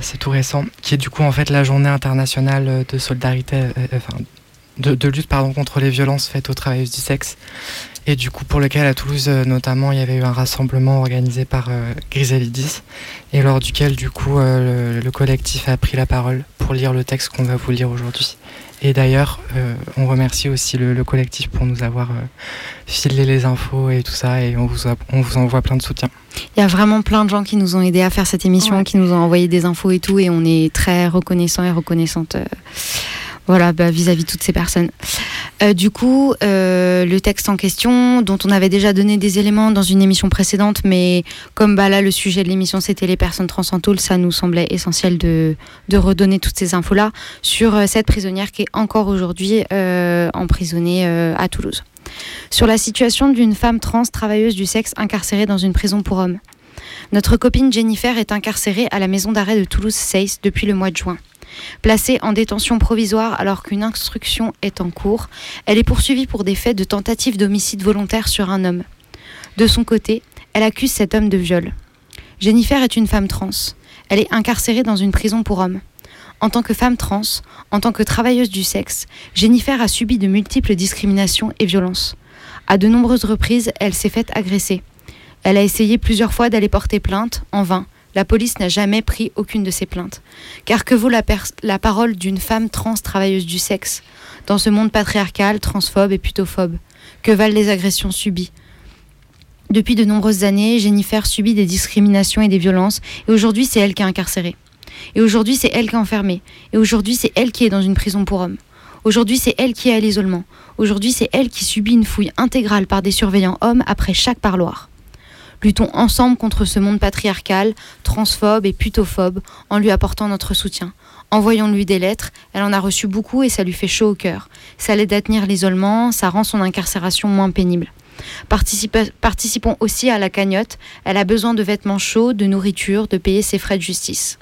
c'est tout récent, qui est du coup en fait la journée internationale de solidarité, de lutte pardon contre les violences faites aux travailleuses du sexe. Et du coup, pour lequel à Toulouse, euh, notamment, il y avait eu un rassemblement organisé par euh, Griselidis, et lors duquel, du coup, euh, le, le collectif a pris la parole pour lire le texte qu'on va vous lire aujourd'hui. Et d'ailleurs, euh, on remercie aussi le, le collectif pour nous avoir filé les infos et tout ça, et on vous, a- on vous envoie plein de soutien. Il y a vraiment plein de gens qui nous ont aidés à faire cette émission, qui nous ont envoyé des infos et tout, et on est très reconnaissants et reconnaissantes. Voilà, bah, vis-à-vis de toutes ces personnes. Euh, du coup, euh, le texte en question, dont on avait déjà donné des éléments dans une émission précédente, mais comme bah, là le sujet de l'émission c'était les personnes trans en tôle, ça nous semblait essentiel de, redonner toutes ces infos-là sur euh, cette prisonnière qui est encore aujourd'hui emprisonnée à Toulouse. Sur la situation d'une femme trans travailleuse du sexe incarcérée dans une prison pour hommes. Notre copine Jennifer est incarcérée à la maison d'arrêt de Toulouse-Seyss depuis le mois de juin. Placée en détention provisoire alors qu'une instruction est en cours, elle est poursuivie pour des faits de tentative d'homicide volontaire sur un homme. De son côté, elle accuse cet homme de viol. Jennifer est une femme trans. Elle est incarcérée dans une prison pour hommes. En tant que femme trans, en tant que travailleuse du sexe, Jennifer a subi de multiples discriminations et violences. À de nombreuses reprises, elle s'est faite agresser. Elle a essayé plusieurs fois d'aller porter plainte, en vain. La police n'a jamais pris aucune de ses plaintes. Car que vaut la parole d'une femme trans travailleuse du sexe? Dans ce monde patriarcal, transphobe et putophobe Que valent les agressions subies? Depuis de nombreuses années, Jennifer subit des discriminations et des violences, et aujourd'hui c'est elle qui est incarcérée. Et aujourd'hui c'est elle qui est enfermée. Et aujourd'hui c'est elle qui est dans une prison pour hommes. Aujourd'hui c'est elle qui est à l'isolement. Aujourd'hui c'est elle qui subit une fouille intégrale par des surveillants hommes après chaque parloir. Luttons ensemble contre ce monde patriarcal, transphobe et putophobe en lui apportant notre soutien. Envoyons-lui des lettres, elle en a reçu beaucoup et ça lui fait chaud au cœur. Ça l'aide à tenir l'isolement, ça rend son incarcération moins pénible. Participons aussi à la cagnotte, elle a besoin de vêtements chauds, de nourriture, de payer ses frais de justice.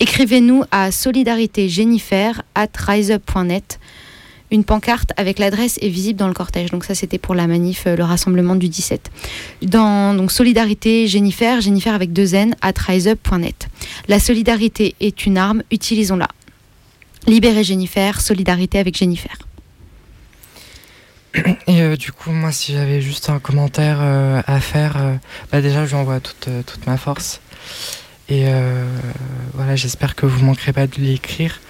Écrivez-nous à solidaritéjennifer at riseup.net. Une pancarte avec l'adresse est visible dans le cortège. Donc ça, c'était pour la manif, euh, le rassemblement du 17. Dans donc Solidarité Jennifer, Jennifer avec deux N, at riseup.net. La solidarité est une arme, utilisons-la. Libérez Jennifer, solidarité avec Jennifer. Et euh, du coup, moi, si j'avais juste un commentaire euh, à faire, bah déjà, je lui envoie toute, ma force. Et voilà, j'espère que vous manquerez pas de l'écrire.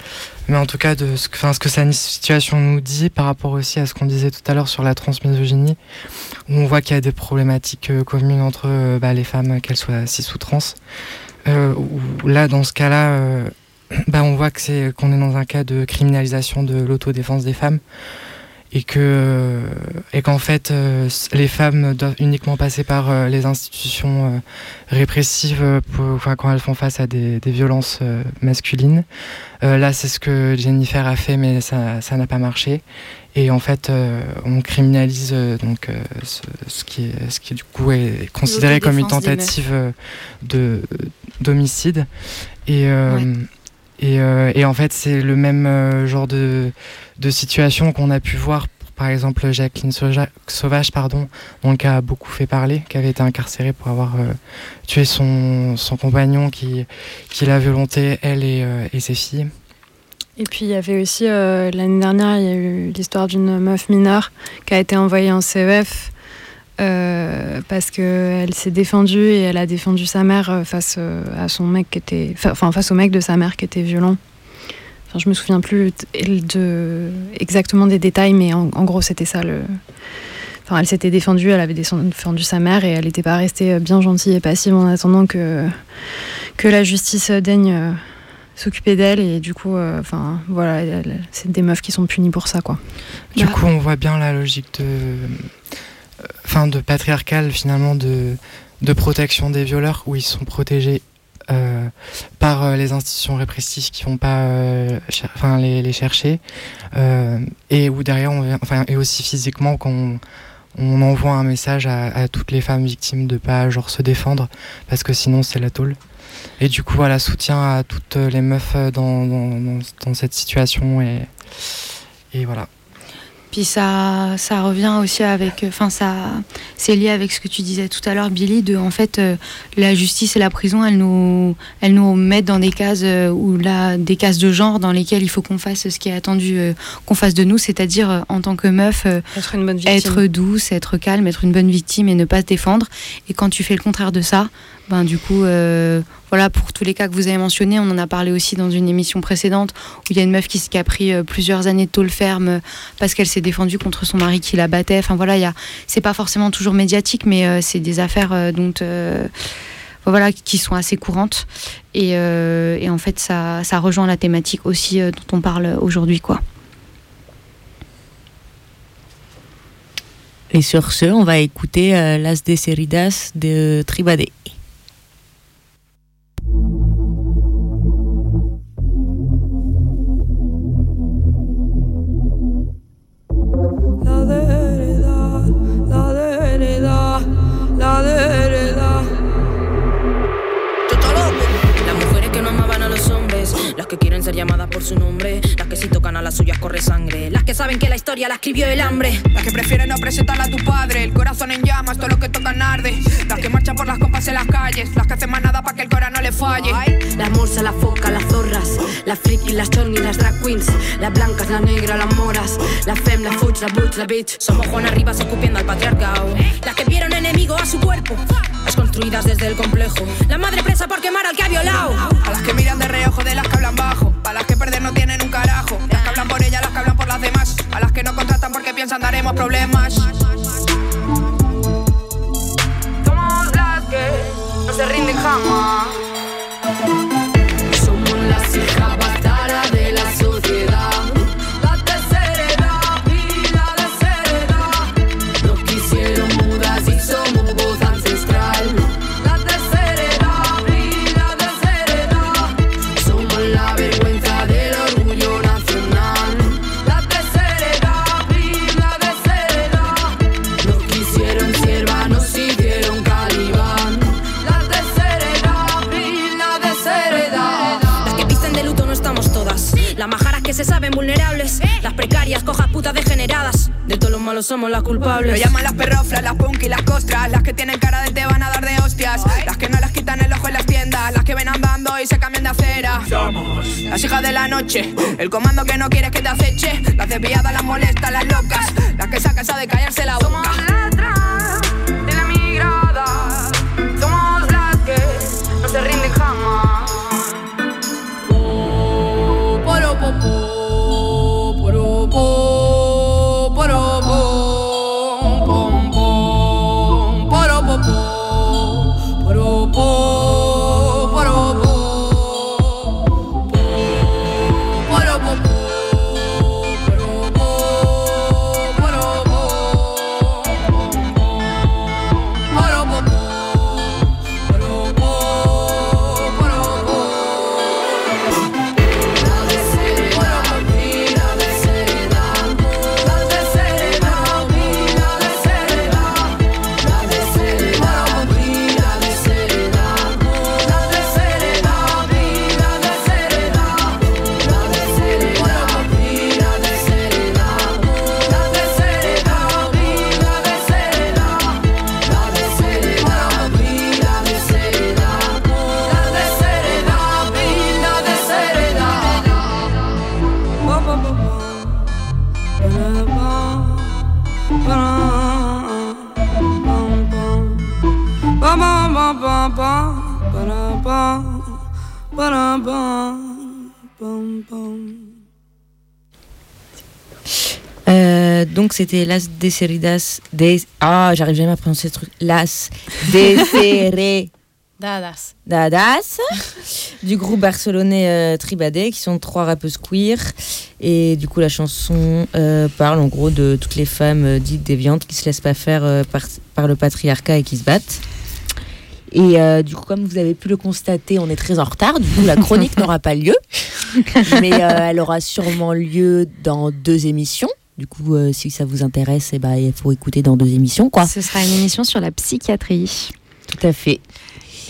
Mais en tout cas, de ce que, enfin, ce que sa situation nous dit par rapport aussi à ce qu'on disait tout à l'heure sur la transmisogynie, où on voit qu'il y a des problématiques euh, communes entre euh, bah, les femmes, qu'elles soient cis ou trans. Euh, où là, dans ce cas-là, bah, on voit que c'est qu'on est dans un cas de criminalisation de l'autodéfense des femmes et que et qu'en fait euh, les femmes doivent uniquement passer par euh, les institutions euh, répressives pour, enfin, quand elles font face à des, des violences masculines. Euh, là, c'est ce que Jennifer a fait, mais ça ça n'a pas marché. Et en fait, euh, on criminalise euh, donc euh, ce, ce qui est, ce qui du coup est considéré comme une tentative de d'homicide. Et euh, et, euh, et en fait, c'est le même euh, genre de, situation qu'on a pu voir, par exemple, Jacqueline Sauvage, pardon, donc, qui a beaucoup fait parler, qui avait été incarcérée pour avoir euh, tué son, compagnon qui, l'a violenté, elle et, ses filles. Et puis il y avait aussi l'année dernière, il y a eu l'histoire d'une meuf mineure qui a été envoyée en CEF euh, parce qu'elle s'est défendue et elle a défendu sa mère euh, face euh, à son mec qui était, enfin face au mec de sa mère qui était violent. Enfin, je me souviens plus de, de- exactement des détails, mais en, en gros c'était ça le. Enfin, elle s'était défendue, elle avait défendu sa mère et elle n'était pas restée bien gentille et passive en attendant que que la justice daigne s'occuper d'elle et du coup euh, enfin voilà c'est des meufs qui sont punies pour ça quoi Du coup, on voit bien la logique de, euh, enfin, de patriarcale finalement de, de protection des violeurs où ils sont protégés euh, par euh, les institutions répressives qui vont pas, euh, les, les chercher euh, et où derrière, et aussi physiquement qu'on on envoie un message à, toutes les femmes victimes de pas genre se défendre parce que sinon c'est la tôle. Et du coup, voilà, soutien à toutes les meufs euh, dans, dans, dans, dans cette situation et, et voilà. Puis ça, ça revient aussi avec, enfin ça, c'est lié avec ce que tu disais tout à l'heure, Billy, de en fait euh, la justice et la prison, elles nous, elles nous mettent dans des cases euh, ou là des cases de genre dans lesquelles il faut qu'on fasse ce qui est attendu euh, qu'on fasse de nous, c'est-à-dire euh, en tant que meuf, Être une bonne victime. être douce, être calme, être une bonne victime et ne pas se défendre. Et quand tu fais le contraire de ça, ben du coup, voilà, pour tous les cas que vous avez mentionnés, on en a parlé aussi dans une émission précédente où il y a une meuf qui, a pris euh, plusieurs années de tôle ferme euh, parce qu'elle s'est défendue contre son mari qui la battait. Enfin voilà, il c'est pas forcément toujours médiatique, mais euh, c'est des affaires dont voilà, qui sont assez courantes. Et, en fait, ça, rejoint la thématique aussi dont on parle aujourd'hui, quoi. Et sur ce, on va écouter euh, Las Deseridas de Tribade. Thank you. Ser llamadas por su nombre, las que si tocan a las suyas corre sangre, las que saben que la historia la escribió el hambre. Las que prefieren no presentarla a tu padre, el corazón en llamas, todo lo que tocan arde. Las que marchan por las compas en las calles, las que hacen más nada para que el corazón no le falle. La morsa, la foca, las zorras, las friki, las chorni, las drag queens, las blancas, la negra, las moras, la fem, la fuch, la butch, la bitch. Somos Juan Arribas escupiendo al patriarcado, las que vieron enemigo a su cuerpo, las construidas desde el complejo, la madre presa por quemar al que ha violado. A las que miran de reojo de las que hablan bajo, a las que perder no tienen un carajo. Las que hablan por ellas, las que hablan por las demás, a las que no contratan porque piensan daremos problemas. Somos las que no se rinden jamás. Se saben vulnerables. Las precarias, cojas putas degeneradas. De todos los malos somos las Lo culpables. llaman las perroflas, las punk y las costras, las que tienen cara de te van a dar de hostias, las que no las quitan el ojo en las tiendas, las que ven andando y se cambian de acera. Somos Las hijas de la noche, el comando que no quieres que te aceche, las desviadas, las molestas, las locas, las que sacan esa de callarse la boca. de donc c'était Las Deseridas des ah j'arrive jamais à prononcer ce truc. Las Deseridas. Dadas. du groupe barcelonais euh, Tribadé qui sont trois rappeuses queer. Et du coup la chanson euh, parle en gros de toutes les femmes euh, dites déviantes qui se laissent pas faire euh, par, par le patriarcat et qui se battent. Et du coup comme vous avez pu le constater on est très en retard. Du coup la chronique n'aura pas lieu. Mais elle aura sûrement lieu dans deux émissions du coup, euh, si ça vous intéresse, eh ben, il faut écouter dans deux émissions, quoi. Ce sera une émission sur la psychiatrie. Tout à fait.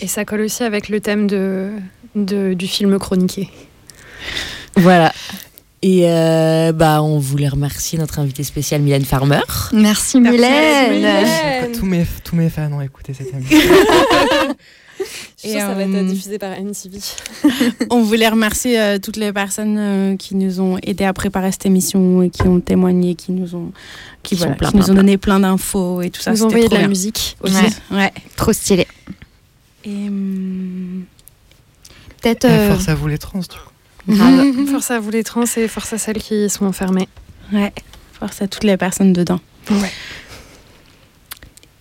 Et ça colle aussi avec le thème de, de- du film chroniqué. Voilà. Et euh, bah, on voulait remercier notre invité spécial Mylène Farmer. Merci Mylène. Tous mes, tous mes fans ont écouté cette émission. Je que ça va être diffusé par NTV. On voulait remercier euh, toutes les personnes euh, qui nous ont aidés à préparer cette émission et qui ont témoigné, qui nous ont, qui, voilà, plein, qui nous ont donné plein d'infos et tout ça. Nous ont envoyé de la bien. musique aussi. Ouais. ouais. Trop stylé. Et, Peut-être. Et euh, Force à vous les trans, du coup. Grave. Force à vous les trans et force à celles qui sont enfermées. Ouais, force à toutes les personnes dedans. Ouais.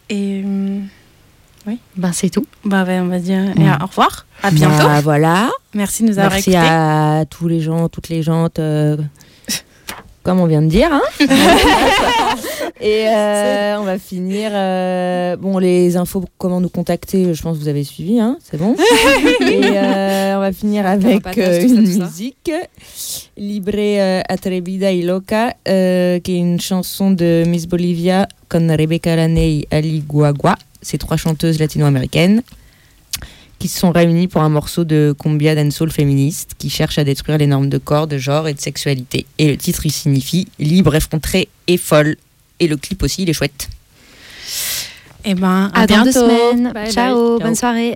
Et hum, Ben c'est tout. bah, ouais, on va dire et Mm. au revoir. À bientôt. Bah, voilà. Merci de nous avoir Merci écoutés. à tous les gens, toutes les gens, euh, comme on vient de dire. hein. Et euh, on va finir. euh, bon, les infos, comment nous contacter, je pense que vous avez suivi, hein, c'est bon. Et on va finir avec une musique, Libre Atrevida y Loca, qui est une chanson de Miss Bolivia con Rebecca Laney Ali Guagua. C'est trois chanteuses latino-américaines qui se sont réunies pour un morceau de cumbia dancehall féministe qui cherche à détruire les normes de corps, de genre et de sexualité. Et le titre, il signifie libre, effrontrée et folle. Et le clip aussi, il est chouette. Et ben à, À dans deux bientôt. semaines. Bye, bye. Ciao, Ciao. bonne soirée.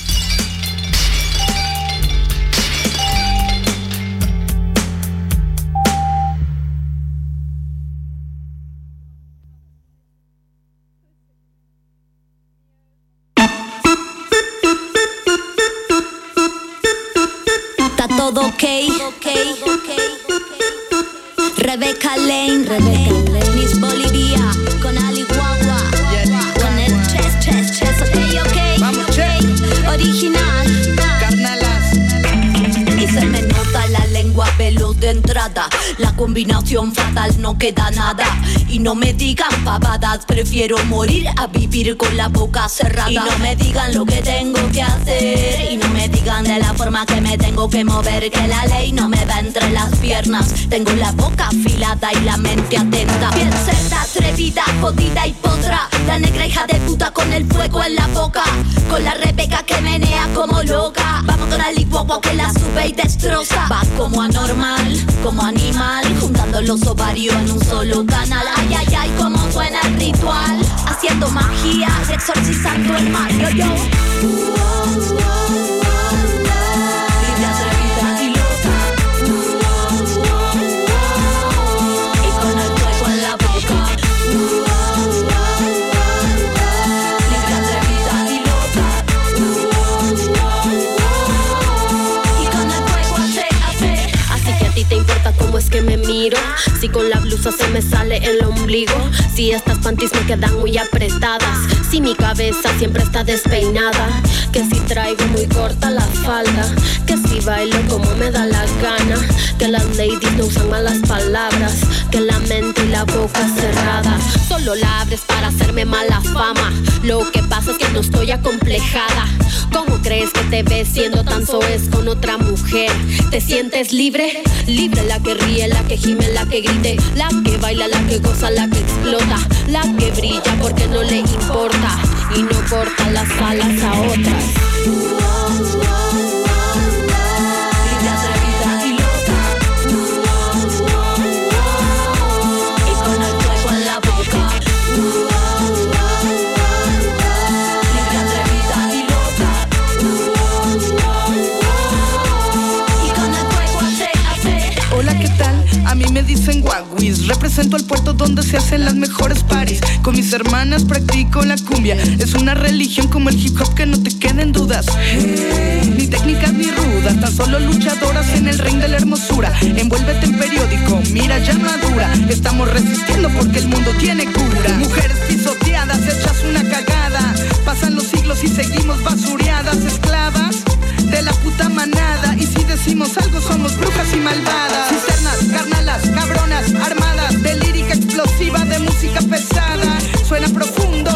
Todo ok. Rebeca Lane, Miss Bolivia, con Ali Guagua, con el chess, chess, chess, ok, ok, original. Y se me nota la lengua veloz de la combinación fatal no queda nada. Y no me digan pavadas, prefiero morir a vivir con la boca cerrada. Y no me digan lo que tengo que hacer, y no me digan de la forma que me tengo que mover, que la ley no me va entre las piernas. Tengo la boca afilada y la mente atenta. Bien cerda, atrevida, jodida y potra. La negra hija de puta con el fuego en la boca. Con la rebeca que menea como loca. Vamos con la licuagua que la sube y destroza. Va como anormal, como animal. Juntando los ovarios en un solo canal. Ay, ay, ay, como suena el ritual. Haciendo magia exorcizando el mal. Yo, cómo es que me miro. Si con la blusa se me sale el ombligo. Si estas panties me quedan muy apretadas. Si mi cabeza siempre está despeinada. Que si traigo muy corta la falda. Que bailo como me da la gana. Que las ladies no usan malas palabras. Que la mente y la boca cerrada. Solo la abres para hacerme mala fama. Lo que pasa es que no estoy acomplejada. ¿Cómo crees que te ves siendo tan soez con otra mujer? ¿Te sientes libre? Libre la que ríe, la que gime, la que grite, la que baila, la que goza, la que explota, la que brilla porque no le importa y no corta las alas a otras. Represento al puerto donde se hacen las mejores paris. Con mis hermanas practico la cumbia. Es una religión como el hip hop que no te queden dudas. Ni técnicas ni rudas, tan solo luchadoras en el ring de la hermosura. Envuélvete en periódico, mira ya madura. Estamos resistiendo porque el mundo tiene cura. Mujeres pisoteadas, hechas una cagada. Pasan los siglos y seguimos basureadas, esclavas de la puta manada. Y si decimos algo, somos brujas y malvadas. Cisternas, carnalas, cabronas, armadas, de lírica explosiva, de música pesada. Suena profundo,